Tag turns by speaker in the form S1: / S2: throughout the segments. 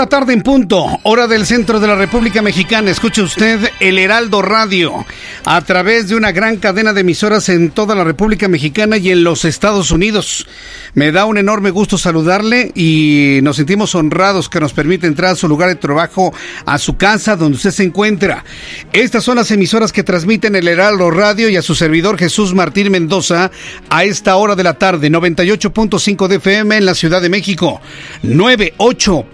S1: La tarde en punto, hora del centro de la República Mexicana. Escuche usted el Heraldo Radio a través de una gran cadena de emisoras en toda la República Mexicana y en los Estados Unidos. Me da un enorme gusto saludarle y nos sentimos honrados que nos permite entrar a su lugar de trabajo, a su casa, donde usted se encuentra. Estas son las emisoras que transmiten el Heraldo Radio y a su servidor Jesús Martín Mendoza a esta hora de la tarde, 98.5 de FM en la Ciudad de México, 98.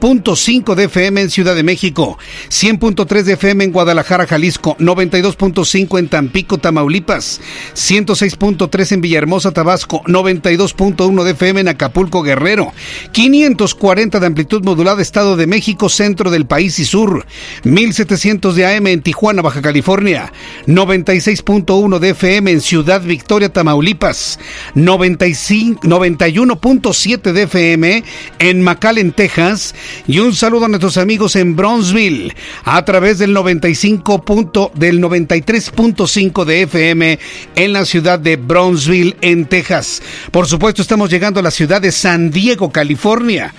S1: 5 de FM en Ciudad de México, 100.3 de FM en Guadalajara, Jalisco, 92.5 en Tampico, Tamaulipas, 106.3 en Villahermosa, Tabasco, 92.1 de FM en Acapulco, Guerrero, 540 de amplitud modulada Estado de México, centro del país y sur, 1700 de AM en Tijuana, Baja California, 96.1 de FM en Ciudad Victoria, Tamaulipas, 91.7 de FM en McAllen, Texas, y un saludo a nuestros amigos en Bronzeville a través del 95 del 93.5 de FM en la ciudad de Bronzeville en Texas. Por supuesto, estamos llegando a la ciudad de San Diego, California.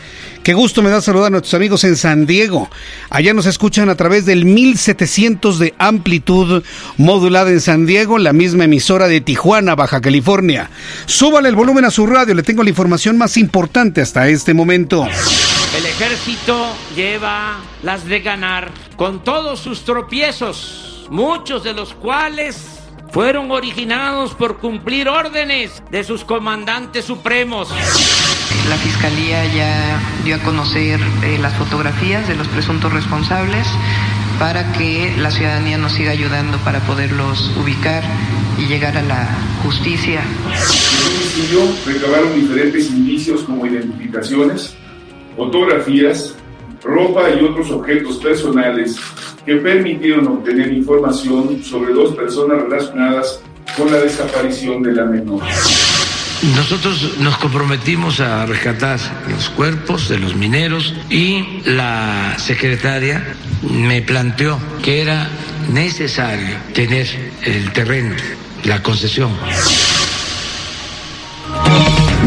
S1: Qué gusto me da saludar a nuestros amigos en San Diego. Allá nos escuchan a través del 1700 de amplitud modulada en San Diego, la misma emisora de Tijuana, Baja California. Súbale el volumen a su radio, le tengo la información más importante hasta este momento.
S2: El ejército lleva las de ganar con todos sus tropiezos, muchos de los cuales fueron originados por cumplir órdenes de sus comandantes supremos.
S3: La Fiscalía ya dio a conocer eh, las fotografías de los presuntos responsables para que la ciudadanía nos siga ayudando para poderlos ubicar y llegar a la justicia.
S4: Recabaron diferentes indicios como identificaciones, fotografías, ropa y otros objetos personales que permitieron obtener información sobre dos personas relacionadas con la desaparición de la menor.
S5: Nosotros nos comprometimos a rescatar los cuerpos de los mineros y la secretaria me planteó que era necesario tener el terreno, la concesión.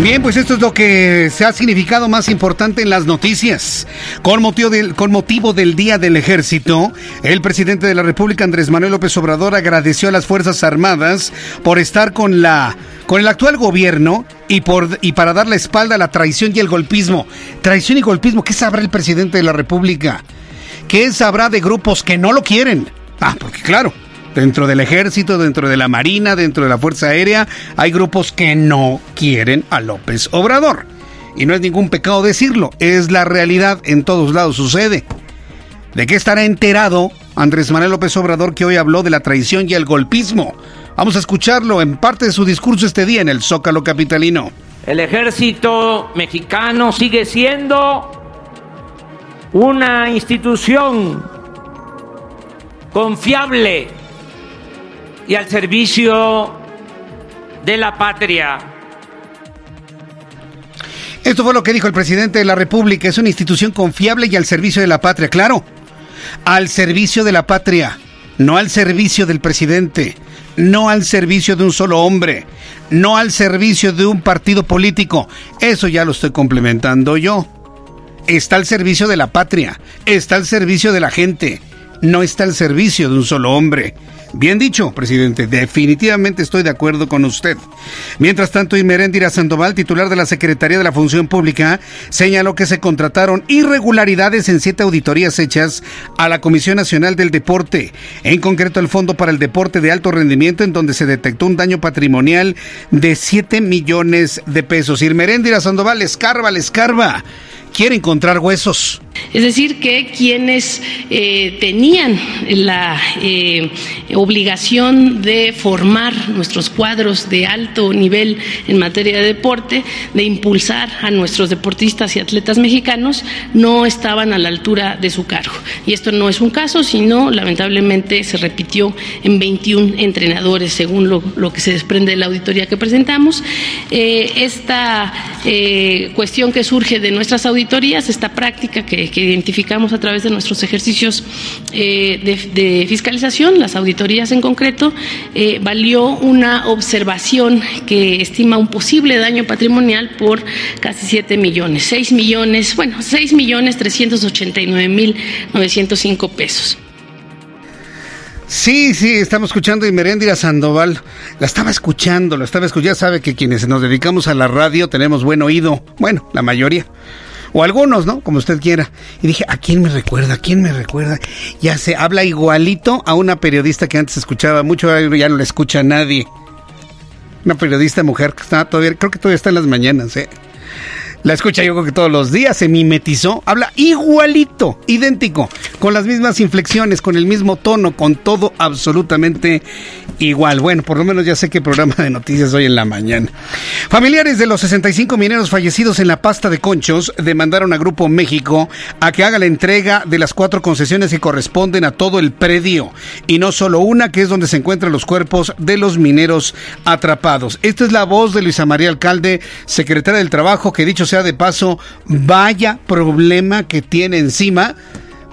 S1: Bien, pues esto es lo que se ha significado más importante en las noticias. Con motivo, del, con motivo del Día del Ejército, el presidente de la República, Andrés Manuel López Obrador, agradeció a las Fuerzas Armadas por estar con la con el actual gobierno y por y para dar la espalda a la traición y el golpismo. Traición y golpismo, ¿qué sabrá el presidente de la República? ¿Qué sabrá de grupos que no lo quieren? Ah, porque claro, Dentro del ejército, dentro de la marina, dentro de la Fuerza Aérea, hay grupos que no quieren a López Obrador. Y no es ningún pecado decirlo, es la realidad, en todos lados sucede. ¿De qué estará enterado Andrés Manuel López Obrador que hoy habló de la traición y el golpismo? Vamos a escucharlo en parte de su discurso este día en el Zócalo Capitalino.
S2: El ejército mexicano sigue siendo una institución confiable y al servicio de la patria.
S1: Esto fue lo que dijo el presidente de la República. Es una institución confiable y al servicio de la patria. Claro, al servicio de la patria, no al servicio del presidente, no al servicio de un solo hombre, no al servicio de un partido político. Eso ya lo estoy complementando yo. Está al servicio de la patria, está al servicio de la gente, no está al servicio de un solo hombre Bien dicho, presidente, definitivamente estoy de acuerdo con usted. Mientras tanto, Imeréndira Sandoval, titular de la Secretaría de la Función Pública, señaló que se contrataron irregularidades en siete auditorías hechas a la Comisión Nacional del Deporte, en concreto el Fondo para el Deporte de Alto Rendimiento, en donde se detectó un daño patrimonial de 7 millones de pesos. Irmeréndira Sandoval, escarba, escarba quiere encontrar huesos.
S6: Es decir, que quienes eh, tenían la eh, obligación de formar nuestros cuadros de alto nivel en materia de deporte, de impulsar a nuestros deportistas y atletas mexicanos, no estaban a la altura de su cargo. Y esto no es un caso, sino lamentablemente se repitió en 21 entrenadores, según lo, que se desprende de la auditoría que presentamos. Eh, esta cuestión que surge de nuestras auditorías, esta práctica que que identificamos a través de nuestros ejercicios eh, de, fiscalización, las auditorías en concreto, eh, valió una observación que estima un posible daño patrimonial por casi 7 millones, 6 millones, bueno, 6 millones 389 mil 905 pesos.
S1: Sí, sí, estamos escuchando y Meréndira Sandoval. La estaba escuchando, la estaba escuchando. Ya sabe que quienes nos dedicamos a la radio tenemos buen oído. Bueno, la mayoría o algunos, ¿no? Como usted quiera. Y dije, ¿a quién me recuerda? ¿A quién me recuerda? Ya se habla igualito a una periodista que antes escuchaba mucho, ya no la escucha nadie. Una periodista mujer que está todavía, creo que todavía está en las mañanas, ¿eh? La escucha yo creo que todos los días, se mimetizó, habla igualito, idéntico, con las mismas inflexiones, con el mismo tono, con todo absolutamente igual. Bueno, por lo menos ya sé qué programa de noticias hoy en la mañana. Familiares de los 65 mineros fallecidos en la pasta de conchos demandaron a Grupo México a que haga la entrega de las cuatro concesiones que corresponden a todo el predio y no solo una que es donde se encuentran los cuerpos de los mineros atrapados. Esta es la voz de Luisa María Alcalde, secretaria del Trabajo, que dicho sea de paso, vaya problema que tiene encima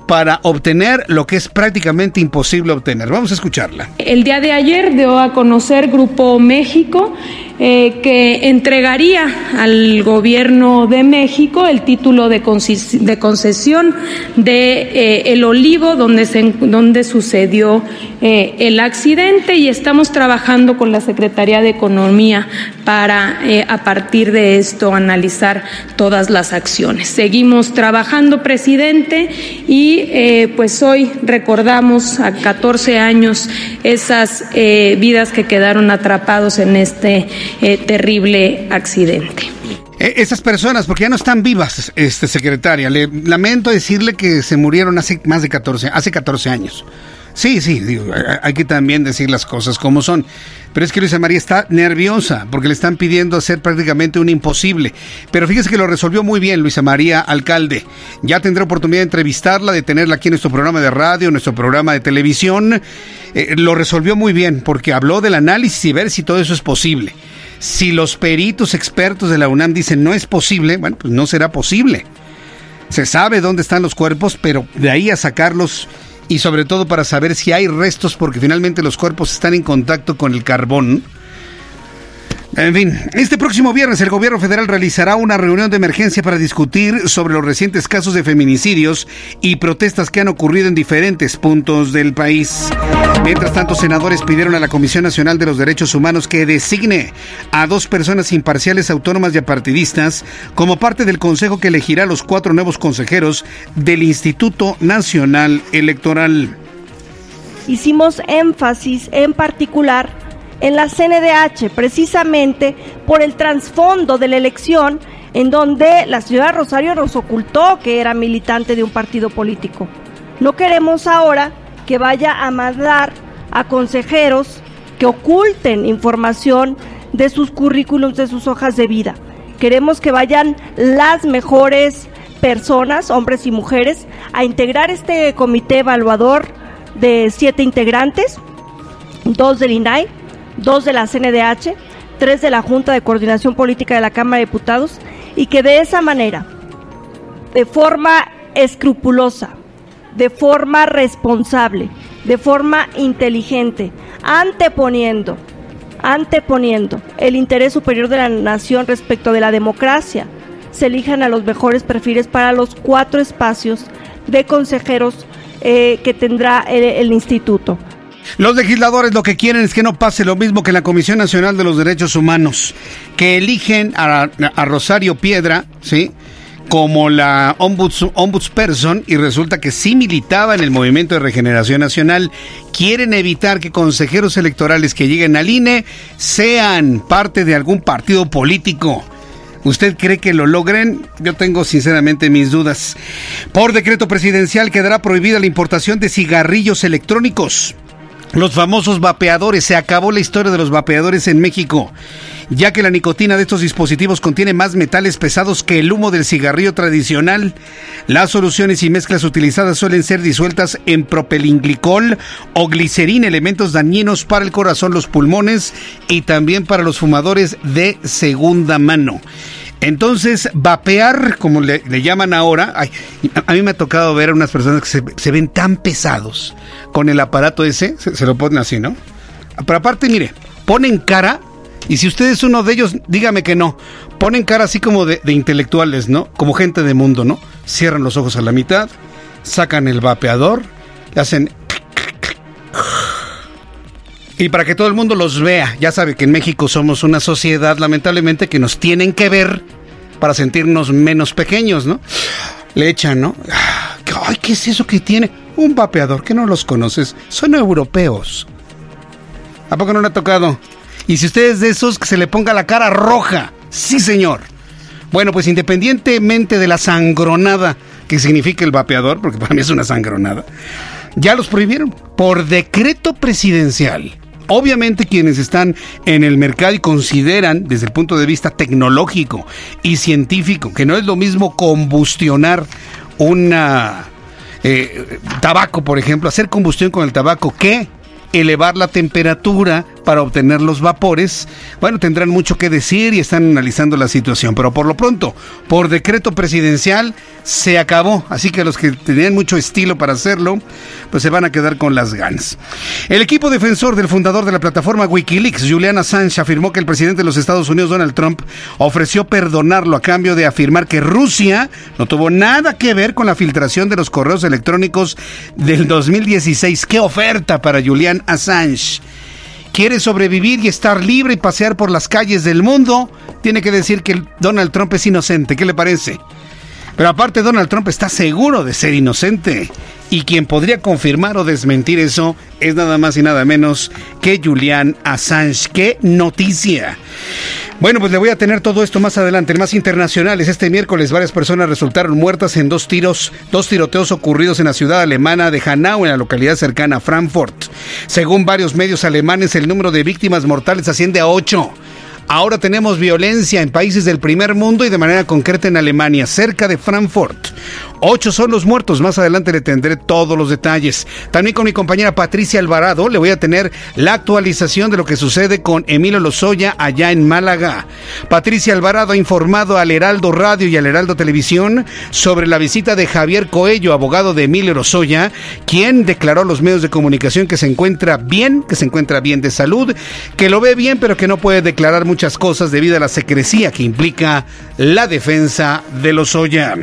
S1: para obtener lo que es prácticamente imposible obtener. Vamos a escucharla.
S7: El día de ayer dio a conocer Grupo México eh, que entregaría al gobierno de México el título de, concesión de eh, el olivo donde, donde sucedió eh, el accidente y estamos trabajando con la Secretaría de Economía para a partir de esto analizar todas las acciones. Seguimos trabajando, presidente, y pues hoy recordamos a 14 años esas vidas que quedaron atrapados en este eh, terrible accidente.
S1: Eh, esas personas, porque ya no están vivas, este secretaria, le lamento decirle que se murieron hace más de 14, hace 14 años. Sí, sí, hay que también decir las cosas como son. Pero es que Luisa María está nerviosa porque le están pidiendo hacer prácticamente un imposible. Pero fíjese que lo resolvió muy bien Luisa María Alcalde. Ya tendré oportunidad de entrevistarla, de tenerla aquí en nuestro programa de radio, nuestro programa de televisión. Eh, lo resolvió muy bien porque habló del análisis y ver si todo eso es posible. Si los peritos expertos de la UNAM dicen no es posible, bueno, pues no será posible. Se sabe dónde están los cuerpos, pero de ahí a sacarlos y sobre todo para saber si hay restos, porque finalmente los cuerpos están en contacto con el carbón. En fin, este próximo viernes el gobierno federal realizará una reunión de emergencia para discutir sobre los recientes casos de feminicidios y protestas que han ocurrido en diferentes puntos del país. Mientras tanto, senadores pidieron a la Comisión Nacional de los Derechos Humanos que designe a dos personas imparciales, autónomas y apartidistas como parte del consejo que elegirá a los cuatro nuevos consejeros del Instituto Nacional Electoral.
S8: Hicimos énfasis en particular en la CNDH, precisamente por el trasfondo de la elección en donde la de Rosario nos ocultó que era militante de un partido político. No queremos ahora que vaya a mandar a consejeros que oculten información de sus currículums, de sus hojas de vida. Queremos que vayan las mejores personas, hombres y mujeres, a integrar este comité evaluador de siete integrantes, dos del INAI, dos de la CNDH, tres de la Junta de Coordinación Política de la Cámara de Diputados, y que de esa manera, de forma escrupulosa, de forma responsable, de forma inteligente, anteponiendo, anteponiendo el interés superior de la nación respecto de la democracia, se elijan a los mejores perfiles para los cuatro espacios de consejeros eh, que tendrá el instituto.
S1: Los legisladores lo que quieren es que no pase lo mismo que la Comisión Nacional de los Derechos Humanos, que eligen a, a Rosario Piedra, ¿sí? como la ombuds, ombudsperson y resulta que sí militaba en el Movimiento de Regeneración Nacional. Quieren evitar que consejeros electorales que lleguen al INE sean parte de algún partido político. ¿Usted cree que lo logren? Yo tengo sinceramente mis dudas. Por decreto presidencial quedará prohibida la importación de cigarrillos electrónicos. Los famosos vapeadores. Se acabó la historia de los vapeadores en México, ya que la nicotina de estos dispositivos contiene más metales pesados que el humo del cigarrillo tradicional. Las soluciones y mezclas utilizadas suelen ser disueltas en propilenglicol o glicerina, elementos dañinos para el corazón, los pulmones y también para los fumadores de segunda mano. Entonces, vapear, como le, llaman ahora, a mí me ha tocado ver a unas personas que se, ven tan pesados con el aparato ese, se, lo ponen así, ¿no? Pero aparte, mire, ponen cara, y si usted es uno de ellos, dígame que no, ponen cara así como de, de intelectuales, ¿no? Como gente de mundo, ¿no? Cierran los ojos a la mitad, sacan el vapeador, le hacen... Y para que todo el mundo los vea, ya sabe que en México somos una sociedad lamentablemente que nos tienen que ver para sentirnos menos pequeños, ¿no? Le echan, ¿no? Ay, ¿qué es eso que tiene? Un vapeador, que no los conoces, son europeos. ¿A poco no le ha tocado? Y si usted es de esos, que se le ponga la cara roja. Sí, señor. Bueno, pues independientemente de la sangronada que significa el vapeador, porque para mí es una sangronada, ya los prohibieron por decreto presidencial. Obviamente quienes están en el mercado y consideran desde el punto de vista tecnológico y científico que no es lo mismo combustionar una eh, tabaco, por ejemplo, hacer combustión con el tabaco que elevar la temperatura para obtener los vapores, bueno, tendrán mucho que decir y están analizando la situación, pero por lo pronto, por decreto presidencial, se acabó, así que los que tenían mucho estilo para hacerlo, pues se van a quedar con las ganas. El equipo defensor del fundador de la plataforma Wikileaks, Julian Assange, afirmó que el presidente de los Estados Unidos, Donald Trump, ofreció perdonarlo a cambio de afirmar que Rusia no tuvo nada que ver con la filtración de los correos electrónicos del 2016. ¡Qué oferta para Julian Assange! Quiere sobrevivir y estar libre y pasear por las calles del mundo, tiene que decir que Donald Trump es inocente. ¿Qué le parece? Pero aparte Donald Trump está seguro de ser inocente. Y quien podría confirmar o desmentir eso es nada más y nada menos que Julian Assange. ¡Qué noticia! Bueno, pues le voy a tener todo esto más adelante. En más internacionales, este miércoles varias personas resultaron muertas en dos tiros, dos tiroteos ocurridos en la ciudad alemana de Hanau, en la localidad cercana a Frankfurt. Según varios medios alemanes, el número de víctimas mortales asciende a ocho. Ahora tenemos violencia en países del primer mundo y de manera concreta en Alemania, cerca de Frankfurt. Ocho son los muertos. Más adelante le tendré todos los detalles. También con mi compañera Patricia Alvarado le voy a tener la actualización de lo que sucede con Emilio Lozoya allá en Málaga. Patricia Alvarado ha informado al Heraldo Radio y al Heraldo Televisión sobre la visita de Javier Coello, abogado de Emilio Lozoya, quien declaró a los medios de comunicación que se encuentra bien, que se encuentra bien de salud, que lo ve bien, pero que no puede declarar muchas cosas debido a la secrecía que implica la defensa de Lozoya.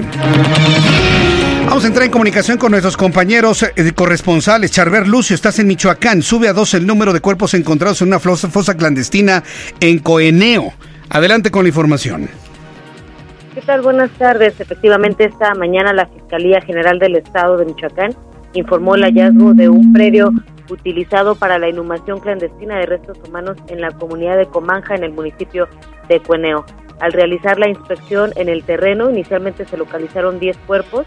S1: Vamos a entrar en comunicación con nuestros compañeros eh, corresponsales. Charver Lucio, estás en Michoacán. Sube a dos el número de cuerpos encontrados en una fosa clandestina en Coeneo. Adelante con la información.
S9: ¿Qué tal? Buenas tardes. Efectivamente, esta mañana la Fiscalía General del Estado de Michoacán informó el hallazgo de un predio utilizado para la inhumación clandestina de restos humanos en la comunidad de Comanja, en el municipio de Cueneo. Al realizar la inspección en el terreno, inicialmente se localizaron 10 cuerpos,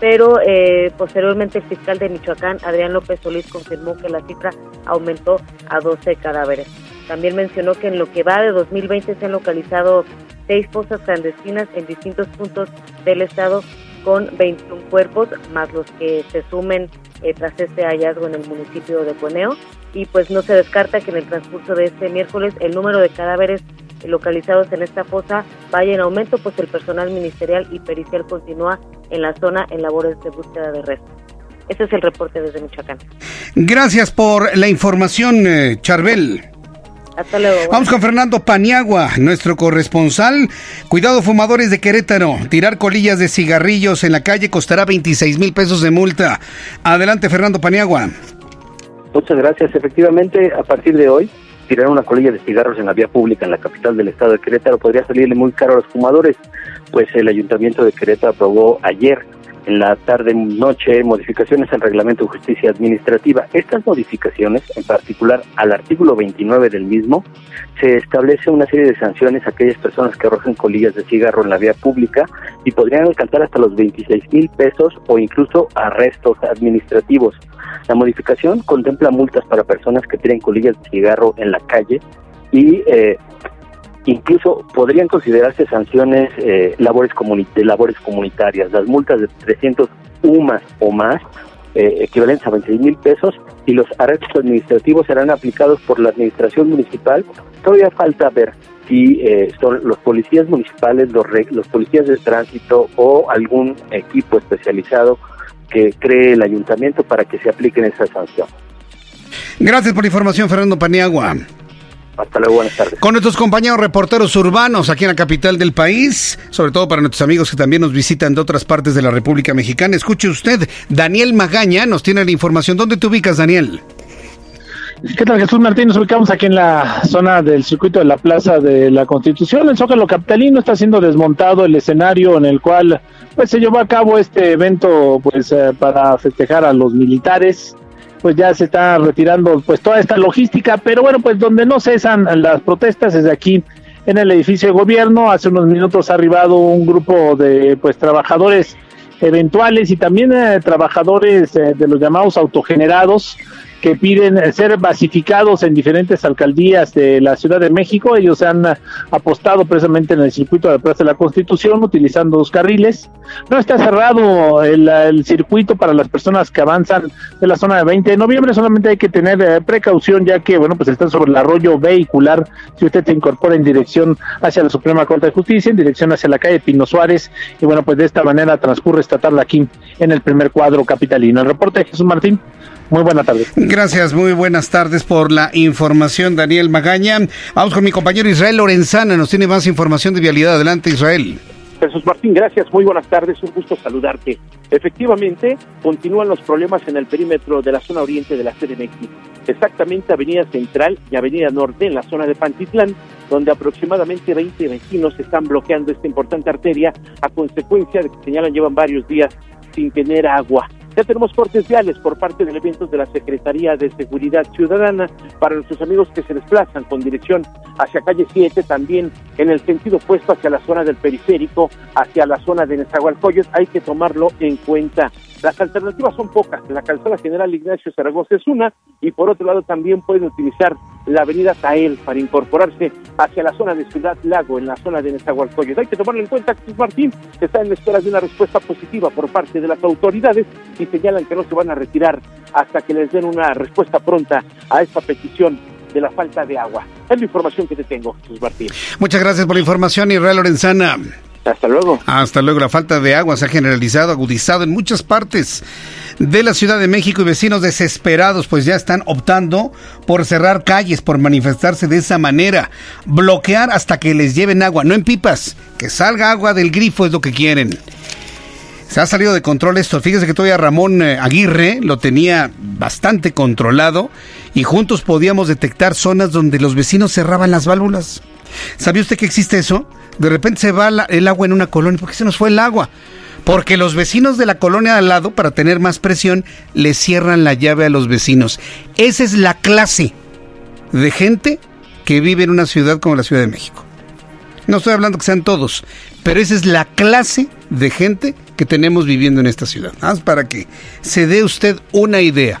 S9: pero eh, posteriormente el fiscal de Michoacán, Adrián López Solís, confirmó que la cifra aumentó a 12 cadáveres. También mencionó que en lo que va de 2020 se han localizado seis fosas clandestinas en distintos puntos del estado con 21 cuerpos, más los que se sumen eh, tras este hallazgo en el municipio de Cueneo. Y pues no se descarta que en el transcurso de este miércoles el número de cadáveres localizados en esta fosa vaya en aumento, pues el personal ministerial y pericial continúa en la zona en labores de búsqueda de restos. Ese es el reporte desde Michoacán.
S1: Gracias por la información, eh, Charbel.
S9: Hasta luego.
S1: Vamos con Fernando Paniagua, nuestro corresponsal. Cuidado, fumadores de Querétaro. Tirar colillas de cigarrillos en la calle costará 26 mil pesos de multa. Adelante, Fernando Paniagua.
S10: Muchas gracias. Efectivamente, a partir de hoy, tirar una colilla de cigarros en la vía pública en la capital del estado de Querétaro podría salirle muy caro a los fumadores, pues el ayuntamiento de Querétaro aprobó ayer en la tarde noche modificaciones al reglamento de justicia administrativa. Estas modificaciones, en particular al artículo 29 del mismo, se establece una serie de sanciones a aquellas personas que arrojan colillas de cigarro en la vía pública y podrían alcanzar hasta los 26 mil pesos o incluso arrestos administrativos. La modificación contempla multas para personas que tienen colillas de cigarro en la calle y eh, incluso podrían considerarse sanciones eh, labores de labores comunitarias. Las multas de 300 UMAS o más, eh, equivalentes a 26 mil pesos, y los arrestos administrativos serán aplicados por la administración municipal. Todavía falta ver si eh, son los policías municipales, los, los policías de tránsito o algún equipo especializado que cree el ayuntamiento para que se apliquen esas sanciones.
S1: Gracias por la información, Fernando Paniagua.
S10: Hasta luego, buenas tardes.
S1: Con nuestros compañeros reporteros urbanos aquí en la capital del país, sobre todo para nuestros amigos que también nos visitan de otras partes de la República Mexicana. Escuche usted, Daniel Magaña nos tiene la información. ¿Dónde te ubicas, Daniel?
S11: ¿Qué tal, Jesús Martín? Nos ubicamos aquí en la zona del circuito de la Plaza de la Constitución. El Zócalo Capitalino está siendo desmontado el escenario en el cual pues se llevó a cabo este evento pues eh, para festejar a los militares pues ya se está retirando pues toda esta logística, pero bueno, pues donde no cesan las protestas es aquí en el edificio de gobierno. Hace unos minutos ha arribado un grupo de pues trabajadores eventuales y también eh, trabajadores eh, de los llamados autogenerados que piden ser basificados en diferentes alcaldías de la Ciudad de México. Ellos han apostado precisamente en el circuito de la Plaza de la Constitución utilizando dos carriles. No está cerrado el, circuito para las personas que avanzan de la zona de 20 de noviembre, solamente hay que tener eh, precaución ya que, bueno, pues están sobre el arroyo vehicular si usted se incorpora en dirección hacia la Suprema Corte de Justicia, en dirección hacia la calle Pino Suárez, y bueno, pues de esta manera transcurre esta tarde aquí en el primer cuadro capitalino. El reporte de Jesús Martín. Muy buenas tardes.
S1: Gracias, muy buenas tardes por la información, Daniel Magaña. Vamos con mi compañero Israel Lorenzana, nos tiene más información de vialidad. Adelante, Israel.
S12: Jesús Martín, gracias, muy buenas tardes, un gusto saludarte. Efectivamente, continúan los problemas en el perímetro de la zona oriente de la CDMX, exactamente Avenida Central y Avenida Norte en la zona de Pantitlán, donde aproximadamente 20 vecinos están bloqueando esta importante arteria a consecuencia de que señalan llevan varios días sin tener agua. Ya tenemos cortes viales por parte de elementos de la Secretaría de Seguridad Ciudadana para nuestros amigos que se desplazan con dirección hacia calle 7, también en el sentido opuesto hacia la zona del periférico, hacia la zona de Nezahualcóyotl, hay que tomarlo en cuenta. Las alternativas son pocas. La calzada general Ignacio Zaragoza es una y por otro lado también pueden utilizar la avenida Tael para incorporarse hacia la zona de Ciudad Lago, en la zona de Nezahualcóyotl. Hay que tomarlo en cuenta que Martín está en espera de una respuesta positiva por parte de las autoridades y señalan que no se van a retirar hasta que les den una respuesta pronta a esta petición de la falta de agua. Es la información que te tengo, Jesús Martín.
S1: Muchas gracias por la información, Israel Lorenzana.
S12: Hasta luego.
S1: Hasta luego. La falta de agua se ha generalizado, agudizado en muchas partes de la Ciudad de México y vecinos desesperados pues ya están optando por cerrar calles, por manifestarse de esa manera, bloquear hasta que les lleven agua, no en pipas, que salga agua del grifo es lo que quieren. Se ha salido de control esto. Fíjese que todavía Ramón eh, Aguirre lo tenía bastante controlado y juntos podíamos detectar zonas donde los vecinos cerraban las válvulas. ¿Sabía usted que existe eso? De repente se va el agua en una colonia. ¿Por qué se nos fue el agua? Porque los vecinos de la colonia de al lado, para tener más presión, le cierran la llave a los vecinos. Esa es la clase de gente que vive en una ciudad como la Ciudad de México. No estoy hablando que sean todos, pero esa es la clase de gente que tenemos viviendo en esta ciudad. Más para que se dé usted una idea.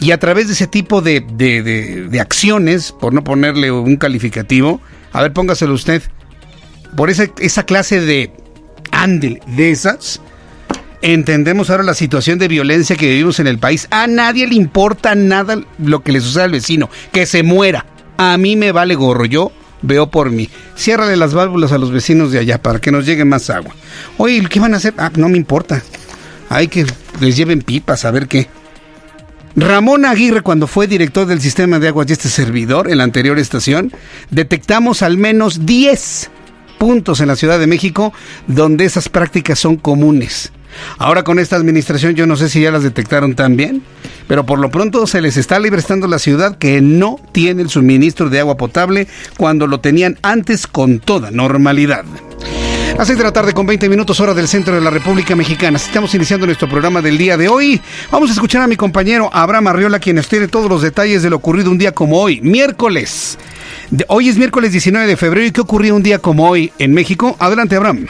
S1: Y a través de ese tipo de, de acciones, por no ponerle un calificativo, a ver, póngaselo usted, por esa, clase de ándel, de esas, entendemos ahora la situación de violencia que vivimos en el país. A nadie le importa nada lo que le suceda al vecino, que se muera. A mí me vale gorro, yo veo por mí. Ciérrale las válvulas a los vecinos de allá para que nos llegue más agua. Oye, ¿qué van a hacer? Ah, no me importa. Hay que les lleven pipas, a ver qué. Ramón Aguirre, cuando fue director del sistema de aguas y este servidor en la anterior estación, detectamos al menos 10 puntos en la Ciudad de México donde esas prácticas son comunes. Ahora con esta administración yo no sé si ya las detectaron también, pero por lo pronto se les está librestando la ciudad que no tiene el suministro de agua potable cuando lo tenían antes con toda normalidad. A 6 de la tarde con 20 minutos hora del centro de la República Mexicana. Estamos iniciando nuestro programa del día de hoy. Vamos a escuchar a mi compañero Abraham Arriola, quien nos tiene todos los detalles de lo ocurrido un día como hoy, miércoles. hoy es miércoles 19 de febrero y qué ocurrió un día como hoy en México. Adelante, Abraham.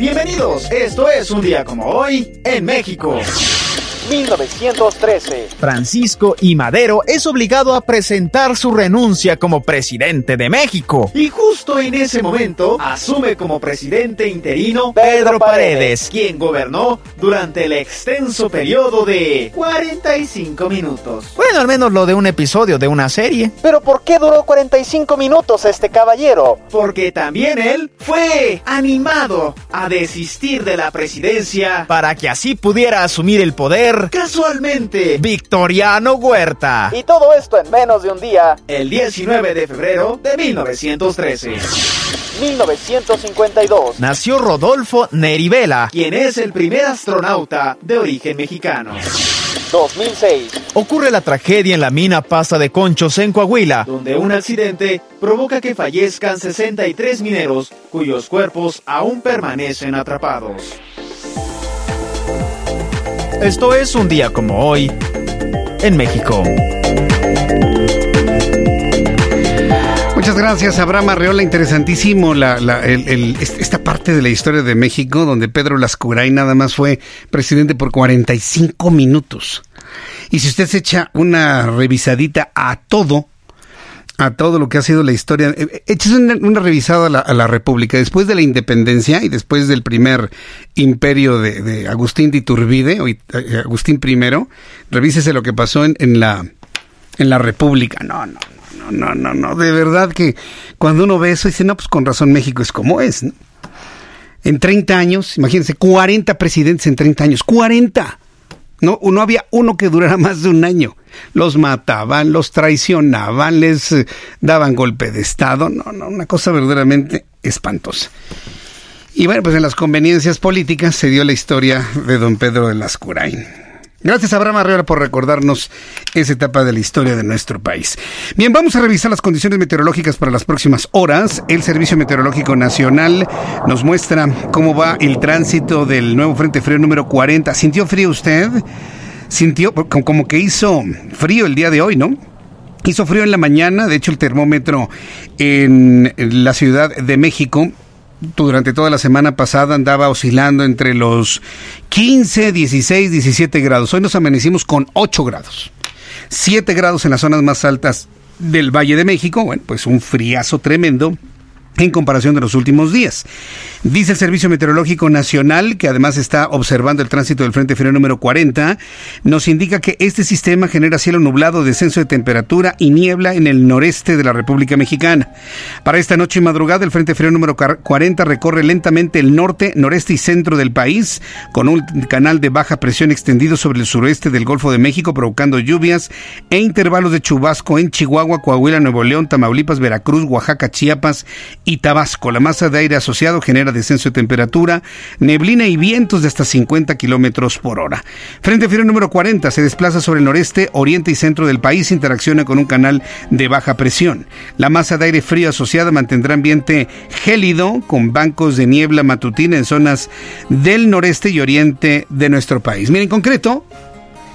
S13: Bienvenidos, esto es un día como hoy en México. 1913. Francisco I. Madero es obligado a presentar su renuncia como presidente de México. Y justo en ese momento asume como presidente interino Pedro Paredes, quien gobernó durante el extenso periodo de 45 minutos. Bueno, al menos lo de un episodio de una serie.
S14: Pero ¿por qué duró 45 minutos este caballero?
S13: Porque también él fue animado a desistir de la presidencia para que así pudiera asumir el poder casualmente Victoriano Huerta.
S14: Y todo esto en menos de un día.
S13: El 19 de febrero de 1913.
S14: 1952.
S13: Nació Rodolfo Nerivela, quien es el primer astronauta de origen mexicano.
S14: 2006.
S13: Ocurre la tragedia en la mina Pasa de Conchos en Coahuila, donde un accidente provoca que fallezcan 63 mineros cuyos cuerpos aún permanecen atrapados. Esto es un día como hoy en México.
S1: Muchas gracias, Abraham Arreola. Interesantísimo esta parte de la historia de México, donde Pedro Lascuray nada más fue presidente por 45 minutos. Y si usted se echa una revisadita a todo, a todo lo que ha sido la historia. Échese eh, una, una revisada a la, República. Después de la independencia y después del primer imperio de, Agustín de Iturbide, o eh, Agustín I, revísese lo que pasó en, la, en la República. No, no, no, no, no, no. De verdad que cuando uno ve eso dice, no, pues con razón México es como es. En 30 años, imagínense, 40 presidentes en 30 años. ¡40! No, no había uno que durara más de un año. Los mataban, los traicionaban, les eh, daban golpe de Estado. No, no, una cosa verdaderamente espantosa. Y bueno, pues en las conveniencias políticas se dio la historia de don Pedro de Lascurain. Gracias, Abraham Arreola, por recordarnos esa etapa de la historia de nuestro país. Bien, vamos a revisar las condiciones meteorológicas para las próximas horas. El Servicio Meteorológico Nacional nos muestra cómo va el tránsito del nuevo Frente Frío número 40. ¿Sintió frío usted? Sintió como que hizo frío el día de hoy, ¿no? Hizo frío en la mañana, de hecho el termómetro en la Ciudad de México durante toda la semana pasada andaba oscilando entre los 15, 16, 17 grados. Hoy nos amanecimos con 8 grados. 7 grados en las zonas más altas del Valle de México. Bueno, pues un friazo tremendo en comparación de los últimos días. Dice el Servicio Meteorológico Nacional, que además está observando el tránsito del Frente Frío número 40, nos indica que este sistema genera cielo nublado, descenso de temperatura y niebla en el noreste de la República Mexicana. Para esta noche y madrugada, el Frente Frío número 40 recorre lentamente el norte, noreste y centro del país, con un canal de baja presión extendido sobre el suroeste del Golfo de México, provocando lluvias e intervalos de chubasco en Chihuahua, Coahuila, Nuevo León, Tamaulipas, Veracruz, Oaxaca, Chiapas y Tabasco. La masa de aire asociado genera descenso de temperatura, neblina y vientos de hasta 50 kilómetros por hora. Frente frío número 40 se desplaza sobre el noreste, oriente y centro del país, interacciona con un canal de baja presión. La masa de aire frío asociada mantendrá ambiente gélido con bancos de niebla matutina en zonas del noreste y oriente de nuestro país. Miren, en concreto,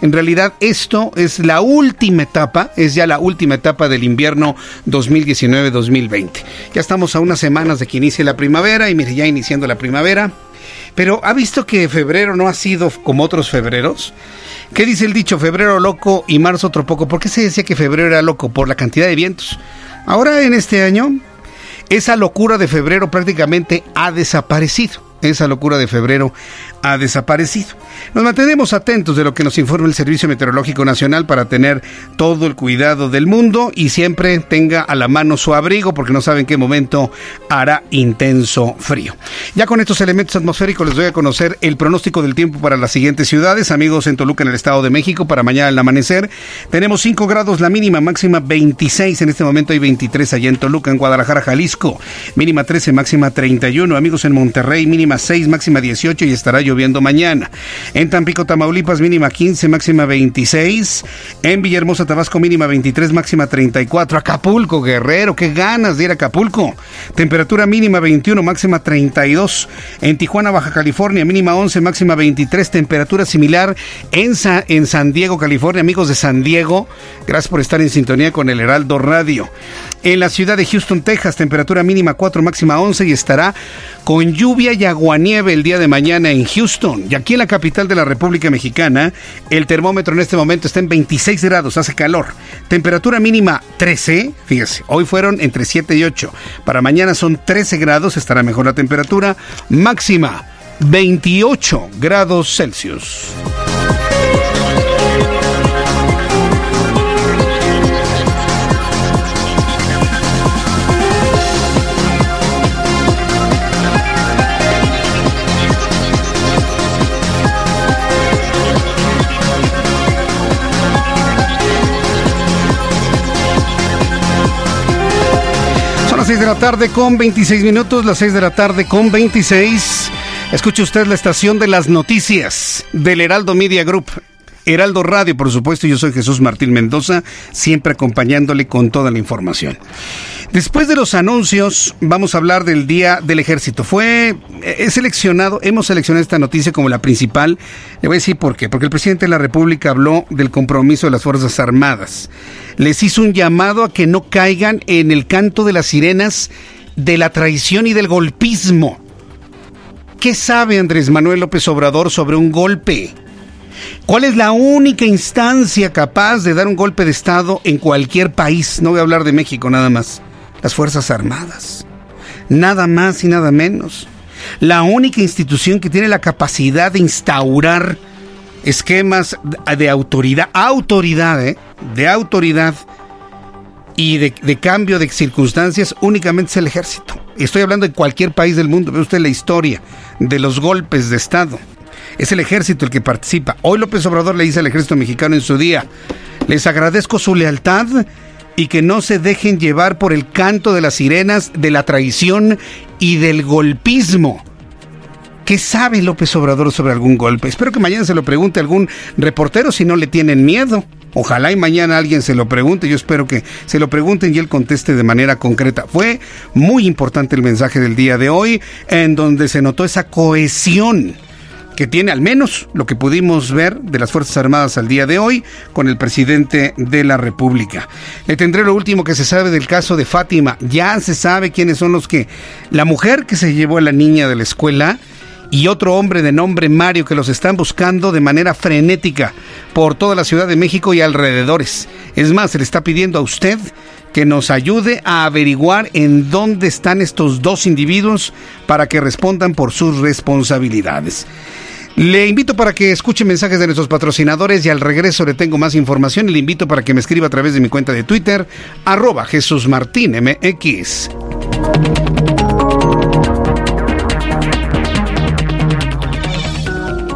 S1: en realidad esto es la última etapa, es ya la última etapa del invierno 2019-2020. Ya estamos a unas semanas de que inicie la primavera y mire, ya iniciando la primavera. Pero ¿ha visto que febrero no ha sido como otros febreros? ¿Qué dice el dicho? Febrero loco y marzo otro poco. ¿Por qué se decía que febrero era loco? Por la cantidad de vientos. Ahora en este año, esa locura de febrero prácticamente ha desaparecido. Esa locura de febrero ha desaparecido. Nos mantenemos atentos de lo que nos informa el Servicio Meteorológico Nacional para tener todo el cuidado del mundo y siempre tenga a la mano su abrigo porque no sabe en qué momento hará intenso frío. Ya con estos elementos atmosféricos les doy a conocer el pronóstico del tiempo para las siguientes ciudades. Amigos en Toluca, en el Estado de México, para mañana al amanecer. Tenemos 5 grados la mínima, máxima 26. En este momento hay 23 allá en Toluca, en Guadalajara, Jalisco. Mínima 13, máxima 31. Amigos en Monterrey, mínima 6, máxima 18 y estará lloviendo mañana. En Tampico, Tamaulipas, mínima 15, máxima 26. En Villahermosa, Tabasco, mínima 23, máxima 34. Acapulco, Guerrero, qué ganas de ir a Acapulco. Temperatura mínima 21, máxima 32. En Tijuana, Baja California, mínima 11, máxima 23. Temperatura similar en, en San Diego, California. Amigos de San Diego, gracias por estar en sintonía con el Heraldo Radio. En la ciudad de Houston, Texas, temperatura mínima 4, máxima 11 y estará con lluvia y aguanieve el día de mañana en Houston. Y aquí en la capital de la República Mexicana, el termómetro en este momento está en 26 grados, hace calor. Temperatura mínima 13, fíjese, hoy fueron entre 7 y 8. Para mañana son 13 grados, estará mejor la temperatura. Máxima 28 grados Celsius. Las 6 de la tarde con 26 minutos, las 6 de la tarde con 26. Escuche usted la estación de las noticias del Heraldo Media Group. Heraldo Radio, por supuesto, yo soy Jesús Martín Mendoza, siempre acompañándole con toda la información. Después de los anuncios, vamos a hablar del Día del Ejército. Fue, he seleccionado, hemos seleccionado esta noticia como la principal. Le voy a decir por qué. Porque el presidente de la República habló del compromiso de las Fuerzas Armadas. Les hizo un llamado a que no caigan en el canto de las sirenas de la traición y del golpismo. ¿Qué sabe Andrés Manuel López Obrador sobre un golpe? ¿Cuál es la única instancia capaz de dar un golpe de Estado en cualquier país? No voy a hablar de México nada más. Las Fuerzas Armadas. Nada más y nada menos. La única institución que tiene la capacidad de instaurar esquemas de autoridad, autoridad, ¿eh? de autoridad y de, de, cambio de circunstancias únicamente es el ejército. Estoy hablando de cualquier país del mundo. Ve usted la historia de los golpes de Estado. Es el ejército el que participa. Hoy López Obrador le dice al ejército mexicano en su día, les agradezco su lealtad y que no se dejen llevar por el canto de las sirenas de la traición y del golpismo. ¿Qué sabe López Obrador sobre algún golpe? Espero que mañana se lo pregunte algún reportero si no le tienen miedo. Ojalá y mañana alguien se lo pregunte. Yo espero que se lo pregunten y él conteste de manera concreta. Fue muy importante el mensaje del día de hoy en donde se notó esa cohesión que tiene al menos lo que pudimos ver de las Fuerzas Armadas al día de hoy con el presidente de la República. Le tendré lo último que se sabe del caso de Fátima. Ya se sabe quiénes son los que... La mujer que se llevó a la niña de la escuela y otro hombre de nombre Mario que los están buscando de manera frenética por toda la Ciudad de México y alrededores. Es más, se le está pidiendo a usted que nos ayude a averiguar en dónde están estos dos individuos para que respondan por sus responsabilidades. Le invito para que escuche mensajes de nuestros patrocinadores y al regreso le tengo más información y le invito para que me escriba a través de mi cuenta de Twitter, arroba Jesús Martín.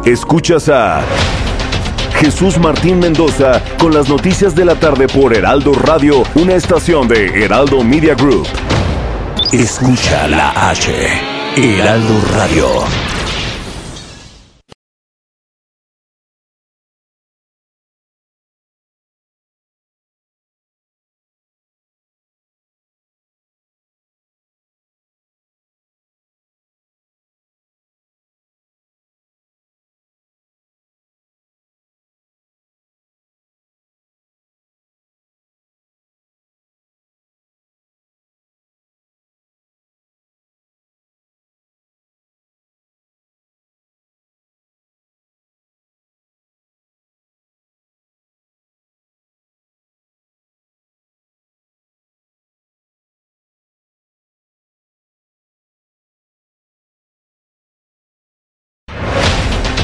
S15: Escuchas a Jesús Martín Mendoza con las noticias de la tarde por Heraldo Radio, una estación de Heraldo Media Group. Escucha la H, Heraldo Radio.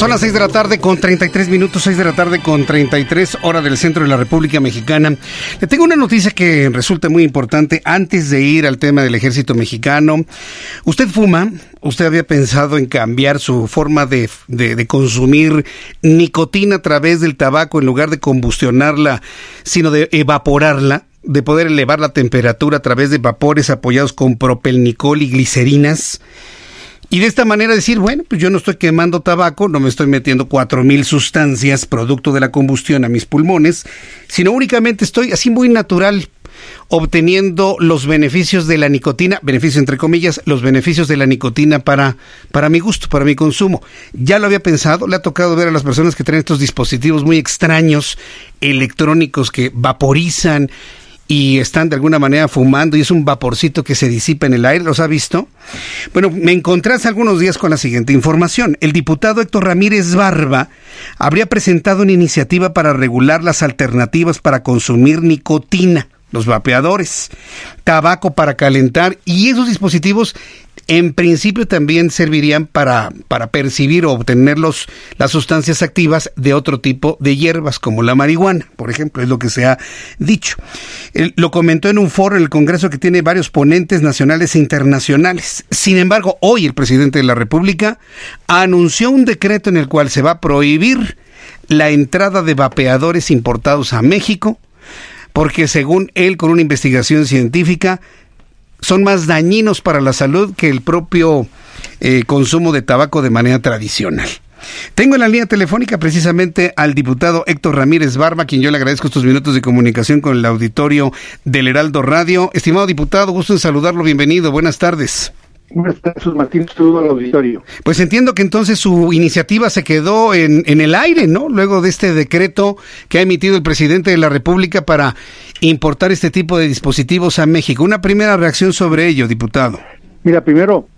S1: Son las 6 de la tarde con 33 minutos, 6 de la tarde con 33 hora del centro de la República Mexicana. Le tengo una noticia que resulta muy importante antes de ir al tema del ejército mexicano. ¿Usted fuma? ¿Usted había pensado en cambiar su forma de, de consumir nicotina a través del tabaco en lugar de combustionarla, sino de evaporarla? de poder elevar la temperatura a través de vapores apoyados con propelnicol y glicerinas. Y de esta manera decir, bueno, pues yo no estoy quemando tabaco, no me estoy metiendo cuatro mil sustancias producto de la combustión a mis pulmones, sino únicamente estoy así muy natural obteniendo los beneficios de la nicotina, beneficios entre comillas, los beneficios de la nicotina para, para mi gusto, para mi consumo. Ya lo había pensado, le ha tocado ver a las personas que tienen estos dispositivos muy extraños, electrónicos que vaporizan y están de alguna manera fumando y es un vaporcito que se disipa en el aire, ¿los ha visto? Bueno, me encontré hace algunos días con la siguiente información. El diputado Héctor Ramírez Barba habría presentado una iniciativa para regular las alternativas para consumir nicotina los vapeadores, tabaco para calentar y esos dispositivos en principio también servirían para, para percibir o obtener los, las sustancias activas de otro tipo de hierbas, como la marihuana, por ejemplo, es lo que se ha dicho. lo comentó en un foro en el Congreso que tiene varios ponentes nacionales e internacionales. Sin embargo, hoy el presidente de la República anunció un decreto en el cual se va a prohibir la entrada de vapeadores importados a México, porque según él, con una investigación científica, son más dañinos para la salud que el propio eh, consumo de tabaco de manera tradicional. Tengo en la línea telefónica precisamente al diputado Héctor Ramírez Barba, quien yo le agradezco estos minutos de comunicación con el auditorio del Heraldo Radio. Estimado diputado, gusto en saludarlo, bienvenido, buenas tardes.
S16: Buenas tardes, Martín, saludo al auditorio.
S1: Pues entiendo que entonces su iniciativa se quedó en, en el aire, ¿no? Luego de este decreto que ha emitido el presidente de la República para importar este tipo de dispositivos a México. Una primera reacción sobre ello, diputado.
S16: Mira, primero,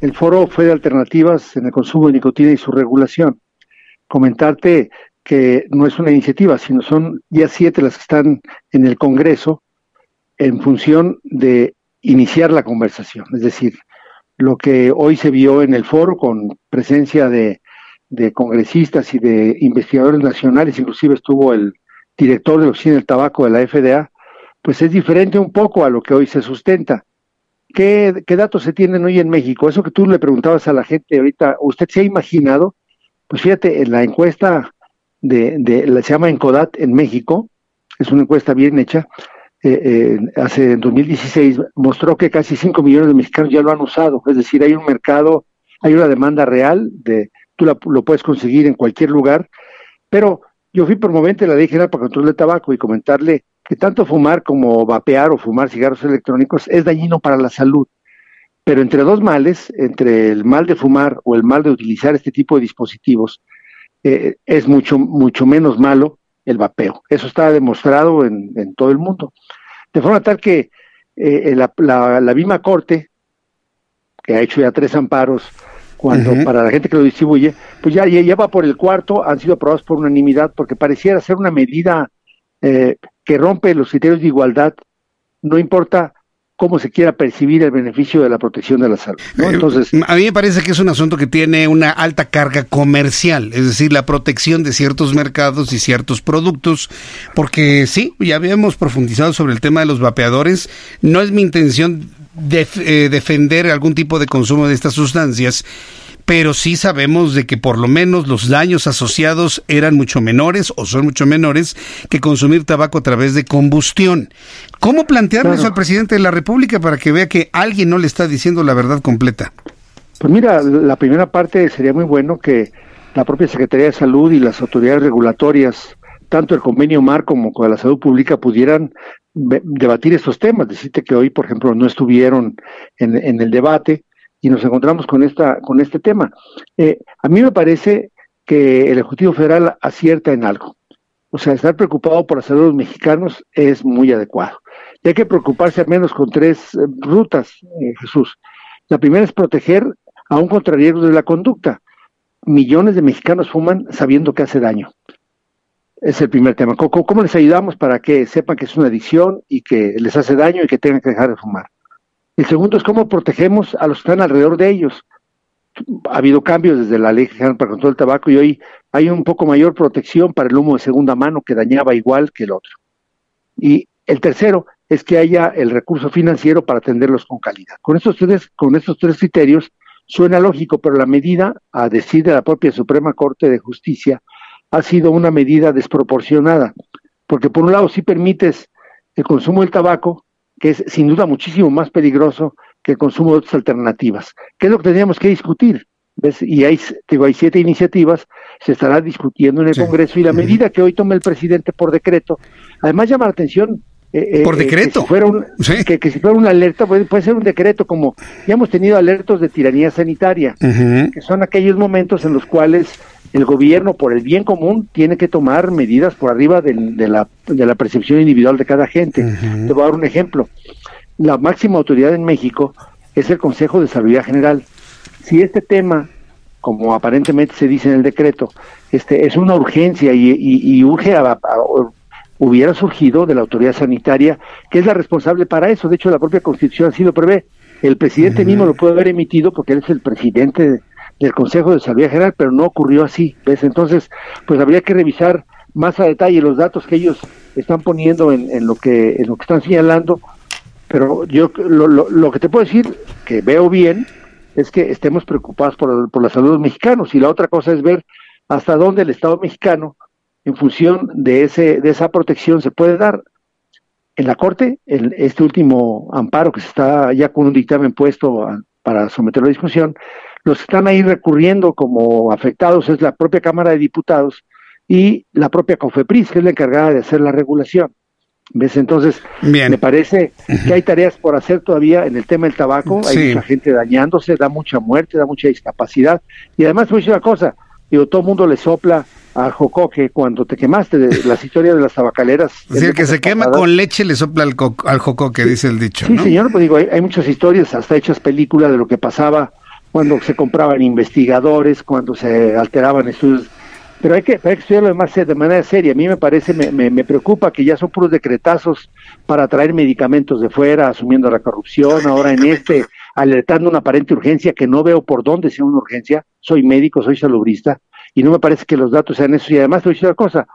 S16: el foro fue de alternativas en el consumo de nicotina y su regulación. Comentarte que no es una iniciativa, sino son ya siete las que están en el Congreso en función de iniciar la conversación. Es decir, lo que hoy se vio en el foro con presencia de, congresistas y de investigadores nacionales, inclusive estuvo el director de la Oficina del Tabaco de la FDA, pues es diferente un poco a lo que hoy se sustenta. ¿Qué, datos se tienen hoy en México? Eso que tú le preguntabas a la gente ahorita, ¿usted se ha imaginado? Pues fíjate, en la encuesta de, de la, se llama Encodat en México, es una encuesta bien hecha, eh, eh, hace en 2016 mostró que casi 5 millones de mexicanos ya lo han usado, es decir, hay un mercado, hay una demanda real, de tú lo puedes conseguir en cualquier lugar, pero yo fui promovente de la Ley General para Control del Tabaco y comentarle que tanto fumar como vapear o fumar cigarros electrónicos es dañino para la salud. Pero entre dos males, entre el mal de fumar o el mal de utilizar este tipo de dispositivos, eh, es mucho, mucho menos malo el vapeo. Eso está demostrado en, todo el mundo. De forma tal que eh, la, la, misma Corte, que ha hecho ya tres amparos, cuando para la gente que lo distribuye, pues ya, ya va por el cuarto, han sido aprobados por unanimidad, porque pareciera ser una medida eh, que rompe los criterios de igualdad, no importa cómo se quiera percibir el beneficio de la protección de la salud.
S1: Eh, Entonces, a mí me parece que es un asunto que tiene una alta carga comercial, es decir, la protección de ciertos mercados y ciertos productos, porque sí, ya habíamos profundizado sobre el tema de los vapeadores, no es mi intención eh, defender algún tipo de consumo de estas sustancias, pero sí sabemos de que por lo menos los daños asociados eran mucho menores o son mucho menores que consumir tabaco a través de combustión. ¿Cómo plantearle eso al presidente de la República para que vea que alguien no le está diciendo la verdad completa?
S16: Pues mira, la primera parte sería muy bueno que la propia Secretaría de Salud y las autoridades regulatorias, tanto el convenio MAR como con la salud pública, pudieran debatir estos temas. Decirte que hoy, por ejemplo, no estuvieron en, en el debate, y nos encontramos con esta con este tema. Eh, a mí me parece que el Ejecutivo Federal acierta en algo. O sea, estar preocupado por la salud de los mexicanos es muy adecuado. Y hay que preocuparse al menos con tres eh, rutas, eh, Jesús. La primera es proteger a un contra riesgos de la conducta. Millones de mexicanos fuman sabiendo que hace daño. Es el primer tema. ¿Cómo, ¿Cómo, les ayudamos para que sepan que es una adicción y que les hace daño y que tengan que dejar de fumar? El segundo es cómo protegemos a los que están alrededor de ellos. Ha habido cambios desde la ley general para el control del tabaco y hoy hay un poco mayor protección para el humo de segunda mano que dañaba igual que el otro. Y el tercero es que haya el recurso financiero para atenderlos con calidad. Con estos tres, con estos tres criterios suena lógico, pero la medida, a decir de la propia Suprema Corte de Justicia, ha sido una medida desproporcionada, porque por un lado sí permites el consumo del tabaco, que es sin duda muchísimo más peligroso que el consumo de otras alternativas. ¿Qué es lo que tendríamos que discutir? ¿Ves? Y hay, digo, hay siete iniciativas, se estará discutiendo en el Congreso y la medida que hoy tome el presidente por decreto, además llama la atención eh,
S1: por decreto.
S16: que, si fuera un, que, si fuera una alerta, puede, puede, ser un decreto como ya hemos tenido alertos de tiranía sanitaria, que son aquellos momentos en los cuales el gobierno, por el bien común, tiene que tomar medidas por arriba de, de, la, de la, percepción individual de cada gente. Te voy a dar un ejemplo. La máxima autoridad en México es el Consejo de Salud General. Si este tema, como aparentemente se dice en el decreto, este es una urgencia y, y, y urge a, a, hubiera surgido de la autoridad sanitaria, que es la responsable para eso. De hecho, la propia Constitución así lo prevé. El presidente mismo lo puede haber emitido porque él es el presidente del Consejo de Salud General, pero no ocurrió así. ¿ves? Entonces, pues habría que revisar más a detalle los datos que ellos están poniendo en, en lo que en lo que están señalando. Pero yo lo, que te puedo decir, que veo bien, es que estemos preocupados por, por la salud de los mexicanos. Y la otra cosa es ver hasta dónde el Estado mexicano en función de, ese, de esa protección se puede dar. En la Corte, el, este último amparo que se está ya con un dictamen puesto para someterlo a discusión, los que están ahí recurriendo como afectados es la propia Cámara de Diputados y la propia COFEPRIS, que es la encargada de hacer la regulación. ¿Ves? Entonces,
S1: Bien.
S16: me parece que hay tareas por hacer todavía en el tema del tabaco, hay mucha gente dañándose, da mucha muerte, da mucha discapacidad, y además voy a decir una cosa, digo, todo el mundo le sopla al jocoque cuando te quemaste, de las historias de las tabacaleras.
S1: Es decir, que se quema con leche le sopla al, al que dice el dicho,
S16: Sí,
S1: ¿no?
S16: señor, pues digo, hay, hay muchas historias, hasta hechas películas de lo que pasaba cuando se compraban investigadores, cuando se alteraban estudios. Pero hay que, hay que estudiarlo de, manera seria. A mí me parece, me, me, me preocupa que ya son puros decretazos para traer medicamentos de fuera, asumiendo la corrupción, ahora en este, alertando una aparente urgencia que no veo por dónde sea una urgencia. Soy médico, soy salubrista, y no me parece que los datos sean eso. Y además te voy a decir una cosa,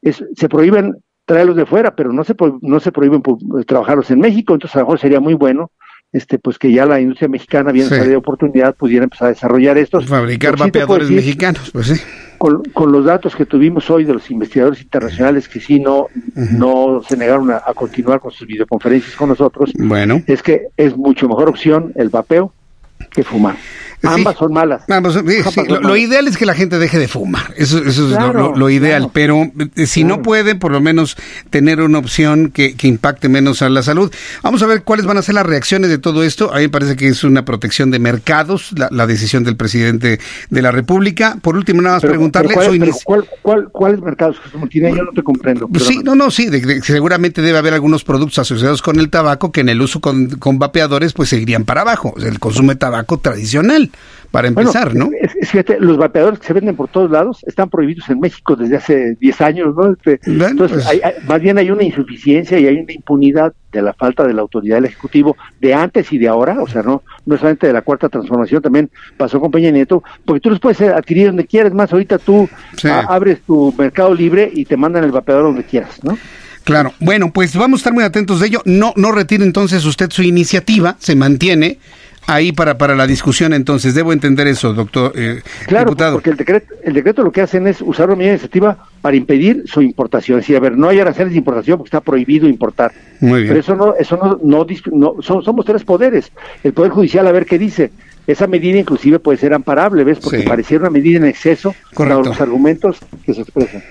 S16: es, se prohíben traerlos de fuera, pero no se, no se prohíben trabajarlos en México, entonces a lo mejor sería muy bueno este pues que ya la industria mexicana, bien
S1: Sí.
S16: de oportunidad, pudiera empezar a desarrollar estos.
S1: Fabricar
S16: sí
S1: vapeadores mexicanos, pues sí.
S16: Con, con los datos que tuvimos hoy de los investigadores internacionales que sí no, no se negaron a, a continuar con sus videoconferencias con nosotros,
S1: Bueno.
S16: es que es mucho mejor opción el vapeo que fumar. Ambas son malas.
S1: Ambas son- sí,
S16: Ambas
S1: sí,
S16: son
S1: lo, ideal es que la gente deje de fumar. Eso, eso es lo-
S16: Claro,
S1: lo, lo ideal. Pero eh, si no puede, por lo menos tener una opción que, que impacte menos a la salud. Vamos a ver cuáles van a ser las reacciones de todo esto. A mí me parece que es una protección de mercados, la, la decisión del presidente de la República. Por último, nada más
S16: Pero-
S1: preguntarle.
S16: pero ¿cuál-
S1: inici-
S16: cuál- cuál- ¿Cuáles mercados? Yo no te comprendo.
S1: Pues sí, no, no, sí, de- de- seguramente debe haber algunos productos asociados con el tabaco que en el uso con, con vapeadores pues seguirían para abajo. O sea, el consumo de tabaco tradicional, para
S16: Bueno,
S1: empezar, ¿no?
S16: es- es- fíjate, los vapeadores que se venden por todos lados están prohibidos en México desde hace 10 años, ¿no? Este, entonces,
S1: pues.
S16: hay- hay- más bien hay una insuficiencia y hay una impunidad de la falta de la autoridad del Ejecutivo de antes y de ahora, o sea, no, no solamente de la cuarta transformación, también pasó con Peña Nieto, porque tú los puedes adquirir donde quieras, más ahorita tú a- abres tu mercado libre y te mandan el vapeador donde quieras, ¿no?
S1: Claro, bueno, pues vamos a estar muy atentos de ello. No, no retire entonces usted su iniciativa, se mantiene ahí para, para la discusión entonces. Debo entender eso, doctor eh,
S16: Claro,
S1: diputado.
S16: porque el decreto, el decreto lo que hacen es usar una medida iniciativa para impedir su importación. Es decir, a ver, no hay aranceles de importación porque está prohibido importar.
S1: Muy bien.
S16: Pero eso no, eso no, no, no- son- somos tres poderes. El Poder Judicial, a ver qué dice. Esa medida inclusive puede ser amparable, ¿ves? Porque
S1: Sí.
S16: pareciera una medida en exceso con los argumentos que se expresan.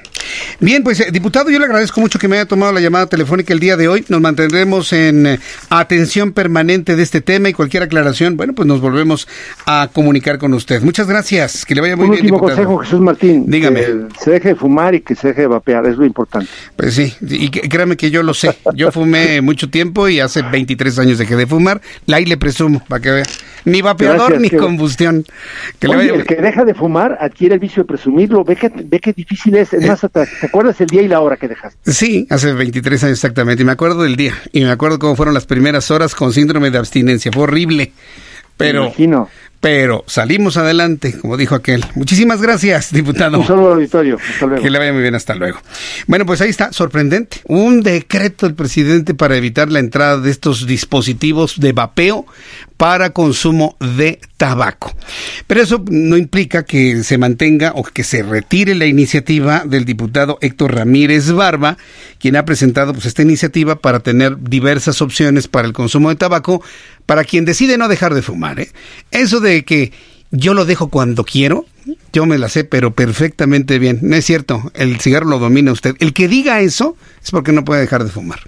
S1: Bien, pues eh, diputado, yo le agradezco mucho que me haya tomado la llamada telefónica el día de hoy. Nos mantendremos en eh, atención permanente de este tema y cualquier aclaración, bueno, pues nos volvemos a comunicar con usted. Muchas gracias, que le vaya muy
S16: Un
S1: bien,
S16: último
S1: diputado.
S16: consejo, Jesús Martín.
S1: Dígame.
S16: Que se deje de fumar y que se deje de vapear, es lo importante.
S1: Pues sí, y créame que yo lo sé. Yo fumé mucho tiempo y hace 23 años dejé de fumar. Ahí le presumo, para que vea. Ni vapeador
S16: Gracias,
S1: ni combustión. Que le vaya-
S16: el que deja de fumar adquiere el vicio de presumirlo. Ve que, ve que difícil es. Es más, hasta- ¿te acuerdas el día y la hora que dejaste?
S1: Sí, hace 23 años exactamente. Y me acuerdo del día. Y me acuerdo cómo fueron las primeras horas con síndrome de abstinencia. Fue horrible. Pero,
S16: imagino.
S1: pero salimos adelante, como dijo aquel. Muchísimas gracias, diputado.
S16: Un saludo al auditorio. Hasta luego.
S1: Que le vaya muy bien, hasta luego. Bueno, pues ahí está, sorprendente. Un decreto del presidente para evitar la entrada de estos dispositivos de vapeo para consumo de tabaco. Pero eso no implica que se mantenga o que se retire la iniciativa del diputado Héctor Ramírez Barba, quien ha presentado pues esta iniciativa para tener diversas opciones para el consumo de tabaco para quien decide no dejar de fumar. ¿eh? Eso de que yo lo dejo cuando quiero, yo me la sé, pero perfectamente bien. No es cierto, el cigarro lo domina usted. El que diga eso es porque no puede dejar de fumar.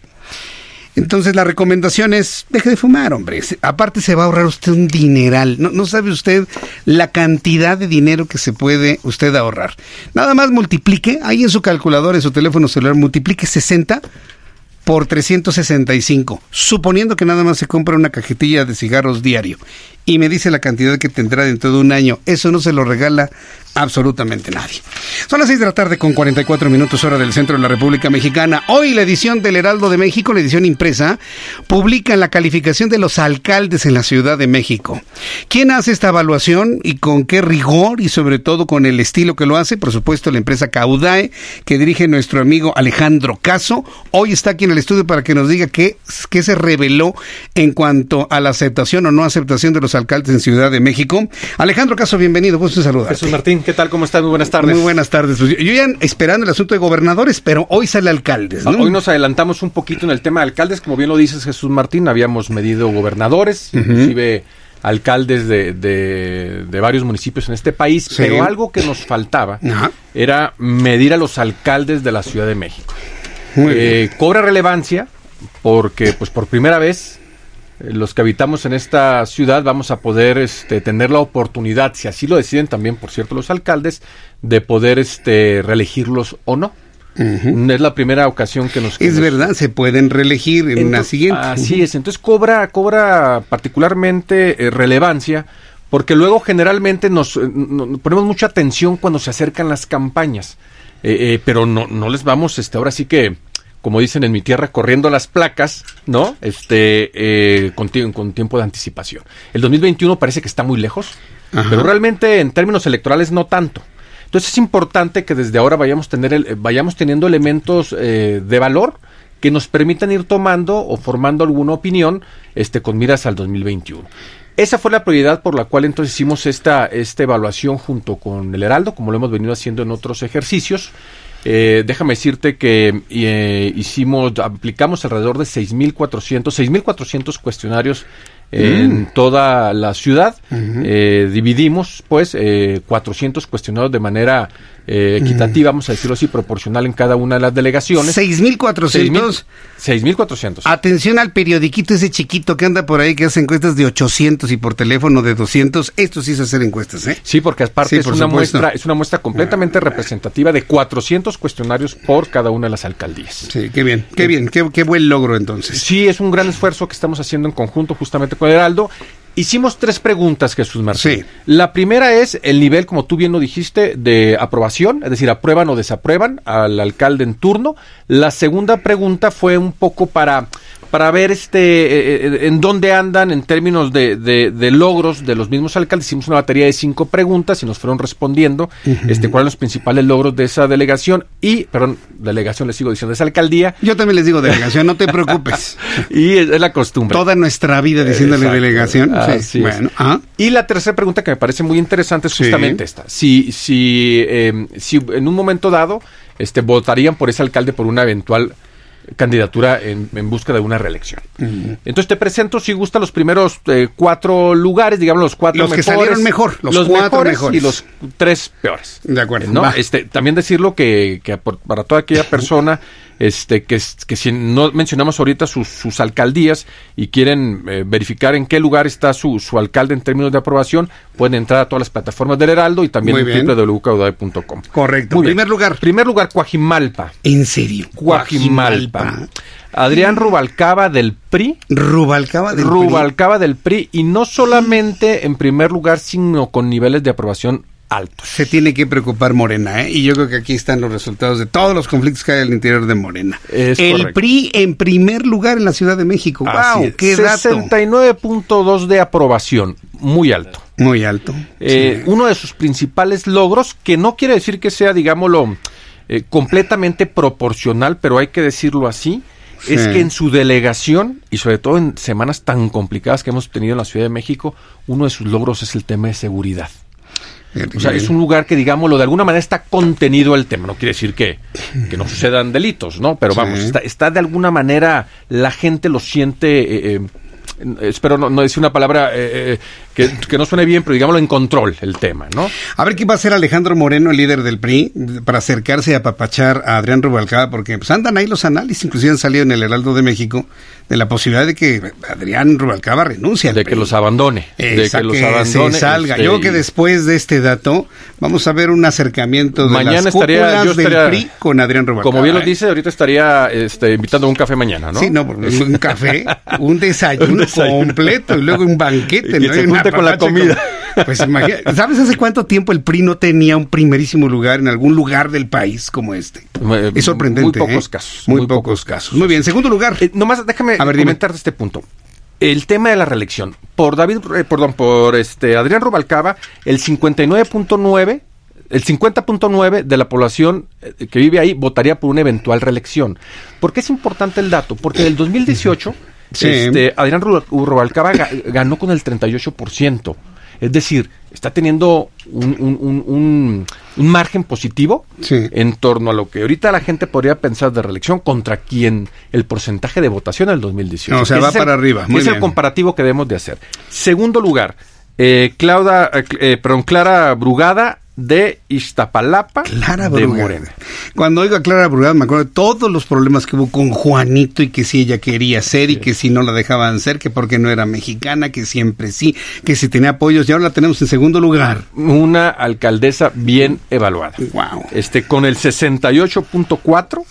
S1: Entonces la recomendación es, deje de fumar, hombre. Aparte se va a ahorrar usted un dineral. No, no sabe usted la cantidad de dinero que se puede usted ahorrar. Nada más multiplique, ahí en su calculadora, en su teléfono celular, multiplique 60 por 365, suponiendo que nada más se compra una cajetilla de cigarros diario y me dice la cantidad que tendrá dentro de un año, eso no se lo regala absolutamente nadie. Son las 6 de la tarde con 44 minutos hora del centro de la República Mexicana. Hoy la edición del Heraldo de México, la edición impresa, publica la calificación de los alcaldes en la Ciudad de México. ¿Quién hace esta evaluación y con qué rigor y sobre todo con el estilo que lo hace? Por supuesto, la empresa Caudae, que dirige nuestro amigo Alejandro Caso. Hoy está aquí en el estudio para que nos diga qué, qué se reveló en cuanto a la aceptación o no aceptación de los alcaldes en Ciudad de México. Alejandro Caso, bienvenido, gusto en saludarte.
S17: Jesús Martín, ¿qué tal? ¿Cómo estás? Muy buenas tardes.
S1: Muy buenas tardes. Pues yo, ya esperando el asunto de gobernadores, pero hoy sale alcaldes, ¿no?
S17: Hoy nos adelantamos un poquito en el tema de alcaldes, como bien lo dices Jesús Martín, habíamos medido gobernadores, inclusive alcaldes de, de- de varios municipios en este país,
S1: Sí.
S17: pero algo que nos faltaba
S1: Ajá.
S17: era medir a los alcaldes de la Ciudad de México. Eh, cobra relevancia porque pues por primera vez los que habitamos en esta ciudad vamos a poder este, tener la oportunidad, si así lo deciden también, por cierto, los alcaldes, de poder este, reelegirlos o no. Es la primera ocasión que nos... que
S1: Es
S17: nos-
S1: verdad, se pueden reelegir en una
S17: entonces,
S1: siguiente.
S17: Así es, entonces cobra, cobra particularmente eh, relevancia porque luego generalmente nos, eh, ponemos mucha atención cuando se acercan las campañas, eh, pero no, no les vamos, este, ahora sí que, como dicen en mi tierra, corriendo las placas, ¿no? Este, eh, con, con tiempo de anticipación. El 2021 parece que está muy lejos,
S1: Ajá.
S17: pero realmente en términos electorales no tanto. Entonces es importante que desde ahora vayamos, tener el- vayamos teniendo elementos eh, de valor que nos permitan ir tomando o formando alguna opinión este, con miras al 2021. Esa fue la prioridad por la cual entonces hicimos esta, esta evaluación junto con el Heraldo, como lo hemos venido haciendo en otros ejercicios. Eh, déjame decirte que eh, hicimos, aplicamos alrededor de 6.400, 6.400 cuestionarios en
S1: Mm.
S17: toda la ciudad. Eh, dividimos, pues, eh, 400 cuestionarios de manera eh, equitativa, vamos a decirlo así, proporcional en cada una de las delegaciones.
S1: 6.400.
S17: 6.400.
S1: Atención al periodiquito ese chiquito que anda por ahí que hace encuestas de 800 y por teléfono de 200. Esto sí es hacer encuestas, ¿eh?
S17: Sí, porque aparte
S1: Sí,
S17: es,
S1: por
S17: una
S1: supuesto.
S17: muestra, es una muestra completamente representativa de 400 cuestionarios por cada una de las alcaldías.
S1: Sí, qué bien, qué bien, qué, qué buen logro entonces.
S17: Sí, es un gran esfuerzo que estamos haciendo en conjunto justamente con Heraldo. Hicimos tres preguntas, Jesús Martín.
S1: Sí.
S17: La primera es el nivel, como tú bien lo dijiste, de aprobación, es decir, aprueban o desaprueban al alcalde en turno. La segunda pregunta fue un poco para, para ver este eh, eh, en dónde andan en términos de, de- de logros de los mismos alcaldes. Hicimos una batería de cinco preguntas y nos fueron respondiendo este, cuáles son los principales logros de esa delegación y, perdón, delegación les sigo diciendo, de esa alcaldía.
S1: Yo también les digo delegación, no te preocupes.
S17: y es, es la costumbre.
S1: Toda nuestra vida diciéndole
S17: Exacto.
S1: delegación. Sí,
S17: Así es.
S1: bueno, ah.
S17: Y la tercera pregunta que me parece muy interesante es
S1: Sí.
S17: justamente esta. Si, si, eh, si en un momento dado este, votarían por ese alcalde por una eventual candidatura en, en busca de una reelección. Entonces te presento, si gusta, los primeros eh, cuatro lugares, digamos los cuatro
S1: Los que
S17: mejores,
S1: salieron mejor, los cuatro
S17: mejores
S1: mejores.
S17: y los tres peores.
S1: De acuerdo.
S17: ¿no? Este, también decirlo que, que para toda aquella persona este, que, es- que si no mencionamos ahorita sus, sus alcaldías y quieren eh, verificar en qué lugar está su, su alcalde en términos de aprobación, pueden entrar a todas las plataformas del Heraldo y también en www.caudade.com.
S1: Correcto.
S17: Muy bien.
S1: Primer lugar.
S17: Primer lugar, Coajimalpa.
S1: En serio.
S17: Coajimalpa. Adrián Rubalcaba del PRI.
S1: Rubalcaba del
S17: Rubalcaba del PRI. Y no solamente en primer lugar, sino con niveles de aprobación altos.
S1: Se tiene que preocupar Morena, ¿eh? Y yo creo que aquí están los resultados de todos los conflictos que hay al interior de Morena.
S17: Es
S1: el
S17: correcto.
S1: PRI en primer lugar en la Ciudad de México.
S17: Así
S1: ¡Wow!
S17: es.
S1: ¡Qué dato!
S17: 69.2 de aprobación. Muy alto.
S1: Muy alto.
S17: Eh, Uno de sus principales logros, que no quiere decir que sea, digámoslo, eh, completamente proporcional, pero hay que decirlo así, es que en su delegación, y sobre todo en semanas tan complicadas que hemos tenido en la Ciudad de México, uno de sus logros es el tema de seguridad. O sea, es un lugar que, digámoslo, de alguna manera está contenido el tema. No quiere decir que, que no sucedan delitos, ¿no? Pero
S1: Sí.
S17: vamos, está, está de alguna manera, la gente lo siente, eh, eh, espero no, no decir una palabra eh, eh, que, que no suene bien, pero digámoslo en control el tema, ¿no?
S1: A ver qué va a hacer Alejandro Moreno, el líder del PRI, para acercarse a apapachar a Adrián Rubalcaba, porque pues andan ahí los análisis, inclusive han salido en el Heraldo de México, de la posibilidad de que Adrián Rubalcaba renuncie al
S17: De que los abandone. de
S1: Esa
S17: que los abandone.
S1: se salga.
S17: este,
S1: Yo creo que después de este dato vamos a ver un acercamiento de
S17: Mañana
S1: las
S17: estaría-
S1: cúpulas
S17: yo estaría-
S1: del PRI con Adrián Rubalcaba.
S17: Como bien lo
S1: ¿eh?
S17: dice, ahorita estaría este, invitando a un café mañana, ¿no?
S1: Sí, no, porque es un café, un desayuno,
S17: Un desayuno.
S1: completo y luego un banquete. ¿no?
S17: Con la comida.
S1: Pues imagina, ¿sabes hace cuánto tiempo el PRI no tenía un primerísimo lugar en algún lugar del país como este?
S17: Eh,
S1: Es sorprendente.
S17: Muy pocos
S1: ¿eh?
S17: casos.
S1: Muy, pocos casos. Muy bien, segundo lugar.
S17: Eh, nomás déjame
S1: A ver, dime.
S17: comentar de este punto. El tema de la reelección. Por David, eh, perdón, por este Adrián Rubalcaba, el 59.9, el 50.9 de la población eh, que vive ahí votaría por una eventual reelección. ¿Por qué es importante el dato? Porque en el 2018
S1: Sí.
S17: este, Adrián Ru- Rubalcaba ga- ganó con el 38%. Es decir, está teniendo un, un- un- un- un margen positivo en torno a lo que ahorita la gente podría pensar de reelección contra quien el porcentaje de votación del 2018.
S1: O sea, va
S17: es el-
S1: para arriba. Muy
S17: es el comparativo que debemos de hacer. Segundo lugar, eh, Claudia, eh, eh, perdón, Clara Brugada de Iztapalapa
S1: Clara
S17: de. Morena.
S1: Cuando oigo a Clara Brugada me acuerdo de todos los problemas que hubo con Juanito y que si ella quería ser y que si no la dejaban ser, que porque no era mexicana, que siempre sí, que si tenía apoyos y ahora la tenemos en segundo lugar.
S17: Una alcaldesa bien evaluada.
S1: Wow.
S17: Este, con el 68.4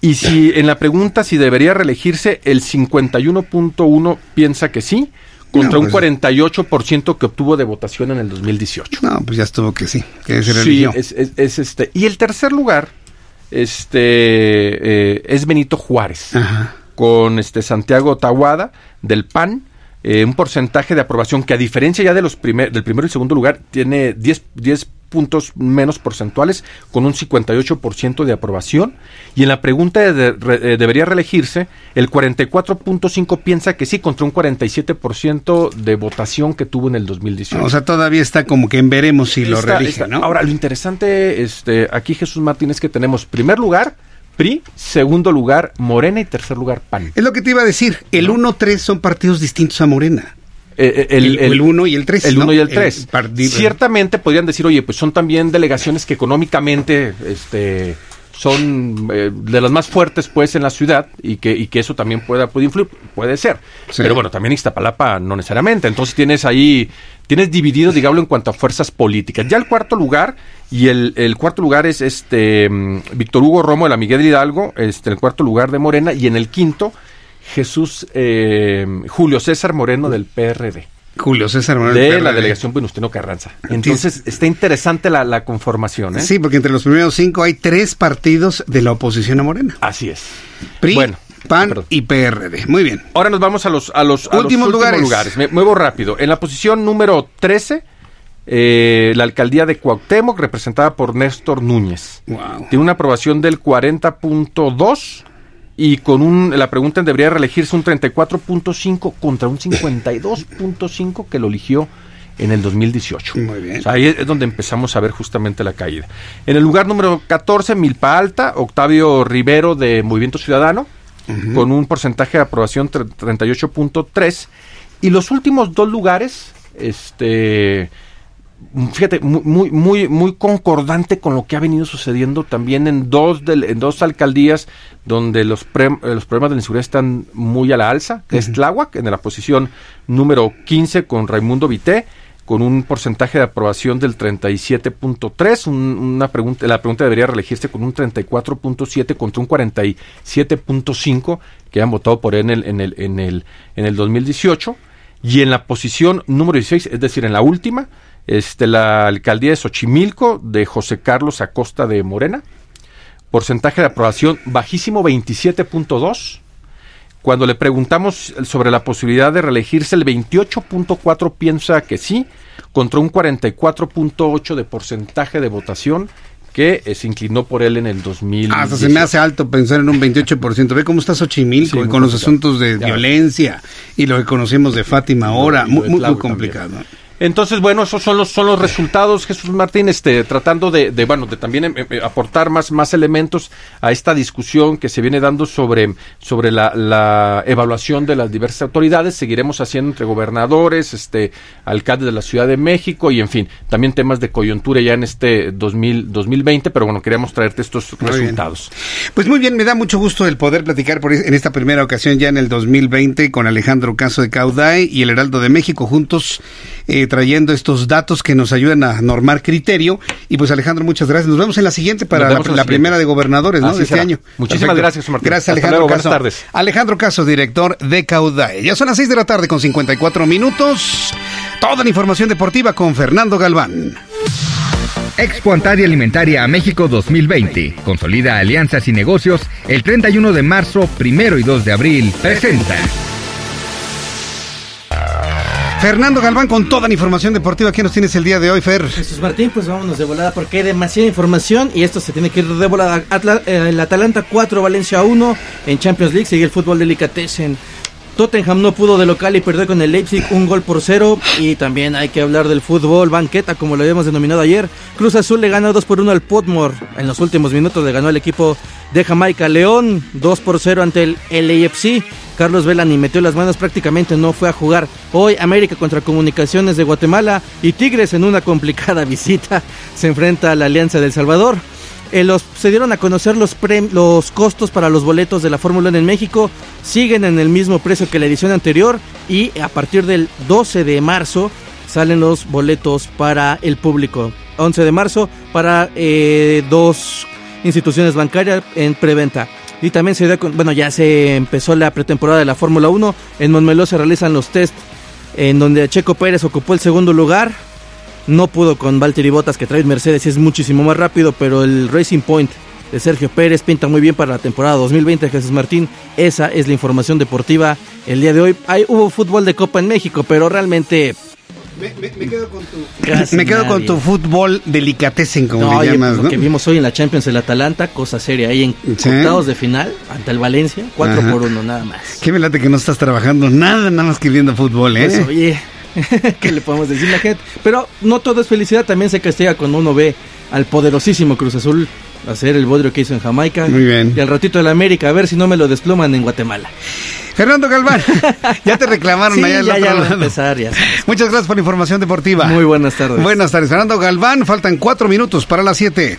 S17: y si en la pregunta si debería reelegirse, el 51.1 piensa que sí, contra
S1: No,
S17: un
S1: pues-
S17: 48% que obtuvo de votación en el 2018.
S1: No, pues ya estuvo que sí, que se
S17: Sí, es, es- es este. Y el tercer lugar este, eh, es Benito Juárez, con este Santiago Tahuada del PAN, eh, un porcentaje de aprobación que a diferencia ya de los primer, del primero y segundo lugar, tiene 10, 10 puntos menos porcentuales, con un 58% de aprobación. Y en la pregunta de, de- re- eh, debería reelegirse, el 44.5 piensa que sí, contra un 47% de votación que tuvo en el 2018.
S1: O sea, todavía está como que en veremos si lo reelige, ¿no?
S17: Ahora, lo interesante este, aquí, Jesús Martínez, que tenemos primer lugar, PRI, segundo lugar, Morena y tercer lugar, PAN.
S1: Es lo que te iba a decir, el 1-3 son partidos distintos a Morena.
S17: Eh, eh,
S1: El- el uno y el tres,
S17: El
S1: ¿no?
S17: 1 y el
S1: El
S17: 3.
S1: partido-
S17: Ciertamente podrían decir, oye, pues son también delegaciones que económicamente este, son eh, de las más fuertes pues en la ciudad y que, y que eso también pueda, puede influir, puede ser.
S1: Sí.
S17: Pero bueno, también Iztapalapa no necesariamente. Entonces tienes ahí, tienes dividido, digámoslo, en cuanto a fuerzas políticas. Ya el cuarto lugar, y el, el cuarto lugar es este mm, Víctor Hugo Romo de la Miguel Hidalgo, este, el cuarto lugar de Morena, y en el quinto, Jesús eh, Julio César Moreno del PRD.
S1: Julio César Moreno
S17: De la delegación Venustiano Carranza. Entonces, está interesante la, la conformación, ¿eh?
S1: Sí, porque entre los primeros cinco hay tres partidos de la oposición a Morena.
S17: Así es.
S1: PRI,
S17: Bueno,
S1: PAN y PRD. Muy bien.
S17: Ahora nos vamos a los, a los, a los
S1: Últimos lugares.
S17: Me muevo rápido. En la posición número 13, eh, la alcaldía de Cuauhtémoc, representada por Néstor Núñez.
S1: Wow.
S17: Tiene una aprobación del 40.2 y con un, la pregunta debería reelegirse un 34.5 contra un 52.5 que lo eligió en el 2018.
S1: Muy bien.
S17: O sea, ahí es donde empezamos a ver justamente la caída. En el lugar número 14, Milpa Alta, Octavio Rivero de Movimiento Ciudadano. con un porcentaje de aprobación 38.3 y los últimos dos lugares, este fíjate, muy, muy, muy concordante con lo que ha venido sucediendo también en dos, en dos alcaldías donde los, los problemas de la inseguridad están muy a la alza, que es Tláhuac, en la posición número 15 con Raimundo Vité, con un porcentaje de aprobación del 37.3, una pregunta, la pregunta debería reelegirse con un 34.7 contra un 47.5 que han votado por él en el, en el, en el, en el 2018. Y en la posición número 16, es decir, en la última, este, la alcaldía de Xochimilco de José Carlos Acosta de Morena. Porcentaje de aprobación bajísimo 27.2. Cuando le preguntamos sobre la posibilidad de reelegirse, el 28.4 piensa que sí, contra un 44.8 de porcentaje de votación que eh, se inclinó por él en el 2000.
S1: Hasta se me hace alto pensar en un 28%. Ve cómo está Xochimilco y con los asuntos de violencia y lo que conocemos de Fátima ahora. Muy, muy, muy complicado.
S17: Entonces, bueno, esos son los, son los resultados, Jesús Martín, este, tratando de, de bueno, de también em, aportar más, más elementos a esta discusión que se viene dando sobre, sobre la, la, evaluación de las diversas autoridades. Seguiremos haciendo entre gobernadores, este, alcaldes de la Ciudad de México y, en fin, también temas de coyuntura ya en este 2000, 2020, pero bueno, queríamos traerte estos resultados.
S1: Pues muy bien, me da mucho gusto el poder platicar por, en esta primera ocasión ya en el 2020 con Alejandro Caso de Cauday y el Heraldo de México juntos. Eh, trayendo estos datos que nos ayudan a normar criterio. Y pues Alejandro, muchas gracias. Nos vemos en la siguiente para la, primera de gobernadores ¿no? de este año.
S17: Muchísimas gracias,
S1: Martín. Gracias, Alejandro Caso.
S17: Buenas tardes.
S1: Alejandro Caso, director de Caudae. Ya son las 6 de la tarde con 54 minutos. Toda la información deportiva con Fernando Galván.
S18: Expo Antaria Alimentaria a México 2020. Consolida alianzas y negocios. El 31 de marzo, primero y 2 de abril. Presenta.
S1: Fernando Galván con toda la información deportiva que nos tienes el día de hoy, Fer.
S19: Jesús Martín, pues vámonos de volada porque hay demasiada información y esto se tiene que ir de volada. Eh, el Atalanta 4, Valencia 1 en Champions League, sigue el fútbol delicatessen. Tottenham no pudo de local y perdió con el Leipzig un gol por cero. Y también hay que hablar del fútbol banqueta, como lo habíamos denominado ayer. Cruz Azul le ganó 2 por 1 al Potmore. En los últimos minutos le ganó el equipo de Jamaica. León 2 por 0 ante el LAFC. Carlos Vela ni metió las manos, prácticamente no fue a jugar. Hoy América contra Comunicaciones de Guatemala y Tigres en una complicada visita se enfrenta a la Alianza del Salvador. Eh, los, se dieron a conocer los, los costos para los boletos de la Fórmula 1 en México. Siguen en el mismo precio que la edición anterior y a partir del 12 de marzo salen los boletos para el público. 11 de marzo para eh, dos instituciones bancarias en preventa. Y también se dio, bueno, ya se empezó la pretemporada de la Fórmula 1. En Montmeló se realizan los test en donde Checo Pérez ocupó el segundo lugar. No pudo con Valtteri Bottas que trae Mercedes y es muchísimo más rápido, pero el Racing Point de Sergio Pérez pinta muy bien para la temporada 2020 Jesús Martín. Esa es la información deportiva el día de hoy. Hay, hubo fútbol de Copa en México, pero realmente
S1: me, quedo con tu, me quedo con tu fútbol delicatessen, como le llamas,
S19: Lo que vimos hoy en la Champions el Atalanta, cosa seria ahí en octavos de final ante el Valencia, 4 por 1 nada más.
S1: Qué me late que no estás trabajando nada, nada más que viendo fútbol, ¿eh?
S19: Pues, oye, ¿qué le podemos decir a la gente? Pero no todo es felicidad, también se castiga cuando uno ve al poderosísimo Cruz Azul hacer el bodrio que hizo en Jamaica.
S1: Muy bien.
S19: Y al ratito de la América, a ver si no me lo despluman en Guatemala.
S1: Fernando Galván, ya te reclamaron allá
S19: ya, ya empezar, ya
S1: Muchas gracias por la información deportiva.
S19: Muy buenas tardes.
S1: Buenas tardes, Fernando Galván. Faltan cuatro minutos para las siete.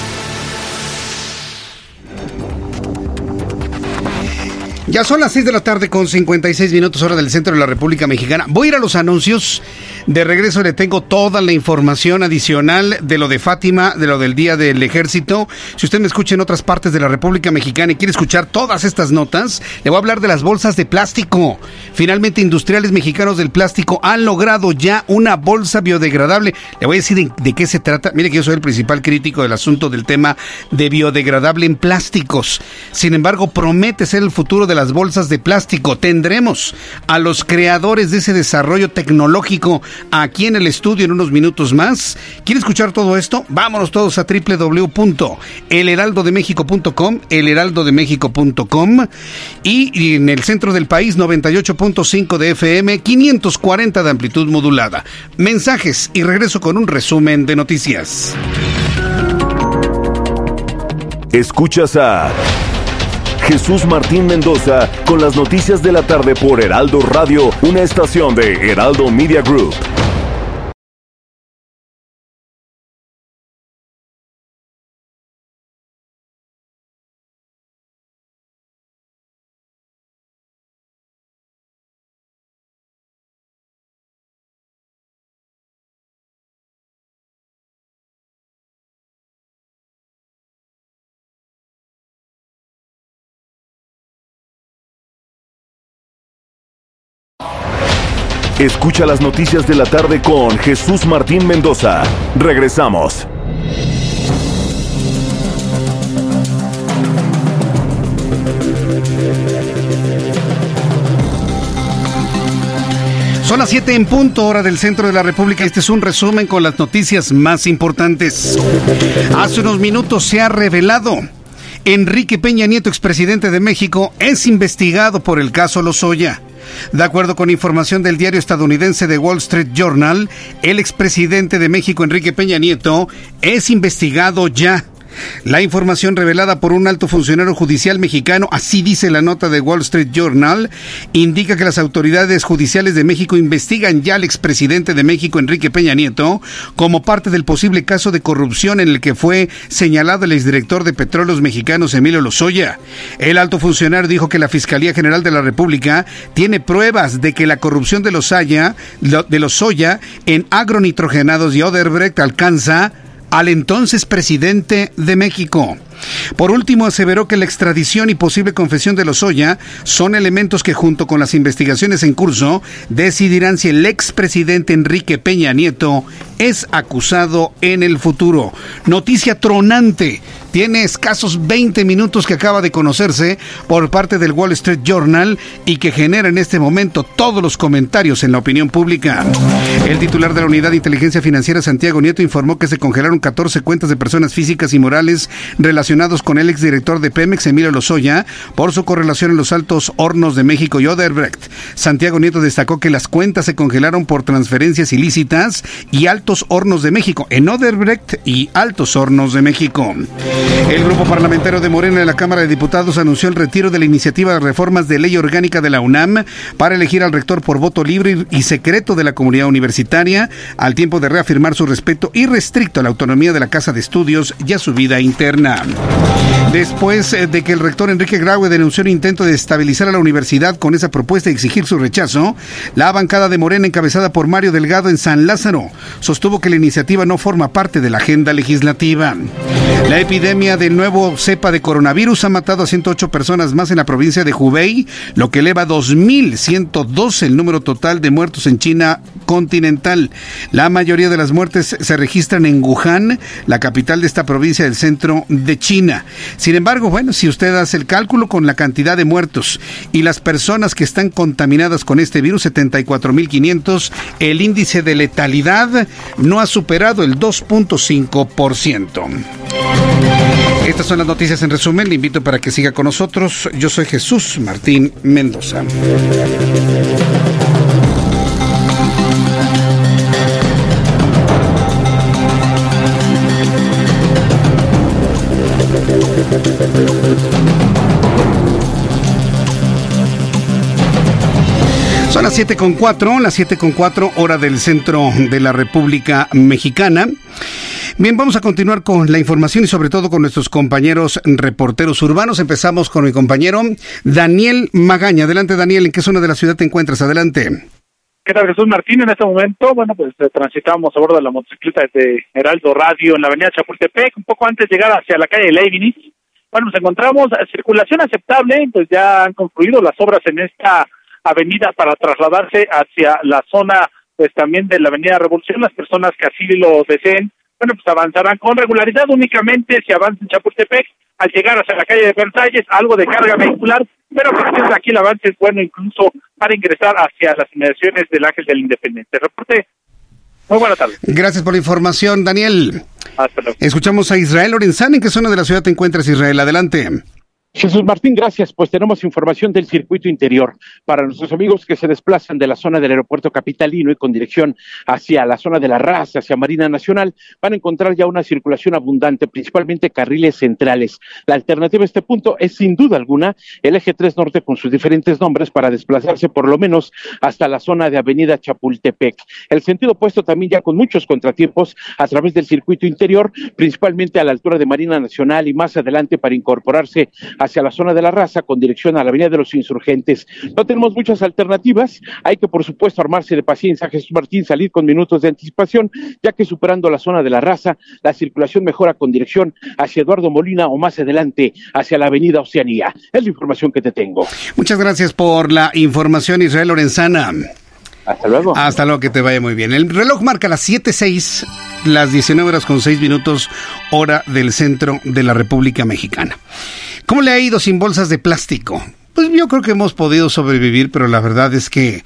S1: Ya son las 6 de la tarde con 56 minutos hora del centro de la República Mexicana. Voy a ir a los anuncios. De regreso le tengo toda la información adicional de lo de Fátima, de lo del Día del Ejército. Si usted me escucha en otras partes de la República Mexicana y quiere escuchar todas estas notas, le voy a hablar de las bolsas de plástico. Finalmente, industriales mexicanos del plástico han logrado ya una bolsa biodegradable. Le voy a decir de, qué se trata. Mire que yo soy el principal crítico del asunto del tema de biodegradable en plásticos. Sin embargo, promete ser el futuro de las bolsas de plástico. Tendremos a los creadores de ese desarrollo tecnológico aquí en el estudio en unos minutos más. ¿Quiere escuchar todo esto? Vámonos todos a www.elheraldodemexico.com, elheraldodemexico.com y en el centro del país 98.5 de FM, 540 de amplitud modulada. Mensajes y regreso con un resumen de noticias.
S15: Escuchas a Jesús Martín Mendoza con las noticias de la tarde por Heraldo Radio, una estación de Heraldo Media Group. Escucha las noticias de la tarde con Jesús Martín Mendoza. Regresamos.
S1: Son las 7 en punto, hora del centro de la República. Este es un resumen con las noticias más importantes. Hace unos minutos se ha revelado. Enrique Peña Nieto, expresidente de México, es investigado por el caso Lozoya. De acuerdo con información del diario estadounidense The Wall Street Journal, el expresidente de México, Enrique Peña Nieto, es investigado ya la información revelada por un alto funcionario judicial mexicano, así dice la nota de Wall Street Journal, indica que las autoridades judiciales de México investigan ya al expresidente de México, Enrique Peña Nieto, como parte del posible caso de corrupción en el que fue señalado el exdirector de Petróleos Mexicanos, Emilio Lozoya. El alto funcionario dijo que la Fiscalía General de la República tiene pruebas de que la corrupción de Lozoya, de Lozoya en agronitrogenados y Oderbrecht alcanza al entonces presidente de México. Por último, aseveró que la extradición y posible confesión de Lozoya son elementos que junto con las investigaciones en curso decidirán si el expresidente Enrique Peña Nieto es acusado en el futuro. Noticia tronante. Tiene escasos 20 minutos que acaba de conocerse por parte del Wall Street Journal y que genera en este momento todos los comentarios en la opinión pública. El titular de la Unidad de Inteligencia Financiera, Santiago Nieto, informó que se congelaron 14 cuentas de personas físicas y morales relacionados con el exdirector de Pemex, Emilio Lozoya, por su correlación en los altos hornos de México y Oderbrecht. Santiago Nieto destacó que las cuentas se congelaron por transferencias ilícitas y altos hornos de México, en Oderbrecht y altos hornos de México. El grupo parlamentario de Morena en la Cámara de Diputados anunció el retiro de la iniciativa de reformas de ley orgánica de la UNAM para elegir al rector por voto libre y secreto de la comunidad universitaria, al tiempo de reafirmar su respeto irrestricto a la autonomía de la Casa de Estudios y a su vida interna. Después eh, de que el rector Enrique Graue denunció un intento de estabilizar a la universidad con esa propuesta y exigir su rechazo, la bancada de Morena encabezada por Mario Delgado en San Lázaro sostuvo que la iniciativa no forma parte de la agenda legislativa. La epidemia del nuevo cepa de coronavirus ha matado a 108 personas más en la provincia de Hubei, lo que eleva a 2.112 el número total de muertos en China continental. La mayoría de las muertes se registran en Wuhan, la capital de esta provincia del centro de China. Sin embargo, bueno, si usted hace el cálculo con la cantidad de muertos y las personas que están contaminadas con este virus, 74.500, el índice de letalidad no ha superado el 2.5%. Estas son las noticias en resumen. Le invito para que siga con nosotros. Yo soy Jesús Martín Mendoza. Son las 7 con 4, las 7 con 4 hora del centro de la República Mexicana. Bien, vamos a continuar con la información y sobre todo con nuestros compañeros reporteros urbanos. Empezamos con mi compañero Daniel Magaña. Adelante, Daniel, ¿en qué zona de la ciudad te encuentras? Adelante.
S11: ¿Qué tal, Jesús Martín? En este momento, bueno, pues eh, transitamos a bordo de la motocicleta de Heraldo Radio en la avenida Chapultepec, un poco antes de llegar hacia la calle Leibniz. Bueno, nos encontramos eh, circulación aceptable, pues ya han concluido las obras en esta avenida para trasladarse hacia la zona, pues también de la avenida Revolución. Las personas que así lo deseen, bueno, pues avanzarán con regularidad únicamente si avanza en Chapultepec al llegar hacia la calle de Versalles, algo de carga vehicular, pero a partir de aquí el avance es bueno incluso para ingresar hacia las inmediaciones del Ángel del Independiente. Reporte. Muy buena tarde.
S1: Gracias por la información, Daniel.
S11: Hasta luego.
S1: Escuchamos a Israel Lorenzana. ¿En qué zona de la ciudad te encuentras, Israel? Adelante.
S12: Jesús Martín, gracias. Pues tenemos información del circuito interior para nuestros amigos que se desplazan de la zona del aeropuerto capitalino y con dirección hacia la zona de la Raza, hacia Marina Nacional, van a encontrar ya una circulación abundante, principalmente carriles centrales. La alternativa a este punto es sin duda alguna el eje 3 norte con sus diferentes nombres para desplazarse por lo menos hasta la zona de Avenida Chapultepec. El sentido opuesto también ya con muchos contratiempos a través del circuito interior, principalmente a la altura de Marina Nacional y más adelante para incorporarse hacia la zona de la raza con dirección a la Avenida de los Insurgentes. No tenemos muchas alternativas, hay que por supuesto armarse de paciencia, Jesús Martín, salir con minutos de anticipación, ya que superando la zona de la raza, la circulación mejora con dirección hacia Eduardo Molina o más adelante hacia la Avenida Oceanía. Es la información que te tengo.
S1: Muchas gracias por la información, Israel Lorenzana.
S12: Hasta luego.
S1: Hasta luego, que te vaya muy bien. El reloj marca las 7.06, las 19 horas con 6 minutos, hora del centro de la República Mexicana. ¿Cómo le ha ido sin bolsas de plástico? Pues yo creo que hemos podido sobrevivir, pero la verdad es que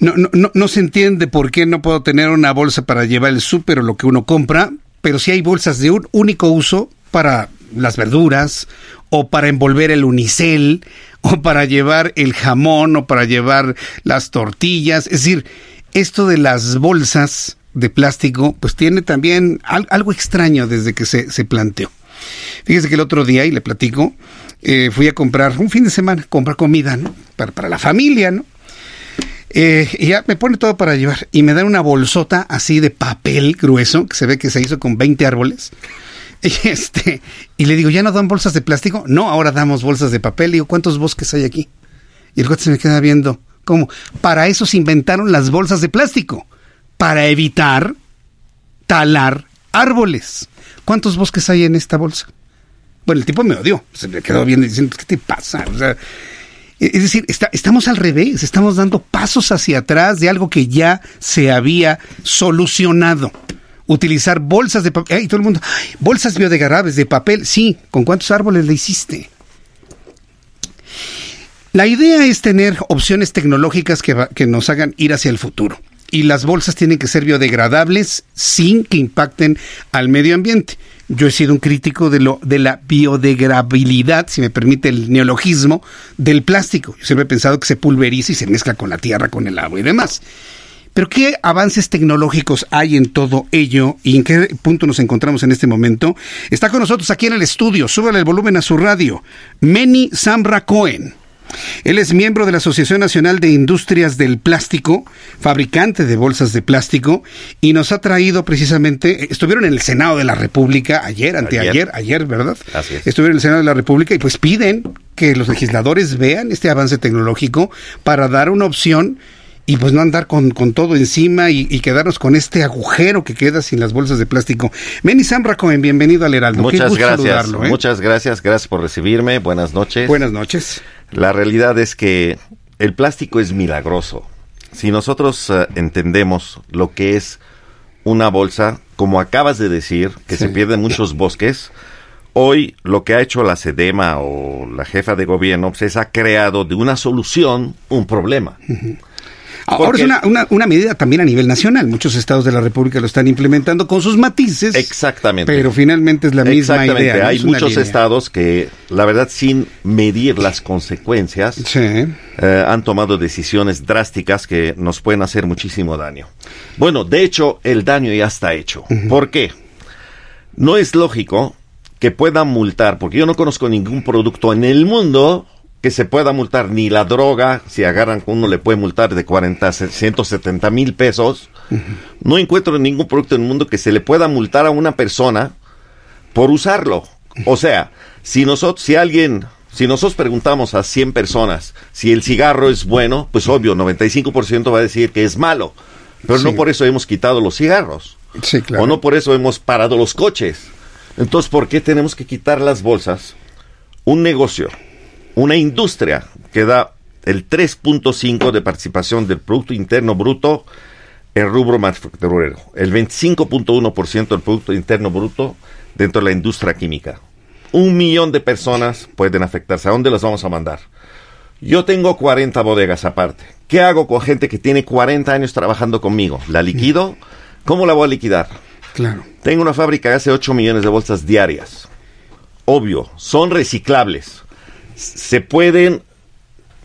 S1: no, se entiende por qué no puedo tener una bolsa para llevar el súper o lo que uno compra, pero sí hay bolsas de un único uso para las verduras o para envolver el unicel o para llevar el jamón o para llevar las tortillas. Es decir, esto de las bolsas de plástico pues tiene también al, algo extraño desde que se planteó. Fíjese que el otro día, y le platico, eh, fui a comprar un fin de semana, comprar comida, ¿no? Para, para la familia, ¿no? Eh, y ya me pone todo para llevar. Y me dan una bolsota así de papel grueso, que se ve que se hizo con 20 árboles. Y, este, y le digo, ¿ya no dan bolsas de plástico? No, ahora damos bolsas de papel. Le digo, ¿cuántos bosques hay aquí? Y el cuate se me queda viendo. ¿Cómo? Para eso se inventaron las bolsas de plástico. Para evitar talar árboles. ¿Cuántos bosques hay en esta bolsa? Bueno, el tipo me odió. Se me quedó viendo diciendo, ¿qué te pasa? O sea, es decir, estamos al revés, estamos dando pasos hacia atrás de algo que ya se había solucionado. Utilizar bolsas de papel, y todo el mundo, "Ay, bolsas biodegradables de papel, sí, ¿con cuántos árboles le hiciste? La idea es tener opciones tecnológicas que nos hagan ir hacia el futuro. Y las bolsas tienen que ser biodegradables sin que impacten al medio ambiente. Yo he sido un crítico de, lo, de la biodegradabilidad, si me permite el neologismo, del plástico. Yo siempre he pensado que se pulveriza y se mezcla con la tierra, con el agua y demás. Pero ¿qué avances tecnológicos hay en todo ello y en qué punto nos encontramos en este momento? Está con nosotros aquí en el estudio, súbale el volumen a su radio, Meni Samra Cohen. Él es miembro de la Asociación Nacional de Industrias del Plástico, fabricante de bolsas de plástico, y nos ha traído precisamente, estuvieron en el Senado de la República ayer, anteayer, ayer, ¿verdad?
S20: Así es.
S1: Estuvieron en el Senado de la República y pues piden que los legisladores vean este avance tecnológico para dar una opción y pues no andar con, con todo encima y, y quedarnos con este agujero que queda sin las bolsas de plástico. Meni Samra Cohen, bienvenido al Heraldo. Qué
S20: Muchas
S1: gusto
S20: gracias.
S1: saludarlo, ¿eh?
S20: Muchas gracias. Gracias por recibirme. Buenas noches.
S1: Buenas noches.
S20: La realidad es que el plástico es milagroso. Si nosotros eh, entendemos lo que es una bolsa, como acabas de decir, que se pierden muchos bosques, hoy lo que ha hecho la SEDEMA o la jefa de gobierno pues, es ha creado de una solución un problema.
S1: Ahora
S20: Porque-
S1: es una, una, una medida también a nivel nacional. Muchos estados de la República lo están implementando con sus matices.
S20: Exactamente.
S1: Pero finalmente es la misma
S20: Exactamente.
S1: idea. ¿no?
S20: Hay
S1: Es
S20: muchos estados que, la verdad, sin medir las consecuencias, eh, han tomado decisiones drásticas que nos pueden hacer muchísimo daño. Bueno, de hecho, el daño ya está hecho. ¿Por qué? No es lógico que puedan multar, porque yo no conozco ningún producto en el mundo que se pueda multar, ni la droga, si agarran con uno le puede multar de 40 a 170 mil pesos. No encuentro ningún producto en el mundo que se le pueda multar a una persona por usarlo. O sea, si nosotros, si alguien Si nosotros preguntamos a 100 personas si el cigarro es bueno, pues obvio, 95% va a decir que es malo. Pero no por eso hemos quitado los cigarros.
S1: Sí, claro.
S20: O no por eso hemos parado los coches. Entonces, ¿por qué tenemos que quitar las bolsas? Un negocio, una industria que da el 3.5 de participación del Producto Interno Bruto en rubro manufacturero, el 25.1% del Producto Interno Bruto dentro de la industria química. Un millón de personas pueden afectarse. ¿A dónde las vamos a mandar? Yo tengo 40 bodegas aparte. ¿Qué hago con gente que tiene 40 años trabajando conmigo? ¿La liquido? ¿Cómo la voy a liquidar?
S1: Claro.
S20: Tengo una fábrica que hace 8 millones de bolsas diarias. Obvio, son reciclables. Se pueden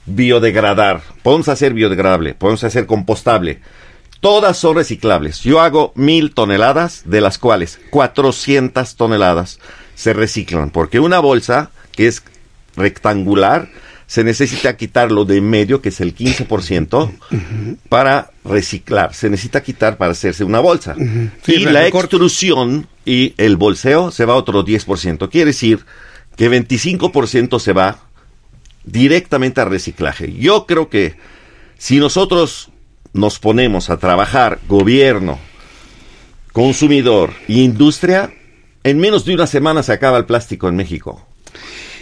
S20: biodegradar. Podemos hacer biodegradable, podemos hacer compostable. Todas son reciclables. Yo hago mil toneladas, de las cuales 400 toneladas se reciclan. Porque una bolsa que es rectangular, se necesita quitarlo de medio, que es el 15%, para reciclar. Se necesita quitar para hacerse una bolsa. y la extrusión y el bolseo se va a otro 10%. Quiere decir que 25% se va directamente a reciclaje. Yo creo que si nosotros nos ponemos a trabajar gobierno, consumidor e industria, en menos de una semana se acaba el plástico en México.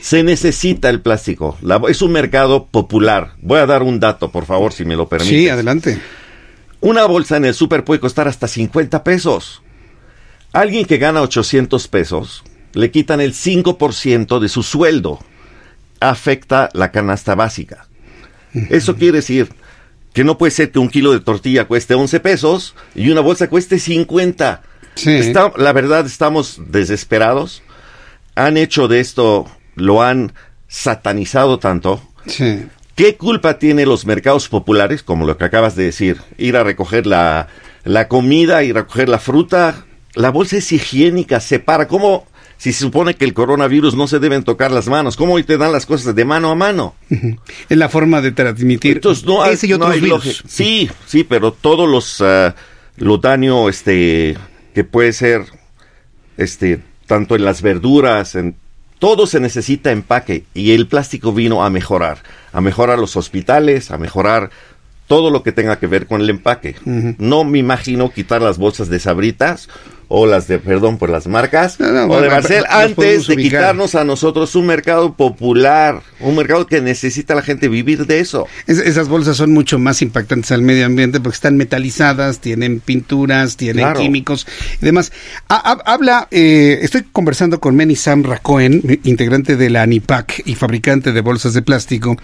S20: Se necesita el plástico. La- es un mercado popular. Voy a dar un dato, por favor, si me lo permite.
S1: Sí, adelante.
S20: Una bolsa en el súper puede costar hasta 50 pesos. Alguien que gana 800 pesos, le quitan el 5% de su sueldo. Afecta la canasta básica. Eso quiere decir que no puede ser que un kilo de tortilla cueste 11 pesos y una bolsa cueste 50. Está- la verdad, estamos desesperados. Han hecho de esto, lo han satanizado tanto. ¿Qué culpa tienen los mercados populares, como lo que acabas de decir? Ir a recoger la, la comida, ir a recoger la fruta. La bolsa es higiénica, separa. ¿Cómo, si se supone que el coronavirus no se deben tocar las manos, cómo hoy te dan las cosas de mano a mano?
S1: Es la forma de transmitir
S20: Entonces, no hay,
S1: ese y
S20: no
S1: otros
S20: hay
S1: virus.
S20: Sí, sí, pero todos los, ah, lo daño este, que puede ser, este, tanto en las verduras, en todo se necesita empaque y el plástico vino a mejorar, a mejorar los hospitales, a mejorar todo lo que tenga que ver con el empaque. No me imagino quitar las bolsas de sabritas o las de, perdón por las marcas,
S1: no,
S20: o de Barcel,
S1: los
S20: antes de
S1: ubicar.
S20: quitarnos a nosotros un mercado popular, un mercado que necesita la gente vivir de eso.
S1: Es- esas bolsas son mucho más impactantes al medio ambiente porque están metalizadas, tienen pinturas, tienen
S20: Claro.
S1: químicos y demás. Ha- ha- habla, eh, estoy conversando con Meni Sam Racoen, integrante de la ANIPAC y fabricante de bolsas de plástico.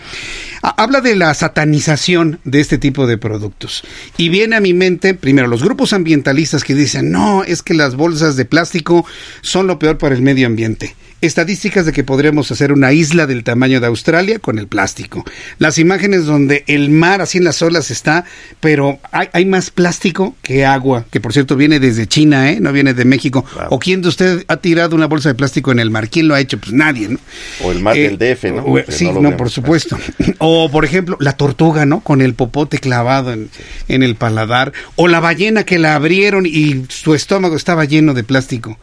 S1: Ha- habla de la satanización de este tipo de productos. Y viene a mi mente, primero, los grupos ambientalistas que dicen, no, es que las bolsas de plástico son lo peor para el medio ambiente. Estadísticas de que podríamos hacer una isla del tamaño de Australia con el plástico. Las imágenes donde el mar así en las olas está, pero hay, hay más plástico que agua, que por cierto viene desde China, ¿eh? no viene de México. ¿O quién de ustedes ha tirado una bolsa de plástico en el mar? ¿Quién lo ha hecho? Pues nadie, ¿no?
S20: O el mar
S1: Eh,
S20: del DF, ¿no?
S1: o- sí,
S20: no
S1: por supuesto. O, por ejemplo, la tortuga, ¿no? Con el popote clavado en, en el paladar. O la ballena que la abrieron y su estómago estaba lleno de plástico.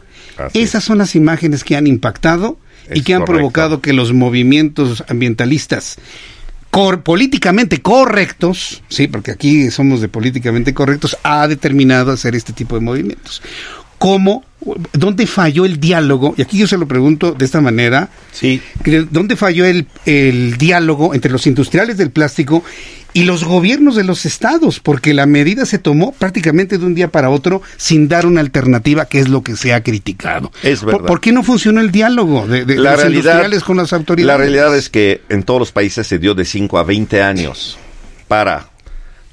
S1: Esas son las imágenes que han impactado y que han
S20: correcto.
S1: provocado que los movimientos ambientalistas cor- políticamente correctos, sí, porque aquí somos de políticamente correctos, ha determinado hacer este tipo de movimientos. ¿Cómo? ¿Dónde falló el diálogo? Y aquí yo se lo pregunto de esta manera.
S20: Sí.
S1: ¿Dónde falló el, el diálogo entre los industriales del plástico y los gobiernos de los estados? Porque la medida se tomó prácticamente de un día para otro sin dar una alternativa, que es lo que se ha criticado.
S20: Es
S1: ¿Por,
S20: verdad.
S1: por qué no funcionó el diálogo de, de- de
S20: la
S1: los
S20: realidad,
S1: industriales con las autoridades?
S20: La realidad es que en todos los países se dio de 5 a 20 años para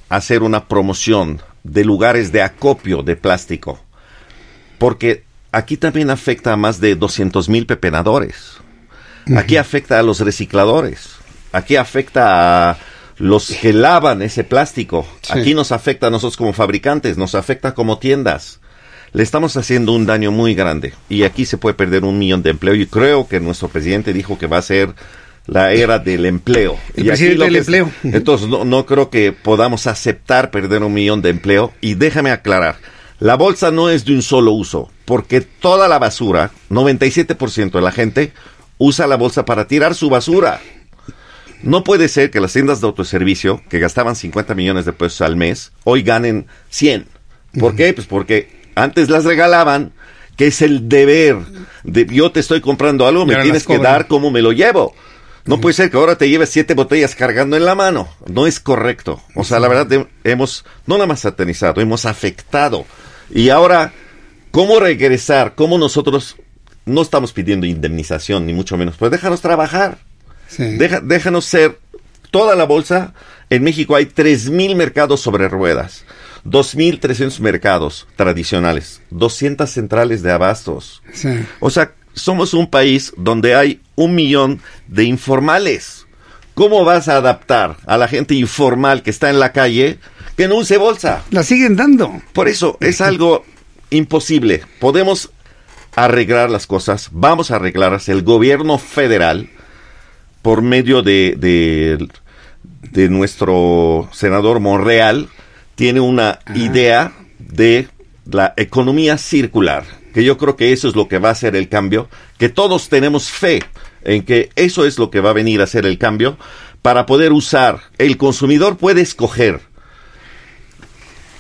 S20: hacer una promoción de lugares de acopio de plástico. Porque aquí también afecta a más de 200 mil pepenadores. Aquí afecta a los recicladores. Aquí afecta a los que lavan ese plástico.
S1: Sí.
S20: Aquí nos afecta a nosotros como fabricantes, nos afecta como tiendas. Le estamos haciendo un daño muy grande y aquí se puede perder un millón de empleo y creo que nuestro presidente dijo que va a ser la era del empleo.
S1: El
S20: Y
S1: presidente del
S20: es-
S1: empleo.
S20: Entonces no, no creo que podamos aceptar perder un millón de empleo y déjame aclarar, la bolsa no es de un solo uso porque toda la basura, 97% de la gente usa la bolsa para tirar su basura. No puede ser que las tiendas de autoservicio, que gastaban 50 millones de pesos al mes, hoy ganen 100. ¿Por qué? Pues porque antes las regalaban, que es el deber. De, yo te estoy comprando algo, me tienes que dar como me lo llevo. No puede ser que ahora te lleves siete botellas cargando en la mano. No es correcto. O sea, la verdad, hemos no nada más satanizado, hemos afectado. Y ahora, ¿cómo regresar? ¿Cómo nosotros no estamos pidiendo indemnización, ni mucho menos? Pues déjanos trabajar. Deja, déjanos ser toda la bolsa. En México hay 3.000 mercados sobre ruedas. 2.300 mercados tradicionales, 200 centrales de abastos. O sea, somos un país donde hay un millón de informales. ¿Cómo vas a adaptar a la gente informal que está en la calle que no use bolsa?
S1: La siguen dando.
S20: Por eso es algo imposible. Podemos arreglar las cosas, vamos a arreglarlas. El gobierno federal, por medio de, de, de nuestro senador Monreal, tiene una idea de la economía circular, que yo creo que eso es lo que va a hacer el cambio, que todos tenemos fe en que eso es lo que va a venir a hacer el cambio para poder usar. El consumidor puede escoger.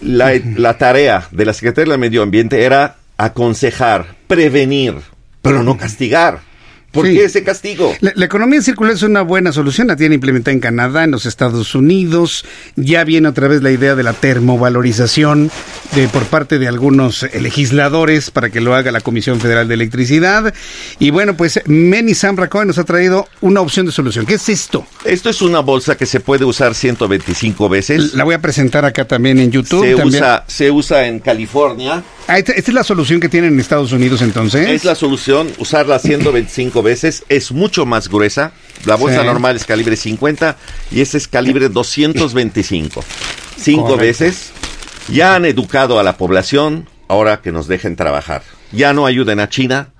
S20: La, la tarea de la Secretaría del Medio Ambiente era aconsejar, prevenir, pero no castigar. ¿Por qué ese castigo?
S1: La, economía circular es una buena solución, la tiene implementada en Canadá, en los Estados Unidos, ya viene otra vez la idea de la termovalorización de, por parte de algunos legisladores para que lo haga la Comisión Federal de Electricidad. Y bueno, pues Meni Samracoy nos ha traído una opción de solución. ¿Qué es esto?
S20: Esto es una bolsa que se puede usar 125 veces.
S1: La voy a presentar acá también en YouTube.
S20: Se, Usa, se usa en California.
S1: Ah, esta, es la solución que tienen en Estados Unidos entonces.
S20: Es la solución, usarla 125 veces, es mucho más gruesa. La bolsa normal es calibre 50 y esta es calibre 225. Cinco veces. Ya han educado a la población, ahora que nos dejen trabajar. Ya no ayuden a China.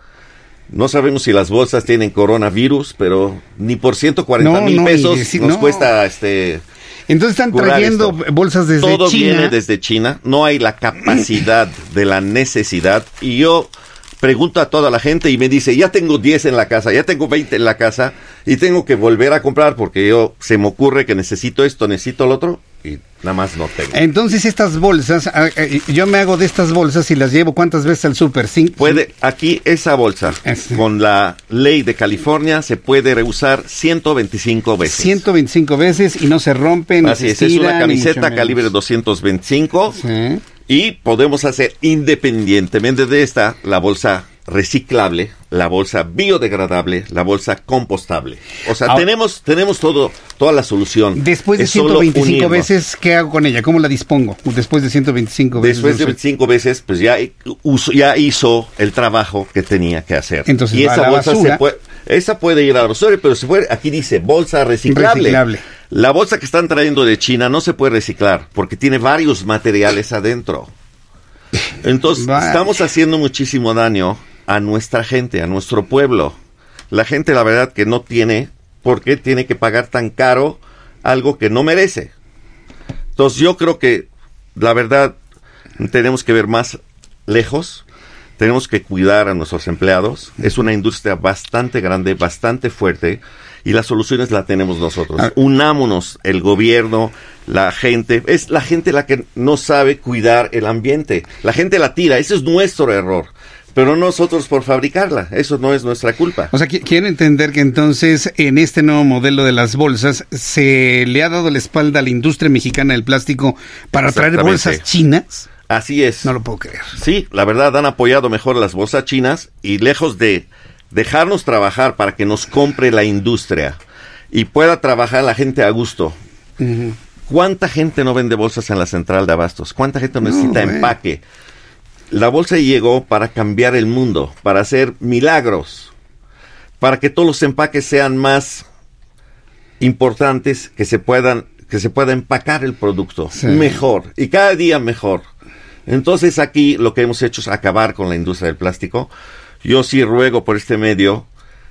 S20: No sabemos si las bolsas tienen coronavirus, pero ni por 140 mil pesos nos cuesta este
S1: entonces están trayendo bolsas desde China.
S20: Todo viene desde China. No hay la capacidad de la necesidad. Y yo pregunto a toda la gente y me dice, ya tengo 10 en la casa, ya tengo 20 en la casa y tengo que volver a comprar porque yo se me ocurre que necesito esto, necesito lo otro y nada más no tengo.
S1: Entonces estas bolsas, ah, eh, yo me hago de estas bolsas y las llevo cuántas veces al súper.
S20: Puede, aquí esa bolsa, con la ley de California, se puede reusar 125 veces.
S1: 125 veces y no se rompen.
S20: Así es, es una camiseta calibre 225 y podemos hacer independientemente de esta la bolsa reciclable, la bolsa biodegradable, la bolsa compostable. O sea, tenemos tenemos todo toda la solución.
S1: Después de 125 veces, ¿qué hago con ella? ¿Cómo la dispongo? Después de 125
S20: veces. Después de 25 veces, pues ya, ya hizo el trabajo que tenía que hacer.
S1: Entonces,
S20: y esa bolsa se puede, esa puede ir a la basura, pero se puede, aquí dice bolsa reciclable. reciclable. La bolsa que están trayendo de China no se puede reciclar porque tiene varios materiales adentro. Entonces, estamos haciendo muchísimo daño a nuestra gente, a nuestro pueblo. La gente, la verdad, que no tiene por qué tiene que pagar tan caro algo que no merece. Entonces, yo creo que, la verdad, tenemos que ver más lejos. Tenemos que cuidar a nuestros empleados. Es una industria bastante grande, bastante fuerte y las soluciones las tenemos nosotros. Ah. Unámonos, el gobierno, la gente. Es la gente la que no sabe cuidar el ambiente. La gente la tira. Ese es nuestro error pero nosotros por fabricarla. Eso no es nuestra culpa.
S1: O sea, quiero entender que entonces en este nuevo modelo de las bolsas se le ha dado la espalda a la industria mexicana del plástico para traer bolsas chinas.
S20: Así es.
S1: No lo puedo creer.
S20: Sí, la verdad han apoyado mejor las bolsas chinas y lejos de dejarnos trabajar para que nos compre la industria y pueda trabajar la gente a gusto. ¿Cuánta gente no vende bolsas en la central de abastos? ¿Cuánta gente necesita empaque? La bolsa llegó para cambiar el mundo, para hacer milagros, para que todos los empaques sean más importantes, que se puedan, que se pueda empacar el producto mejor y cada día mejor. Entonces aquí lo que hemos hecho es acabar con la industria del plástico. Yo sí ruego por este medio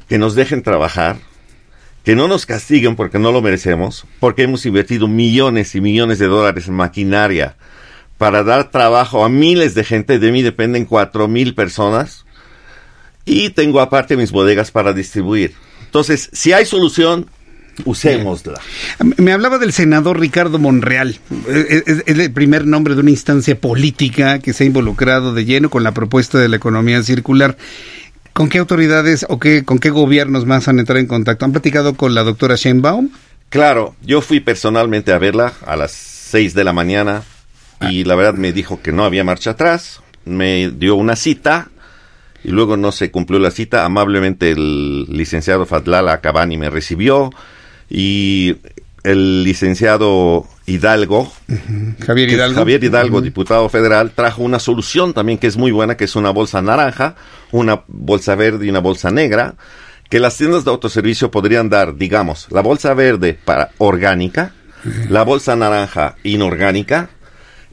S20: que nos dejen trabajar, que no nos castiguen porque no lo merecemos, porque hemos invertido millones y millones de dólares en maquinaria para dar trabajo a miles de gente, de mí dependen cuatro mil personas, y tengo aparte mis bodegas para distribuir. Entonces, si hay solución, usémosla.
S1: Me hablaba del senador Ricardo Monreal. Es, es- es el primer nombre de una instancia política que se ha involucrado de lleno con la propuesta de la economía circular. ¿Con qué autoridades o qué, con qué gobiernos más han entrado en contacto? ¿Han platicado con la doctora Sheinbaum?
S20: Claro, yo fui personalmente a verla a las 6 de la mañana y la verdad me dijo que no había marcha atrás, me dio una cita y luego no se cumplió la cita. Amablemente el licenciado Fadlala Cabani me recibió y el licenciado Hidalgo,
S1: Javier Hidalgo.
S20: Javier Hidalgo,
S1: Ujú.
S20: diputado federal, trajo una solución también que es muy buena, que es una bolsa naranja, una bolsa verde y una bolsa negra, que las tiendas de autoservicio podrían dar, digamos, la bolsa verde para orgánica, la bolsa naranja inorgánica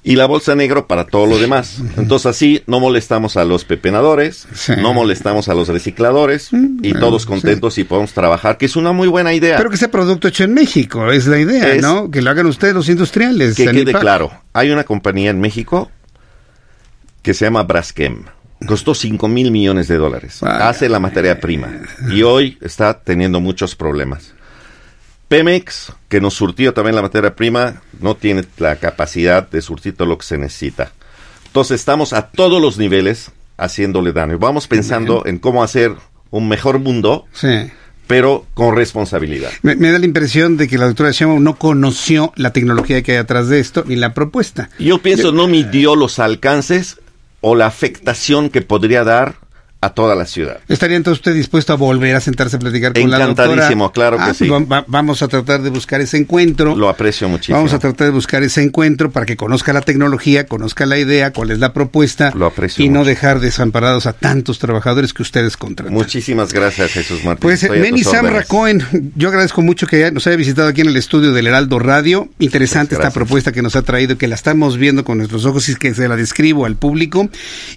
S20: y la bolsa negro para todo lo demás. Entonces así no molestamos a los pepenadores, no molestamos a los recicladores y todos contentos y podemos trabajar, que es una muy buena idea.
S1: Pero que sea producto hecho en México, es la idea,
S20: Es-
S1: ¿no? Que lo hagan ustedes los industriales.
S20: Que quede claro, hay una compañía en México que se llama Braskem. Costó 5 mil millones de dólares. Hace la materia prima. Y hoy está teniendo muchos problemas. Pemex, que nos surtió también la materia prima, no tiene la capacidad de surtir todo lo que se necesita. Entonces estamos a todos los niveles haciéndole daño. Vamos pensando en cómo hacer un mejor mundo,
S1: Sí.
S20: pero con responsabilidad.
S1: Me, me da la impresión de que la doctora Sheinbaum no conoció la tecnología que hay atrás de esto ni la propuesta.
S20: Yo pienso no midió los alcances o la afectación que podría dar a toda la ciudad.
S1: ¿Estaría entonces usted dispuesto a volver a sentarse a platicar con la doctora?
S20: Encantadísimo, claro que
S1: Ah,
S20: sí.
S1: va- va- vamos a tratar de buscar ese encuentro.
S20: Lo aprecio muchísimo.
S1: Vamos a tratar de buscar ese encuentro para que conozca la tecnología, conozca la idea, cuál es la propuesta
S20: Lo aprecio
S1: y no dejar desamparados a tantos trabajadores que ustedes contratan.
S20: Muchísimas gracias, Jesús Martín.
S1: Pues Meni Samra. Cohen, yo agradezco mucho que nos haya visitado aquí en el estudio del Heraldo Radio. Interesante esta propuesta que nos ha traído, que la estamos viendo con nuestros ojos y que se la describo al público.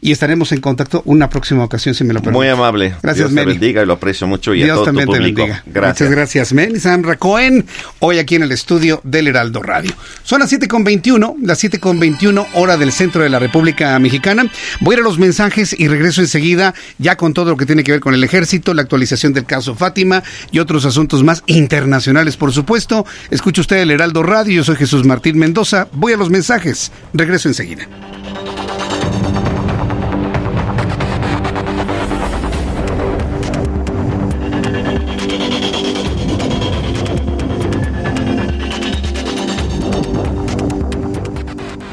S1: Y estaremos en contacto una próxima ocasión, si me lo permite.
S20: Muy amable.
S1: Gracias,
S20: Dios te bendiga y lo aprecio mucho y a
S1: Dios
S20: todo tu
S1: también te
S20: público.
S1: bendiga.
S20: Gracias.
S1: Muchas gracias, Samra Cohen, hoy aquí en el estudio del Heraldo Radio. Son las 7.21, las 7.21 hora del centro de la República Mexicana. Voy a ir a los mensajes y regreso enseguida ya con todo lo que tiene que ver con el ejército, la actualización del caso Fátima y otros asuntos más internacionales, por supuesto. Escucha usted el Heraldo Radio, yo soy Jesús Martín Mendoza. Voy a los mensajes, regreso enseguida.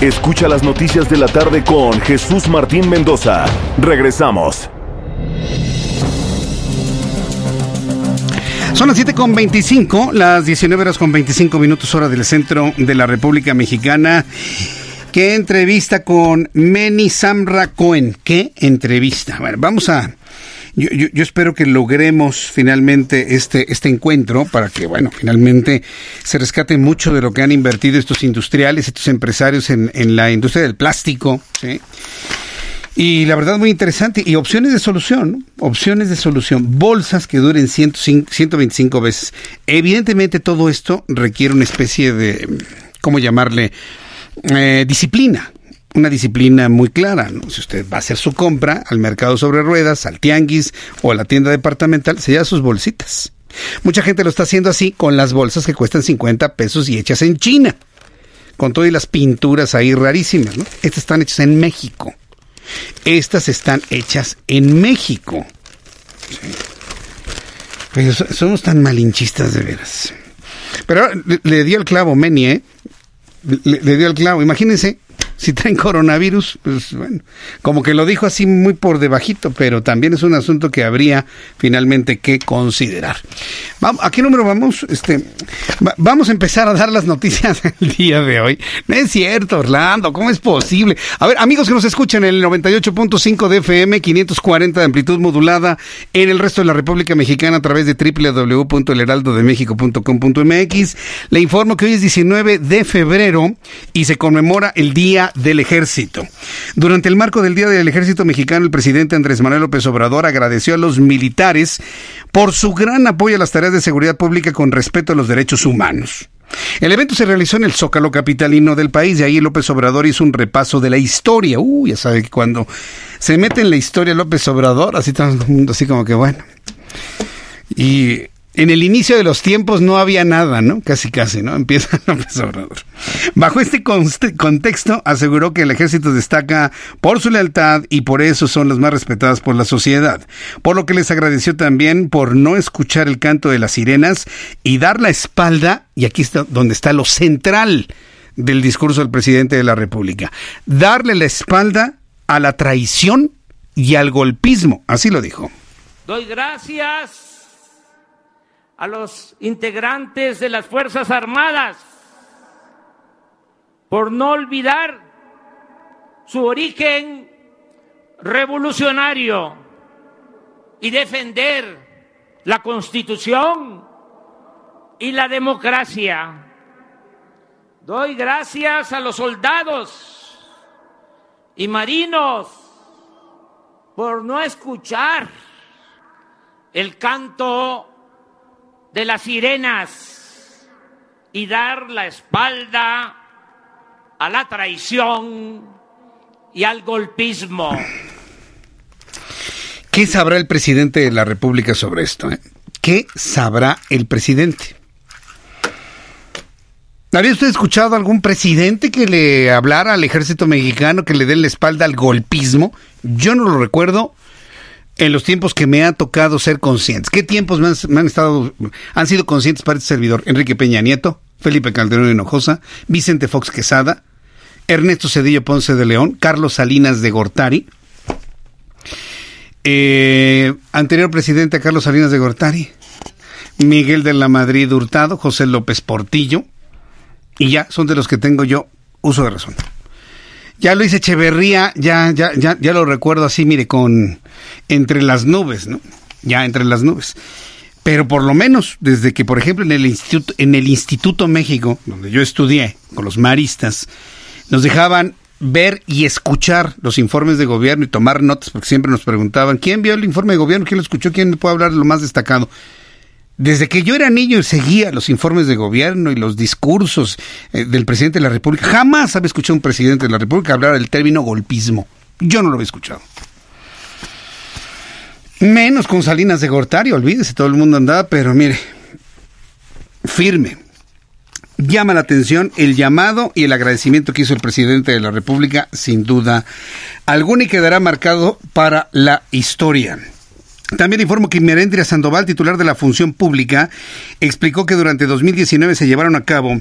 S15: Escucha las noticias de la tarde con Jesús Martín Mendoza. Regresamos.
S1: Son las 7 con 25, las 19 horas con 25 minutos hora del centro de la República Mexicana. ¿Qué entrevista con Meni Samra Cohen? ¿Qué entrevista? Bueno, vamos a... Yo, yo, espero que logremos finalmente este, este encuentro para que, bueno, finalmente se rescate mucho de lo que han invertido estos industriales, estos empresarios en, en la industria del plástico, ¿sí? Y la verdad muy interesante. Y opciones de solución, opciones de solución. Bolsas que duren 105, 125 veces. Evidentemente todo esto requiere una especie de, ¿cómo llamarle? Eh, disciplina. Una disciplina muy clara. ¿no? Si usted va a hacer su compra al mercado sobre ruedas, al tianguis o a la tienda departamental, se lleva sus bolsitas. Mucha gente lo está haciendo así con las bolsas que cuestan 50 pesos y hechas en China. Con todas las pinturas ahí rarísimas. ¿no? Estas están hechas en México. Estas están hechas en México. Pero somos tan malinchistas de veras. Pero le, le dio el clavo Meni, ¿eh? Le dio el clavo. Imagínense, si traen coronavirus, pues bueno, como que lo dijo así muy por debajito, pero también es un asunto que habría finalmente que considerar. Vamos, ¿A qué número vamos? Este, vamos a empezar a dar las noticias el día de hoy. No es cierto, Orlando, ¿cómo es posible? A ver, amigos que nos escuchan en el 98.5 de FM, 540 de amplitud modulada en el resto de la República Mexicana a través de www.elheraldodemexico.com.mx, le informo que hoy es 19 de febrero y se conmemora el Día del Ejército. Durante el marco del Día del Ejército Mexicano, el presidente Andrés Manuel López Obrador agradeció a los militares por su gran apoyo a las tareas de seguridad pública con respeto a los derechos humanos. El evento se realizó en el Zócalo capitalino del país y ahí López Obrador hizo un repaso de la historia. Uy, ya sabe que cuando se mete en la historia López Obrador, así todo el mundo así como que bueno. Y en el inicio de los tiempos no había nada, ¿no? Casi, casi, ¿no? Empieza López Obrador. Bajo este contexto, aseguró que el ejército destaca por su lealtad y por eso son las más respetadas por la sociedad. Por lo que les agradeció también por no escuchar el canto de las sirenas y dar la espalda, y aquí está donde está lo central del discurso del presidente de la República, darle la espalda a la traición y al golpismo. Así lo dijo.
S2: Doy gracias a los integrantes de las Fuerzas Armadas por no olvidar su origen revolucionario y defender la Constitución y la democracia. Doy gracias a los soldados y marinos por no escuchar el canto de las sirenas y dar la espalda a la traición y al golpismo.
S1: ¿Qué sabrá el presidente de la República sobre esto? Eh? ¿Qué sabrá el presidente? ¿Había usted escuchado algún presidente que le hablara al ejército mexicano, que le dé la espalda al golpismo? Yo no lo recuerdo en los tiempos que me ha tocado ser conscientes. ¿Qué tiempos me han, estado, han sido conscientes para este servidor? Enrique Peña Nieto, Felipe Calderón Hinojosa, Vicente Fox Quesada, Ernesto Cedillo Ponce de León, Carlos Salinas de Gortari, eh, anterior presidente Carlos Salinas de Gortari, Miguel de la Madrid Hurtado, José López Portillo, y ya son de los que tengo yo uso de razón. Ya Luis Echeverría, ya, ya, ya, ya lo recuerdo así, mire, con entre las nubes, ¿no? Ya entre las nubes. Pero por lo menos, desde que, por ejemplo, en el Instituto, en el Instituto México, donde yo estudié con los maristas, nos dejaban ver y escuchar los informes de gobierno y tomar notas, porque siempre nos preguntaban, ¿quién vio el informe de gobierno? ¿Quién lo escuchó? ¿Quién puede hablar de lo más destacado? Desde que yo era niño seguía los informes de gobierno y los discursos eh, del presidente de la República, jamás había escuchado a un presidente de la República hablar del término golpismo. Yo no lo había escuchado. Menos con Salinas de Gortari, olvídese, todo el mundo andaba, pero mire, firme. Llama la atención el llamado y el agradecimiento que hizo el presidente de la República, sin duda alguna, y quedará marcado para la historia. También informo que Merendria Sandoval, titular de la función pública, explicó que durante 2019 se llevaron a cabo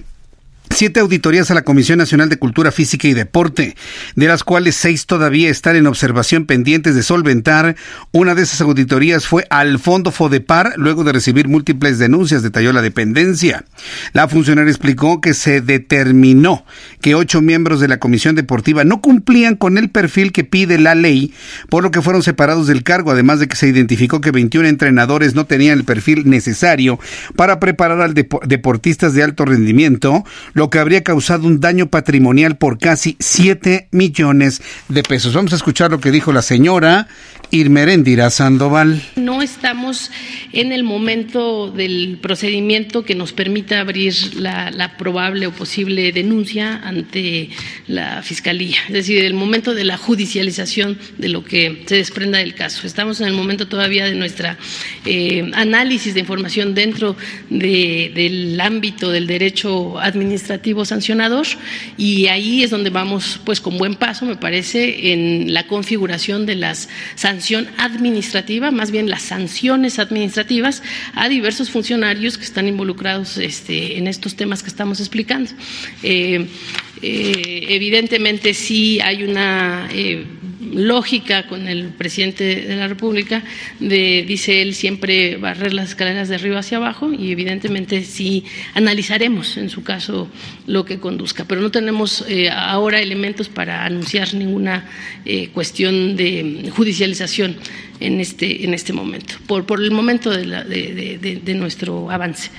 S1: siete auditorías a la Comisión Nacional de Cultura Física y Deporte, de las cuales seis todavía están en observación pendientes de solventar. Una de esas auditorías fue al Fondo Fodepar, luego de recibir múltiples denuncias, detalló la dependencia. La funcionaria explicó que se determinó que ocho miembros de la Comisión Deportiva no cumplían con el perfil que pide la ley, por lo que fueron separados del cargo, además de que se identificó que 21 entrenadores no tenían el perfil necesario para preparar al deportistas de alto rendimiento, lo que habría causado un daño patrimonial por casi 7 millones de pesos. Vamos a escuchar lo que dijo la señora Irmerendira Sandoval.
S6: No estamos en el momento del procedimiento que nos permita abrir la, probable o posible denuncia ante la Fiscalía, es decir, el momento de la judicialización de lo que se desprenda del caso. Estamos en el momento todavía de nuestra eh, análisis de información dentro del ámbito del derecho administrativo sancionador y ahí es donde vamos pues con buen paso, me parece, en la configuración de la sanción administrativa, más bien las sanciones administrativas a diversos funcionarios que están involucrados este, en estos temas que estamos explicando. Eh, eh, evidentemente sí hay una eh, lógica con el presidente de la República de, dice él, siempre barrer las escaleras de arriba hacia abajo y evidentemente sí analizaremos en su caso lo que conduzca, pero no tenemos eh, ahora elementos para anunciar ninguna cuestión de judicialización en este, en este momento, por, por el momento de, de nuestro avance.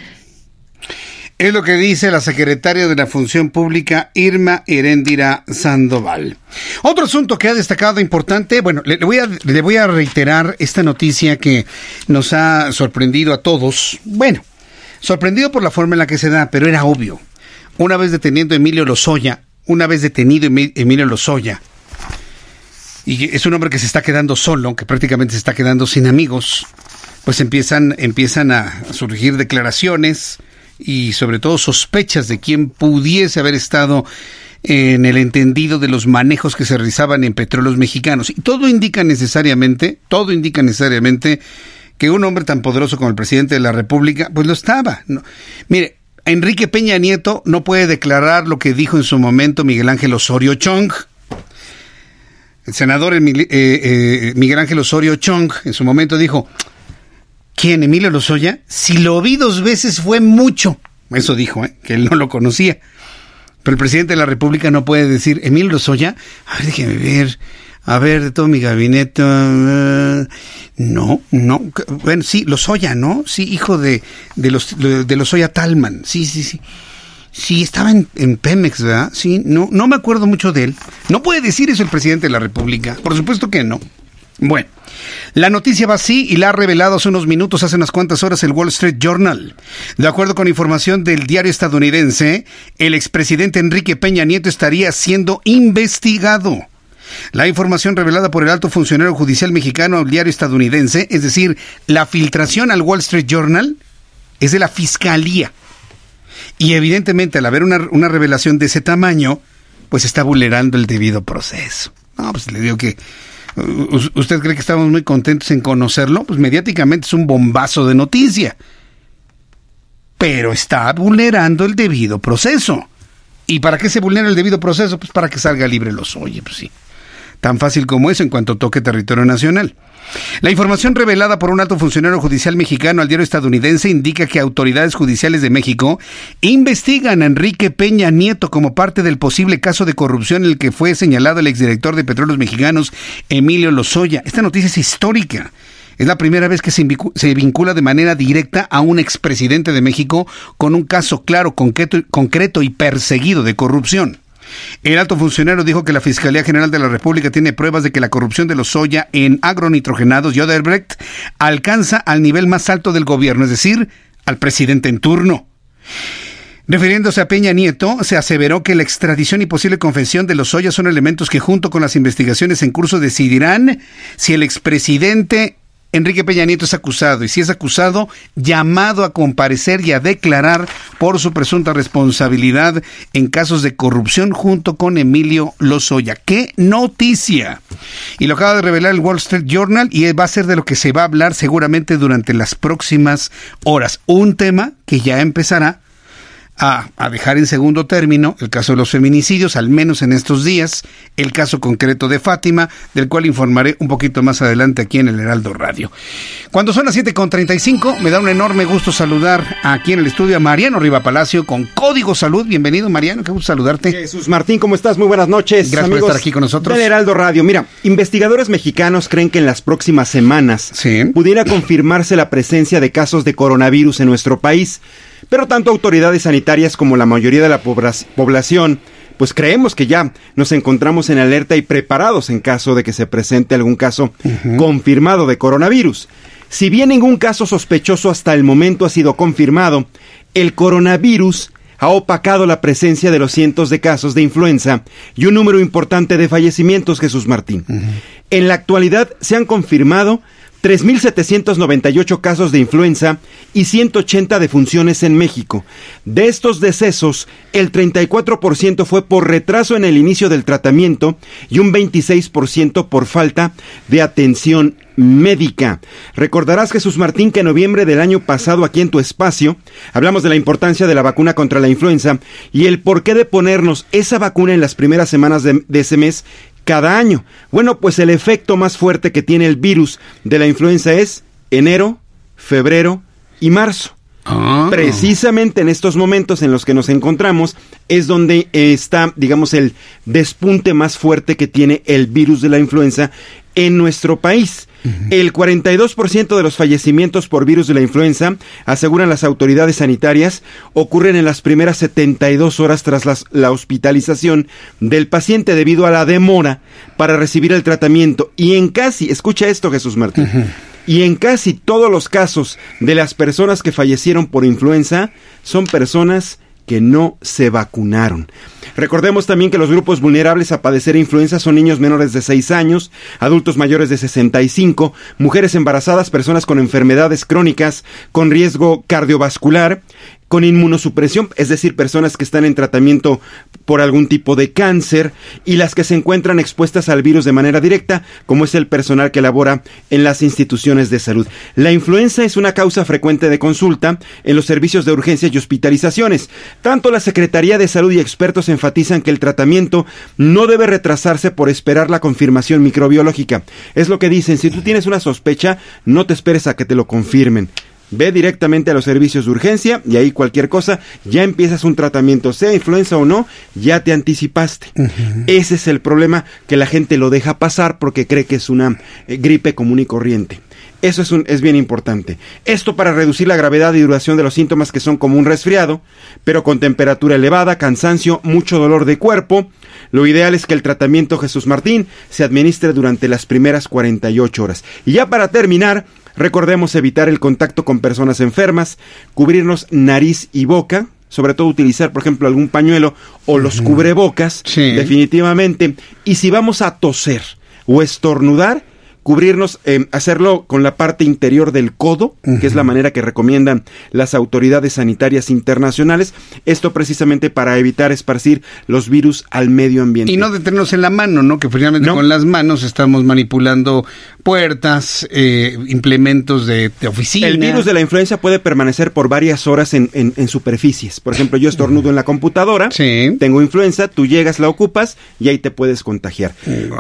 S1: Es lo que dice la secretaria de la Función Pública, Irma Heréndira Sandoval. Otro asunto que ha destacado importante, bueno, le, voy a, le voy a reiterar esta noticia que nos ha sorprendido a todos. Bueno, sorprendido por la forma en la que se da, pero era obvio. Una vez deteniendo Emilio Lozoya, una vez detenido Emilio Lozoya, y es un hombre que se está quedando solo, que prácticamente se está quedando sin amigos, pues empiezan, empiezan a surgir declaraciones, y sobre todo sospechas de quién pudiese haber estado en el entendido de los manejos que se realizaban en petróleos mexicanos. Y todo indica necesariamente, todo indica necesariamente que un hombre tan poderoso como el presidente de la República, pues lo estaba. Mire, Enrique Peña Nieto no puede declarar lo que dijo en su momento Miguel Ángel Osorio Chong. El senador eh, eh, Miguel Ángel Osorio Chong en su momento dijo, ¿Quién? Emilio Lozoya. Si lo vi dos veces fue mucho. Eso dijo, ¿eh? que él no lo conocía. Pero el presidente de la República no puede decir, Emilio Lozoya, a ver, déjeme ver, a ver, de todo mi gabinete. Uh, no, no. Bueno, sí, Lozoya, ¿no? Sí, hijo de, de, los, de Lozoya Talman. Sí, sí, sí. Sí, estaba en, en, Pemex, ¿verdad? Sí, no, no me acuerdo mucho de él. No puede decir eso el presidente de la República. Por supuesto que no. Bueno, la noticia va así y la ha revelado hace unos minutos, hace unas cuantas horas, el Wall Street Journal. De acuerdo con información del diario estadounidense, el expresidente Enrique Peña Nieto estaría siendo investigado. La información revelada por el alto funcionario judicial mexicano al diario estadounidense, es decir, la filtración al Wall Street Journal, es de la fiscalía. Y evidentemente, al haber una, una revelación de ese tamaño, pues está vulnerando el debido proceso. No, pues le digo que ¿Usted cree que estamos muy contentos en conocerlo? Pues mediáticamente es un bombazo de noticia. Pero está vulnerando el debido proceso. ¿Y para qué se vulnera el debido proceso? Pues para que salga libre los oye, pues sí. Tan fácil como eso en cuanto toque territorio nacional. La información revelada por un alto funcionario judicial mexicano al diario estadounidense indica que autoridades judiciales de México investigan a Enrique Peña Nieto como parte del posible caso de corrupción en el que fue señalado el exdirector de Petróleos Mexicanos, Emilio Lozoya. Esta noticia es histórica. Es la primera vez que se vincula de manera directa a un expresidente de México con un caso claro, concreto y perseguido de corrupción. El alto funcionario dijo que la Fiscalía General de la República tiene pruebas de que la corrupción de los soya en agronitrogenados y Odebrecht alcanza al nivel más alto del gobierno, es decir, al presidente en turno. Refiriéndose a Peña Nieto, se aseveró que la extradición y posible confesión de los Soya son elementos que junto con las investigaciones en curso decidirán si el expresidente Enrique Peña Nieto es acusado y si es acusado, llamado a comparecer y a declarar por su presunta responsabilidad en casos de corrupción junto con Emilio Lozoya. ¡Qué noticia! Y lo acaba de revelar el Wall Street Journal y va a ser de lo que se va a hablar seguramente durante las próximas horas. Un tema que ya empezará a, a, dejar en segundo término el caso de los feminicidios, al menos en estos días, el caso concreto de Fátima, del cual informaré un poquito más adelante aquí en el Heraldo Radio. Cuando son las 7.35, me da un enorme gusto saludar aquí en el estudio a Mariano Riva Palacio con Código Salud. Bienvenido, Mariano, qué gusto saludarte.
S21: Jesús Martín, ¿cómo estás? Muy buenas noches.
S1: Gracias por estar aquí con nosotros.
S21: Del Heraldo Radio. Mira, investigadores mexicanos creen que en las próximas semanas pudiera confirmarse la presencia de casos de coronavirus en nuestro país. Pero tanto autoridades sanitarias como la mayoría de la población, pues creemos que ya nos encontramos en alerta y preparados en caso de que se presente algún caso confirmado de coronavirus. Si bien ningún caso sospechoso hasta el momento ha sido confirmado, el coronavirus ha opacado la presencia de los cientos de casos de influenza y un número importante de fallecimientos, Jesús Martín. En la actualidad se han confirmado 3.798 casos de influenza y 180 defunciones en México. De estos decesos, el 34% fue por retraso en el inicio del tratamiento y un 26% por falta de atención médica. Recordarás, Jesús Martín, que en noviembre del año pasado aquí en tu espacio hablamos de la importancia de la vacuna contra la influenza y el porqué de ponernos esa vacuna en las primeras semanas de, de ese mes cada año. Bueno, pues el efecto más fuerte que tiene el virus de la influenza es enero, febrero y marzo.
S1: Ah.
S21: Precisamente en estos momentos en los que nos encontramos es donde está, digamos, el despunte más fuerte que tiene el virus de la influenza en nuestro país. El 42% de los fallecimientos por virus de la influenza, aseguran las autoridades sanitarias, ocurren en las primeras 72 horas tras la hospitalización del paciente debido a la demora para recibir el tratamiento. Y en casi, escucha esto Jesús Martín, y en casi todos los casos de las personas que fallecieron por influenza son personas que no se vacunaron. Recordemos también que los grupos vulnerables a padecer influenza son niños menores de 6 años, adultos mayores de 65, mujeres embarazadas, personas con enfermedades crónicas con riesgo cardiovascular, con inmunosupresión, es decir, personas que están en tratamiento por algún tipo de cáncer y las que se encuentran expuestas al virus de manera directa, como es el personal que labora en las instituciones de salud. La influenza es una causa frecuente de consulta en los servicios de urgencia y hospitalizaciones. Tanto la Secretaría de Salud y expertos enfatizan que el tratamiento no debe retrasarse por esperar la confirmación microbiológica. Es lo que dicen, si tú tienes una sospecha, no te esperes a que te lo confirmen. Ve directamente a los servicios de urgencia y ahí cualquier cosa, ya empiezas un tratamiento, sea influenza o no, ya te anticipaste. Ese es el problema que la gente lo deja pasar porque cree que es una eh, gripe común y corriente. Eso es, un, es bien importante. Esto para reducir la gravedad y duración de los síntomas que son como un resfriado, pero con temperatura elevada, cansancio, mucho dolor de cuerpo. Lo ideal es que el tratamiento Jesús Martín se administre durante las primeras 48 horas. Y ya para terminar, Recordemos evitar el contacto con personas enfermas, cubrirnos nariz y boca, sobre todo utilizar, por ejemplo, algún pañuelo o los cubrebocas, definitivamente. Y si vamos a toser o estornudar, cubrirnos, eh, hacerlo con la parte interior del codo, que es la manera que recomiendan las autoridades sanitarias internacionales, esto precisamente para evitar esparcir los virus al medio ambiente.
S1: Y no detenernos en la mano, ¿no? Que finalmente con las manos estamos manipulando puertas, eh, implementos de, oficina.
S21: El virus de la influenza puede permanecer por varias horas en, en, superficies. Por ejemplo, yo estornudo en la computadora, tengo influenza, tú llegas, la ocupas y ahí te puedes contagiar.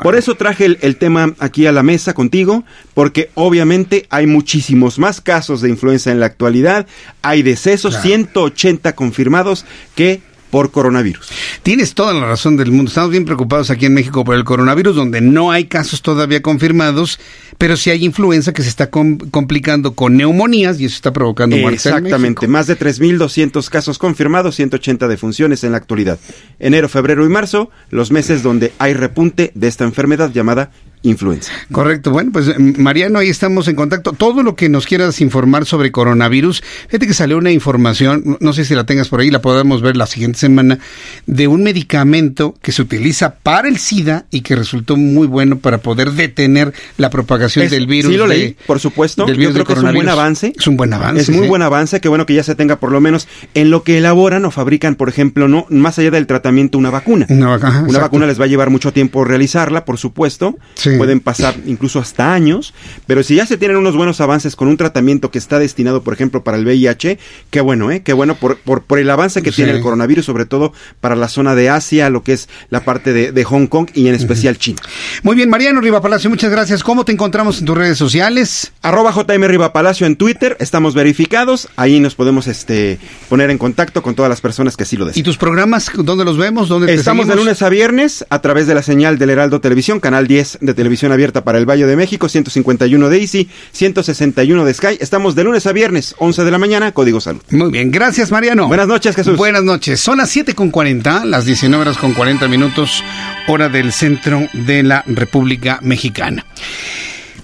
S21: Por eso traje el, el tema aquí a la mesa contigo porque obviamente hay muchísimos más casos de influenza en la actualidad, hay decesos, 180 confirmados que por coronavirus.
S1: Tienes toda la razón del mundo. Estamos bien preocupados aquí en México por el coronavirus, donde no hay casos todavía confirmados, pero sí hay influenza que se está complicando con neumonías y eso está provocando
S21: muertes. Exactamente, más de 3.200 casos confirmados, 180 defunciones en la actualidad. Enero, febrero y marzo, los meses donde hay repunte de esta enfermedad llamada influenza.
S1: Correcto. Bueno, pues Mariano, ahí estamos en contacto. Todo lo que nos quieras informar sobre coronavirus, fíjate que salió una información, no sé si la tengas por ahí, la podemos ver la siguiente semana, de un medicamento que se utiliza para el SIDA y que resultó muy bueno para poder detener la propagación del virus.
S21: Sí, lo leí, por supuesto. Del virus Yo creo que es un buen avance.
S1: Es un buen avance.
S21: Es muy buen avance, que bueno que ya se tenga por lo menos en lo que elaboran o fabrican, por ejemplo, no más allá del tratamiento, una vacuna. Una, vacuna les va a llevar mucho tiempo realizarla, por supuesto. Pueden pasar incluso hasta años, pero si ya se tienen unos buenos avances con un tratamiento que está destinado, por ejemplo, para el VIH, qué bueno, ¿eh? Qué bueno por, por, por el avance que tiene el coronavirus, sobre todo para la zona de Asia, lo que es la parte de, de Hong Kong y en especial China.
S1: Muy bien, Mariano Riva Palacio, muchas gracias. ¿Cómo te encontramos en tus redes sociales?
S21: Arroba JM Riva Palacio en Twitter, estamos verificados, ahí nos podemos este poner en contacto con todas las personas que así lo desean.
S1: ¿Y tus programas, dónde los vemos? ¿Dónde
S21: Estamos de lunes a viernes a través de la señal del Heraldo Televisión, canal 10 de televisión abierta para el Valle de México, 151 de Easy, 161 de Sky. Estamos de lunes a viernes, 11 de la mañana, Código Salud.
S1: Muy bien, gracias Mariano.
S21: Buenas noches, Jesús.
S1: Buenas noches. Son las 7 con 40, las 19 horas con 40 minutos, hora del centro de la República Mexicana.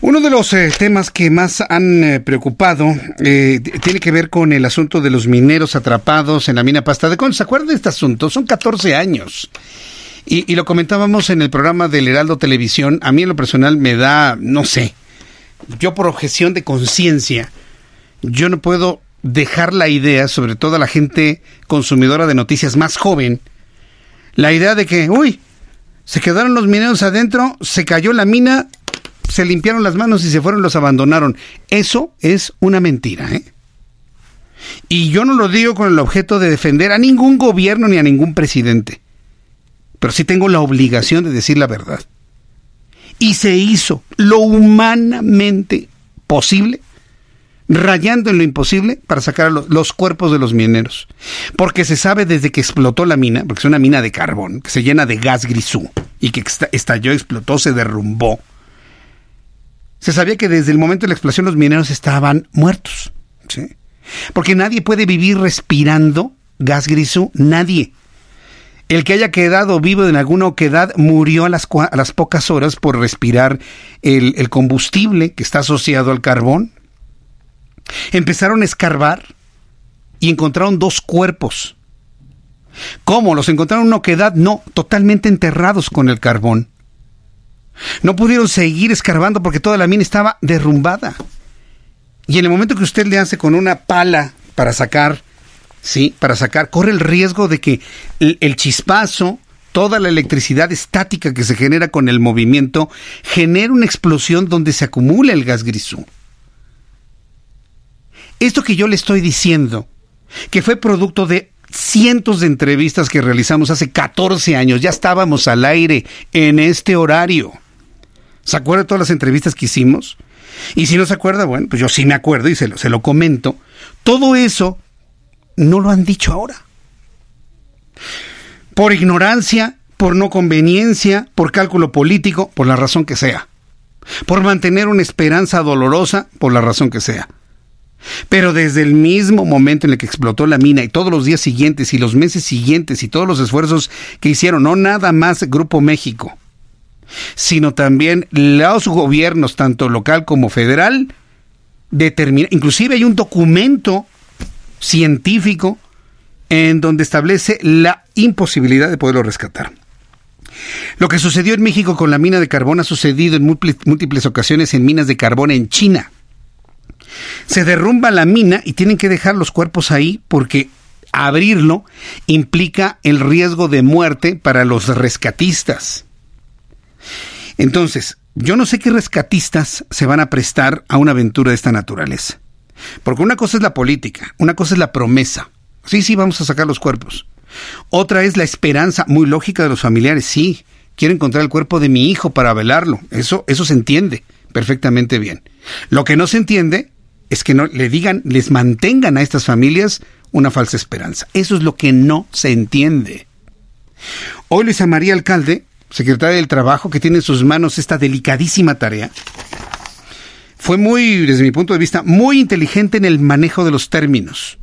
S1: Uno de los eh, temas que más han eh, preocupado eh, tiene que ver con el asunto de los mineros atrapados en la mina Pasta de Con. ¿Se acuerdan de este asunto? Son 14 años. Y, y, lo comentábamos en el programa del Heraldo Televisión. A mí en lo personal me da, no sé, yo por objeción de conciencia, yo no puedo dejar la idea, sobre todo a la gente consumidora de noticias más joven, la idea de que, uy, se quedaron los mineros adentro, se cayó la mina, se limpiaron las manos y se fueron, los abandonaron. Eso es una mentira, ¿eh? Y yo no lo digo con el objeto de defender a ningún gobierno ni a ningún presidente, pero sí tengo la obligación de decir la verdad. Y se hizo lo humanamente posible, rayando en lo imposible, para sacar los, cuerpos de los mineros. Porque se sabe desde que explotó la mina, porque es una mina de carbón, que se llena de gas grisú, y que estalló, explotó, se derrumbó se sabía que desde el momento de la explosión los mineros estaban muertos. ¿sí? Porque nadie puede vivir respirando gas grisú, nadie. El que haya quedado vivo en alguna oquedad murió a las, pocas horas por respirar el, el combustible que está asociado al carbón. Empezaron a escarbar y encontraron dos cuerpos. ¿Cómo? ¿Los encontraron en una oquedad? No, totalmente enterrados con el carbón. No pudieron seguir escarbando porque toda la mina estaba derrumbada. Y en el momento que usted le hace con una pala para sacar, sí, para sacar, corre el riesgo de que el, chispazo, toda la electricidad estática que se genera con el movimiento, genere una explosión donde se acumula el gas grisú. Esto que yo le estoy diciendo, que fue producto de cientos de entrevistas que realizamos hace 14 años, ya estábamos al aire en este horario. ¿Se acuerda de todas las entrevistas que hicimos? Y si no se acuerda, bueno, pues yo sí me acuerdo y se lo, se lo comento. Todo eso no lo han dicho ahora. Por ignorancia, por no conveniencia, por cálculo político, por la razón que sea. Por mantener una esperanza dolorosa, por la razón que sea. Pero desde el mismo momento en el que explotó la mina y todos los días siguientes y los meses siguientes y todos los esfuerzos que hicieron, no nada más Grupo México, sino también los gobiernos, tanto local como federal, determina, inclusive hay un documento científico en donde establece la imposibilidad de poderlo rescatar. Lo que sucedió en México con la mina de carbón ha sucedido en múltiples ocasiones en minas de carbón en China. Se derrumba la mina y tienen que dejar los cuerpos ahí porque abrirlo implica el riesgo de muerte para los rescatistas. Entonces, yo no sé qué rescatistas se van a prestar a una aventura de esta naturaleza. Porque una cosa es la política, una cosa es la promesa. Sí, sí, vamos a sacar los cuerpos. Otra es la esperanza muy lógica de los familiares. Sí, quiero encontrar el cuerpo de mi hijo para velarlo. Eso, eso se entiende perfectamente bien. Lo que no se entiende es que no le digan, les mantengan a estas familias una falsa esperanza. Eso es lo que no se entiende. Hoy Luisa María Alcalde secretaria del Trabajo, que tiene en sus manos esta delicadísima tarea, fue muy, desde mi punto de vista, muy inteligente en el manejo de los términos,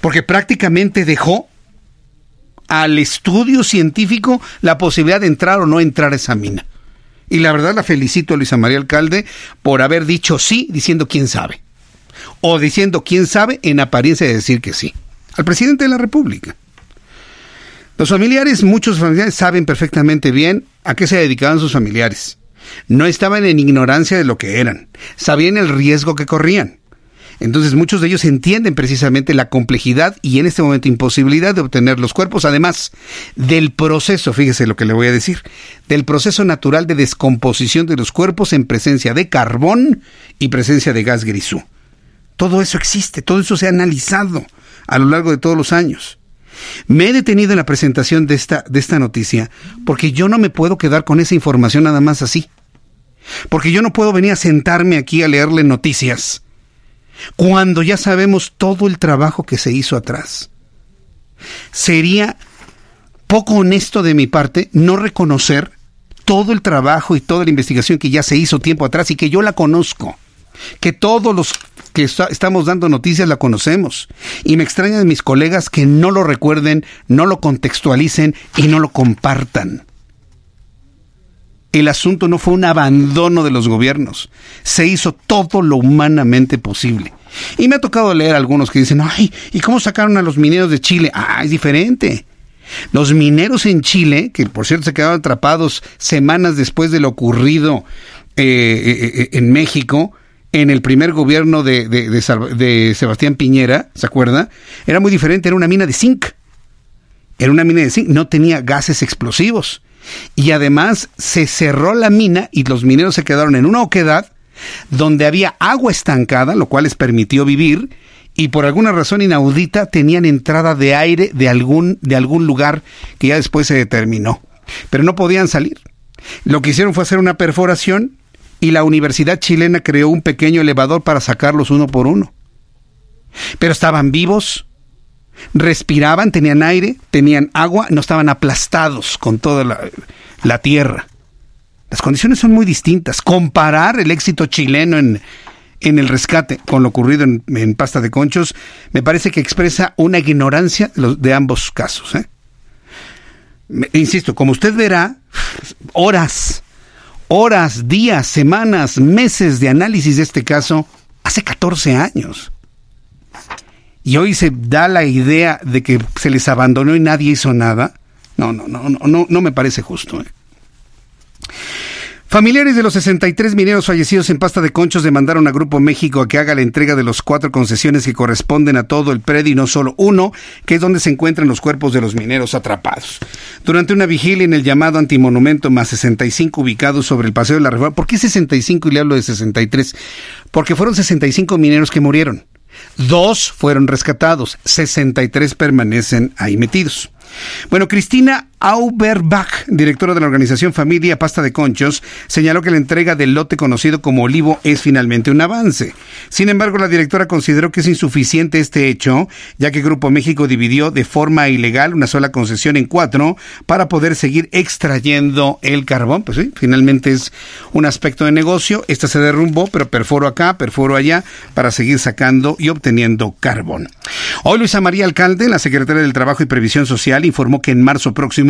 S1: porque prácticamente dejó al estudio científico la posibilidad de entrar o no entrar a esa mina. Y la verdad la felicito a Luisa María Alcalde por haber dicho sí diciendo quién sabe. O diciendo quién sabe en apariencia de decir que sí. Al presidente de la República. Los familiares, muchos familiares saben perfectamente bien a qué se dedicaban sus familiares. No estaban en ignorancia de lo que eran, sabían el riesgo que corrían. Entonces muchos de ellos entienden precisamente la complejidad y en este momento imposibilidad de obtener los cuerpos, además del proceso, fíjese lo que le voy a decir, del proceso natural de descomposición de los cuerpos en presencia de carbón y presencia de gas grisú. Todo eso existe, todo eso se ha analizado a lo largo de todos los años. Me he detenido en la presentación de esta, de esta noticia porque yo no me puedo quedar con esa información nada más así. Porque yo no puedo venir a sentarme aquí a leerle noticias cuando ya sabemos todo el trabajo que se hizo atrás. Sería poco honesto de mi parte no reconocer todo el trabajo y toda la investigación que ya se hizo tiempo atrás y que yo la conozco, que todos los que estamos dando noticias la conocemos. Y me extraña de mis colegas que no lo recuerden, no lo contextualicen y no lo compartan. El asunto no fue un abandono de los gobiernos. Se hizo todo lo humanamente posible. Y me ha tocado leer algunos que dicen, ay, ¿y cómo sacaron a los mineros de Chile? Ah, es diferente. Los mineros en Chile, que por cierto se quedaron atrapados semanas después de lo ocurrido eh, eh, eh, en México, en el primer gobierno de, de, Sebastián Piñera, ¿se acuerda? Era muy diferente, era una mina de zinc. Era una mina de zinc, no tenía gases explosivos. Y además se cerró la mina y los mineros se quedaron en una oquedad donde había agua estancada, lo cual les permitió vivir, y por alguna razón inaudita tenían entrada de aire de algún, de algún lugar que ya después se determinó. Pero no podían salir. Lo que hicieron fue hacer una perforación y la Universidad chilena creó un pequeño elevador para sacarlos uno por uno. Pero estaban vivos, respiraban, tenían aire, tenían agua, no estaban aplastados con toda la, tierra. Las condiciones son muy distintas. Comparar el éxito chileno en, en el rescate con lo ocurrido en, pasta de conchos me parece que expresa una ignorancia de, ambos casos. ¿eh? insisto, como usted verá, horas, horas, días, semanas, meses de análisis de este caso hace 14 años. Y hoy se da la idea de que se les abandonó y nadie hizo nada. No, no, no, no, no, no me parece justo. ¿eh? Familiares de los 63 mineros fallecidos en pasta de conchos demandaron a Grupo México a que haga la entrega de los cuatro concesiones que corresponden a todo el predio y no solo uno, que es donde se encuentran los cuerpos de los mineros atrapados. Durante una vigilia en el llamado antimonumento más 65 ubicados sobre el Paseo de la Reforma, ¿por qué 65 y le hablo de 63? Porque fueron 65 mineros que murieron. Dos fueron rescatados, 63 permanecen ahí metidos. Bueno, Cristina Auberbach, directora de la organización Familia Pasta de Conchos, señaló que la entrega del lote conocido como Olivo es finalmente un avance. Sin embargo, la directora consideró que es insuficiente este hecho, ya que Grupo México dividió de forma ilegal una sola concesión en cuatro para poder seguir extrayendo el carbón. Pues sí, finalmente es un aspecto de negocio. Esta se derrumbó, pero perforo acá, perforo allá, para seguir sacando y obteniendo carbón. Hoy Luisa María Alcalde, la secretaria del Trabajo y Previsión Social, informó que en marzo próximo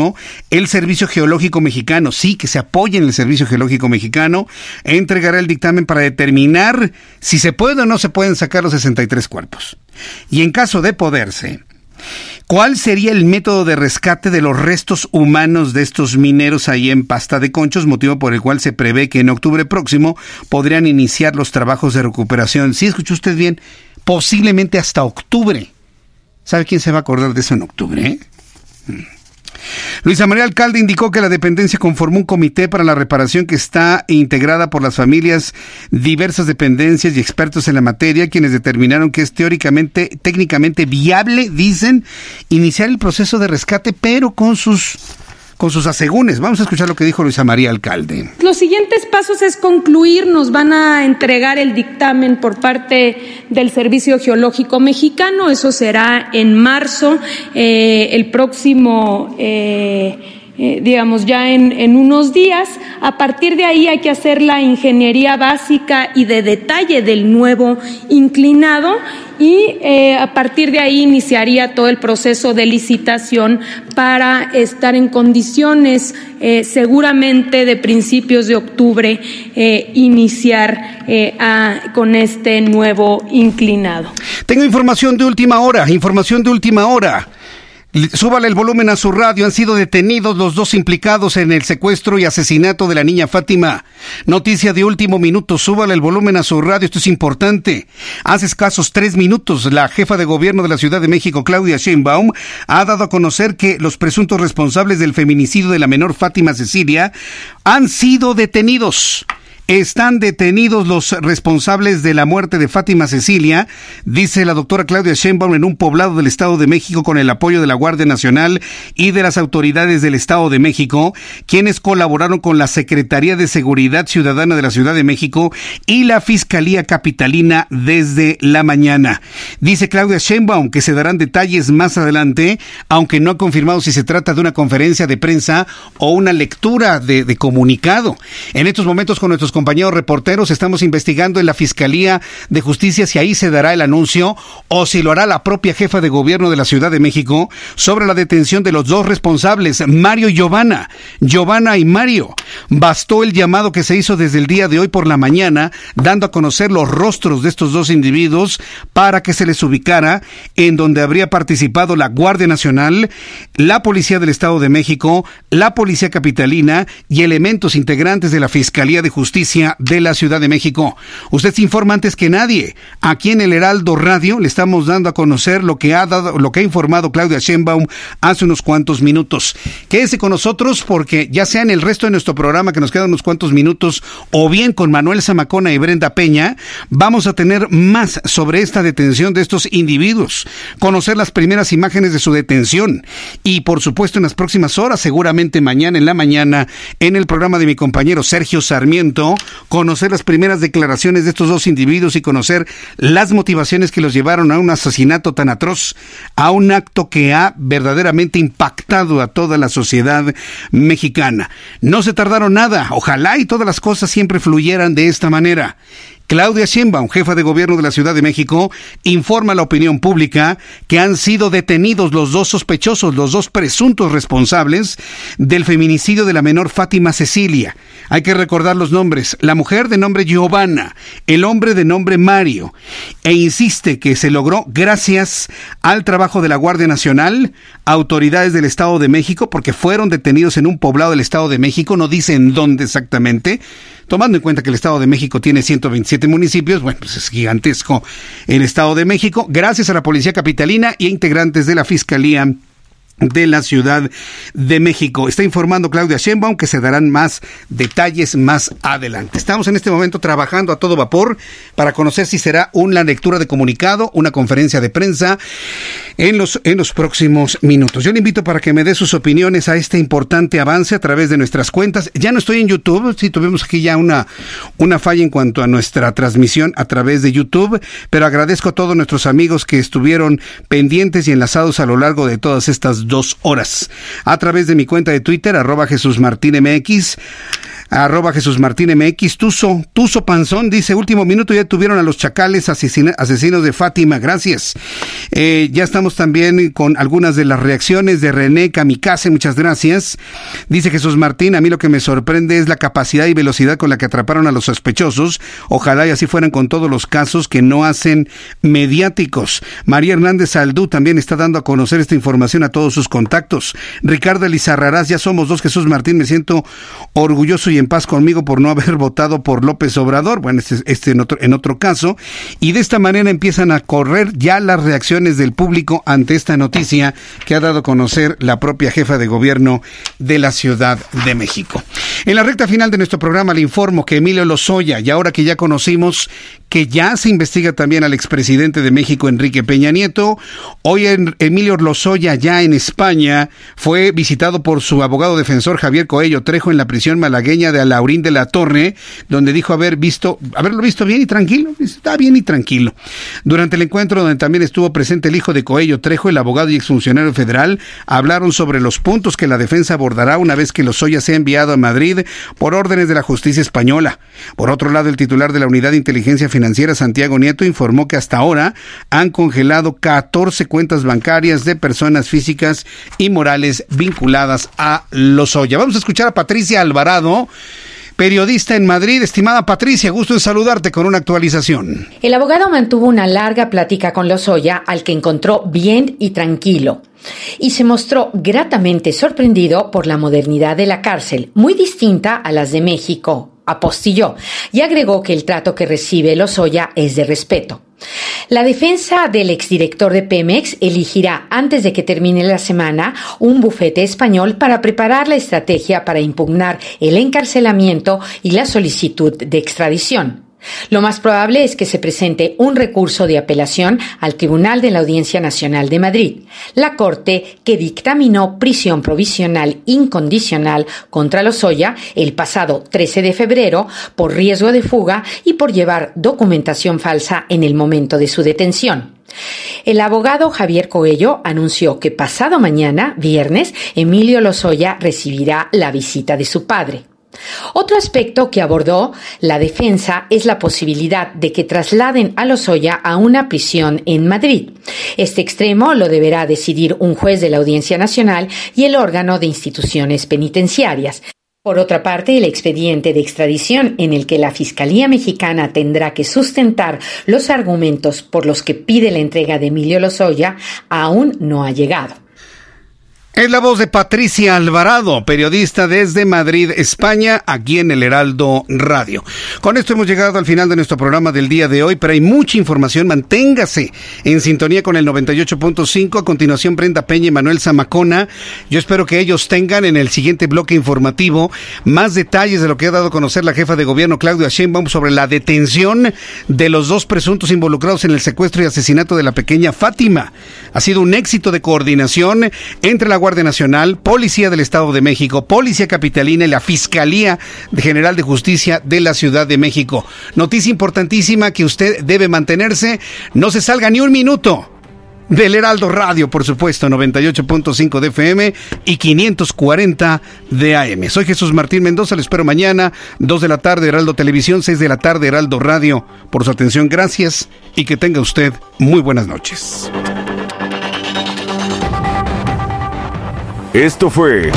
S1: el Servicio Geológico Mexicano, sí, que se apoye en el Servicio Geológico Mexicano, entregará el dictamen para determinar si se puede o no se pueden sacar los 63 cuerpos. Y en caso de poderse, ¿Cuál sería el método de rescate de los restos humanos de estos mineros ahí en Pasta de Conchos, motivo por el cual se prevé que en octubre próximo podrían iniciar los trabajos de recuperación? Si escuchó usted bien, posiblemente hasta octubre. ¿Sabe quién se va a acordar de eso en octubre? Eh? Luisa María Alcalde indicó que la dependencia conformó un comité para la reparación que está integrada por las familias, diversas dependencias y expertos en la materia, quienes determinaron que es teóricamente, técnicamente viable, dicen, iniciar el proceso de rescate, pero con sus con sus asegúnes. Vamos a escuchar lo que dijo Luisa María Alcalde.
S7: Los siguientes pasos es concluir, nos van a entregar el dictamen por parte del Servicio Geológico Mexicano, eso será en marzo, eh, el próximo... Eh, eh, digamos, ya en, en, unos días. A partir de ahí hay que hacer la ingeniería básica y de detalle del nuevo inclinado y eh, a partir de ahí iniciaría todo el proceso de licitación para estar en condiciones eh, seguramente de principios de octubre iniciar con este nuevo inclinado.
S1: Tengo información de última hora, información de última hora. Súbale el volumen a su radio. Han sido detenidos los dos implicados en el secuestro y asesinato de la niña Fátima. Noticia de último minuto. Súbale el volumen a su radio. Esto es importante. Hace escasos tres minutos, la jefa de gobierno de la Ciudad de México, Claudia Sheinbaum, ha dado a conocer que los presuntos responsables del feminicidio de la menor Fátima Cecilia han sido detenidos. Están detenidos los responsables de la muerte de Fátima Cecilia, dice la doctora Claudia Sheinbaum en un poblado del Estado de México con el apoyo de la Guardia Nacional y de las autoridades del Estado de México, quienes colaboraron con la Secretaría de Seguridad Ciudadana de la Ciudad de México y la Fiscalía Capitalina desde la mañana. Dice Claudia Sheinbaum que se darán detalles más adelante, aunque no ha confirmado si se trata de una conferencia de prensa o una lectura de, de comunicado. En estos momentos con nuestros compañeros reporteros, estamos investigando en la Fiscalía de Justicia si ahí se dará el anuncio o si lo hará la propia jefa de gobierno de la Ciudad de México sobre la detención de los dos responsables, Mario y Giovanna. Giovanna y Mario. Bastó el llamado que se hizo desde el día de hoy por la mañana, dando a conocer los rostros de estos dos individuos para que se les ubicara en donde habría participado la Guardia Nacional, la Policía del Estado de México, la Policía Capitalina y elementos integrantes de la Fiscalía de Justicia de la Ciudad de México. Usted se informa antes que nadie. Aquí en el Heraldo Radio le estamos dando a conocer lo que ha dado, lo que ha informado Claudia Sheinbaum hace unos cuantos minutos. Quédese con nosotros porque ya sea en el resto de nuestro programa que nos quedan unos cuantos minutos o bien con Manuel Zamacona y Brenda Peña, vamos a tener más sobre esta detención de estos individuos, conocer las primeras imágenes de su detención y por supuesto en las próximas horas, seguramente mañana en la mañana, en el programa de mi compañero Sergio Sarmiento, conocer las primeras declaraciones de estos dos individuos y conocer las motivaciones que los llevaron a un asesinato tan atroz, a un acto que ha verdaderamente impactado a toda la sociedad mexicana. No se tardaron nada, ojalá y todas las cosas siempre fluyeran de esta manera. Claudia Sheinbaum, jefa de gobierno de la Ciudad de México, informa a la opinión pública que han sido detenidos los dos sospechosos, los dos presuntos responsables del feminicidio de la menor Fátima Cecilia. Hay que recordar los nombres. La mujer de nombre Giovanna, el hombre de nombre Mario. E insiste que se logró gracias al trabajo de la Guardia Nacional, autoridades del Estado de México, porque fueron detenidos en un poblado del Estado de México, no dicen dónde exactamente, tomando en cuenta que el Estado de México tiene 127 municipios, bueno, pues es gigantesco el Estado de México, gracias a la Policía Capitalina y a integrantes de la Fiscalía de la Ciudad de México. Está informando Claudia Sheinbaum que se darán más detalles más adelante. Estamos en este momento trabajando a todo vapor para conocer si será una lectura de comunicado, una conferencia de prensa en los, en los próximos minutos. Yo le invito para que me dé sus opiniones a este importante avance a través de nuestras cuentas. Ya no estoy en YouTube, sí tuvimos aquí ya una, una falla en cuanto a nuestra transmisión a través de YouTube, pero agradezco a todos nuestros amigos que estuvieron pendientes y enlazados a lo largo de todas estas dos horas. A través de mi cuenta de Twitter, arroba Jesús Martín MX, arroba Jesús Martín MX, Tuso, Tuso Panzón, dice, último minuto ya tuvieron a los chacales asesinos de Fátima, gracias. Eh, ya estamos también con algunas de las reacciones de René Kamikaze, muchas gracias. Dice Jesús Martín, a mí lo que me sorprende es la capacidad y velocidad con la que atraparon a los sospechosos, ojalá y así fueran con todos los casos que no hacen mediáticos. María Hernández Aldú también está dando a conocer esta información a todos sus contactos. Ricardo Elizarrarás, ya somos dos Jesús Martín, me siento orgulloso y en paz conmigo por no haber votado por López Obrador, bueno, este, este en, otro, en otro caso, y de esta manera empiezan a correr ya las reacciones del público ante esta noticia que ha dado a conocer la propia jefa de gobierno de la Ciudad de México. En la recta final de nuestro programa le informo que Emilio Lozoya, y ahora que ya conocimos que ya se investiga también al expresidente de México, Enrique Peña Nieto. Hoy en Emilio Lozoya, ya en España, fue visitado por su abogado defensor Javier Coello Trejo en la prisión malagueña de Alaurín de la Torre, donde dijo haber visto, haberlo visto bien y tranquilo. Está bien y tranquilo. Durante el encuentro donde también estuvo presente el hijo de Coello Trejo, el abogado y exfuncionario federal, hablaron sobre los puntos que la defensa abordará una vez que Lozoya sea enviado a Madrid por órdenes de la justicia española. Por otro lado, el titular de la Unidad de Inteligencia Santiago Nieto, informó que hasta ahora han congelado 14 cuentas bancarias de personas físicas y morales vinculadas a Lozoya. Vamos a escuchar a Patricia Alvarado periodista en Madrid. Estimada Patricia, gusto en saludarte con una actualización.
S22: El abogado mantuvo una larga plática con Lozoya, al que encontró bien y tranquilo y se mostró gratamente sorprendido por la modernidad de la cárcel, muy distinta a las de México, apostilló, y agregó que el trato que recibe Lozoya es de respeto. La defensa del exdirector de Pemex elegirá antes de que termine la semana un bufete español para preparar la estrategia para impugnar el encarcelamiento y la solicitud de extradición. Lo más probable es que se presente un recurso de apelación al Tribunal de la Audiencia Nacional de Madrid, la Corte que dictaminó prisión provisional incondicional contra Lozoya el pasado 13 de febrero por riesgo de fuga y por llevar documentación falsa en el momento de su detención. El abogado Javier Coello anunció que pasado mañana, viernes, Emilio Lozoya recibirá la visita de su padre. Otro aspecto que abordó la defensa es la posibilidad de que trasladen a Lozoya a una prisión en Madrid. Este extremo lo deberá decidir un juez de la Audiencia Nacional y el órgano de instituciones penitenciarias. Por otra parte, el expediente de extradición en el que la Fiscalía mexicana tendrá que sustentar los argumentos por los que pide la entrega de Emilio Lozoya aún no ha llegado.
S1: Es la voz de Patricia Alvarado, periodista desde Madrid, España, aquí en el Heraldo Radio. Con esto hemos llegado al final de nuestro programa del día de hoy, pero hay mucha información. Manténgase en sintonía con el 98.5. A continuación, Brenda Peña y Manuel Zamacona. Yo espero que ellos tengan en el siguiente bloque informativo más detalles de lo que ha dado a conocer la jefa de gobierno, Claudia Sheinbaum, sobre la detención de los dos presuntos involucrados en el secuestro y asesinato de la pequeña Fátima. Ha sido un éxito de coordinación entre la Guardia Nacional, Policía del Estado de México, Policía Capitalina y la Fiscalía General de Justicia de la Ciudad de México. Noticia importantísima que usted debe mantenerse. No se salga ni un minuto del Heraldo Radio, por supuesto, 98.5 de FM y 540 de AM. Soy Jesús Martín Mendoza, le espero mañana, 2 de la tarde, Heraldo Televisión, 6 de la tarde, Heraldo Radio. Por su atención, gracias y que tenga usted muy buenas noches.
S15: Esto fue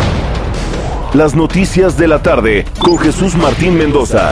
S15: Las Noticias de la Tarde con Jesús Martín Mendoza.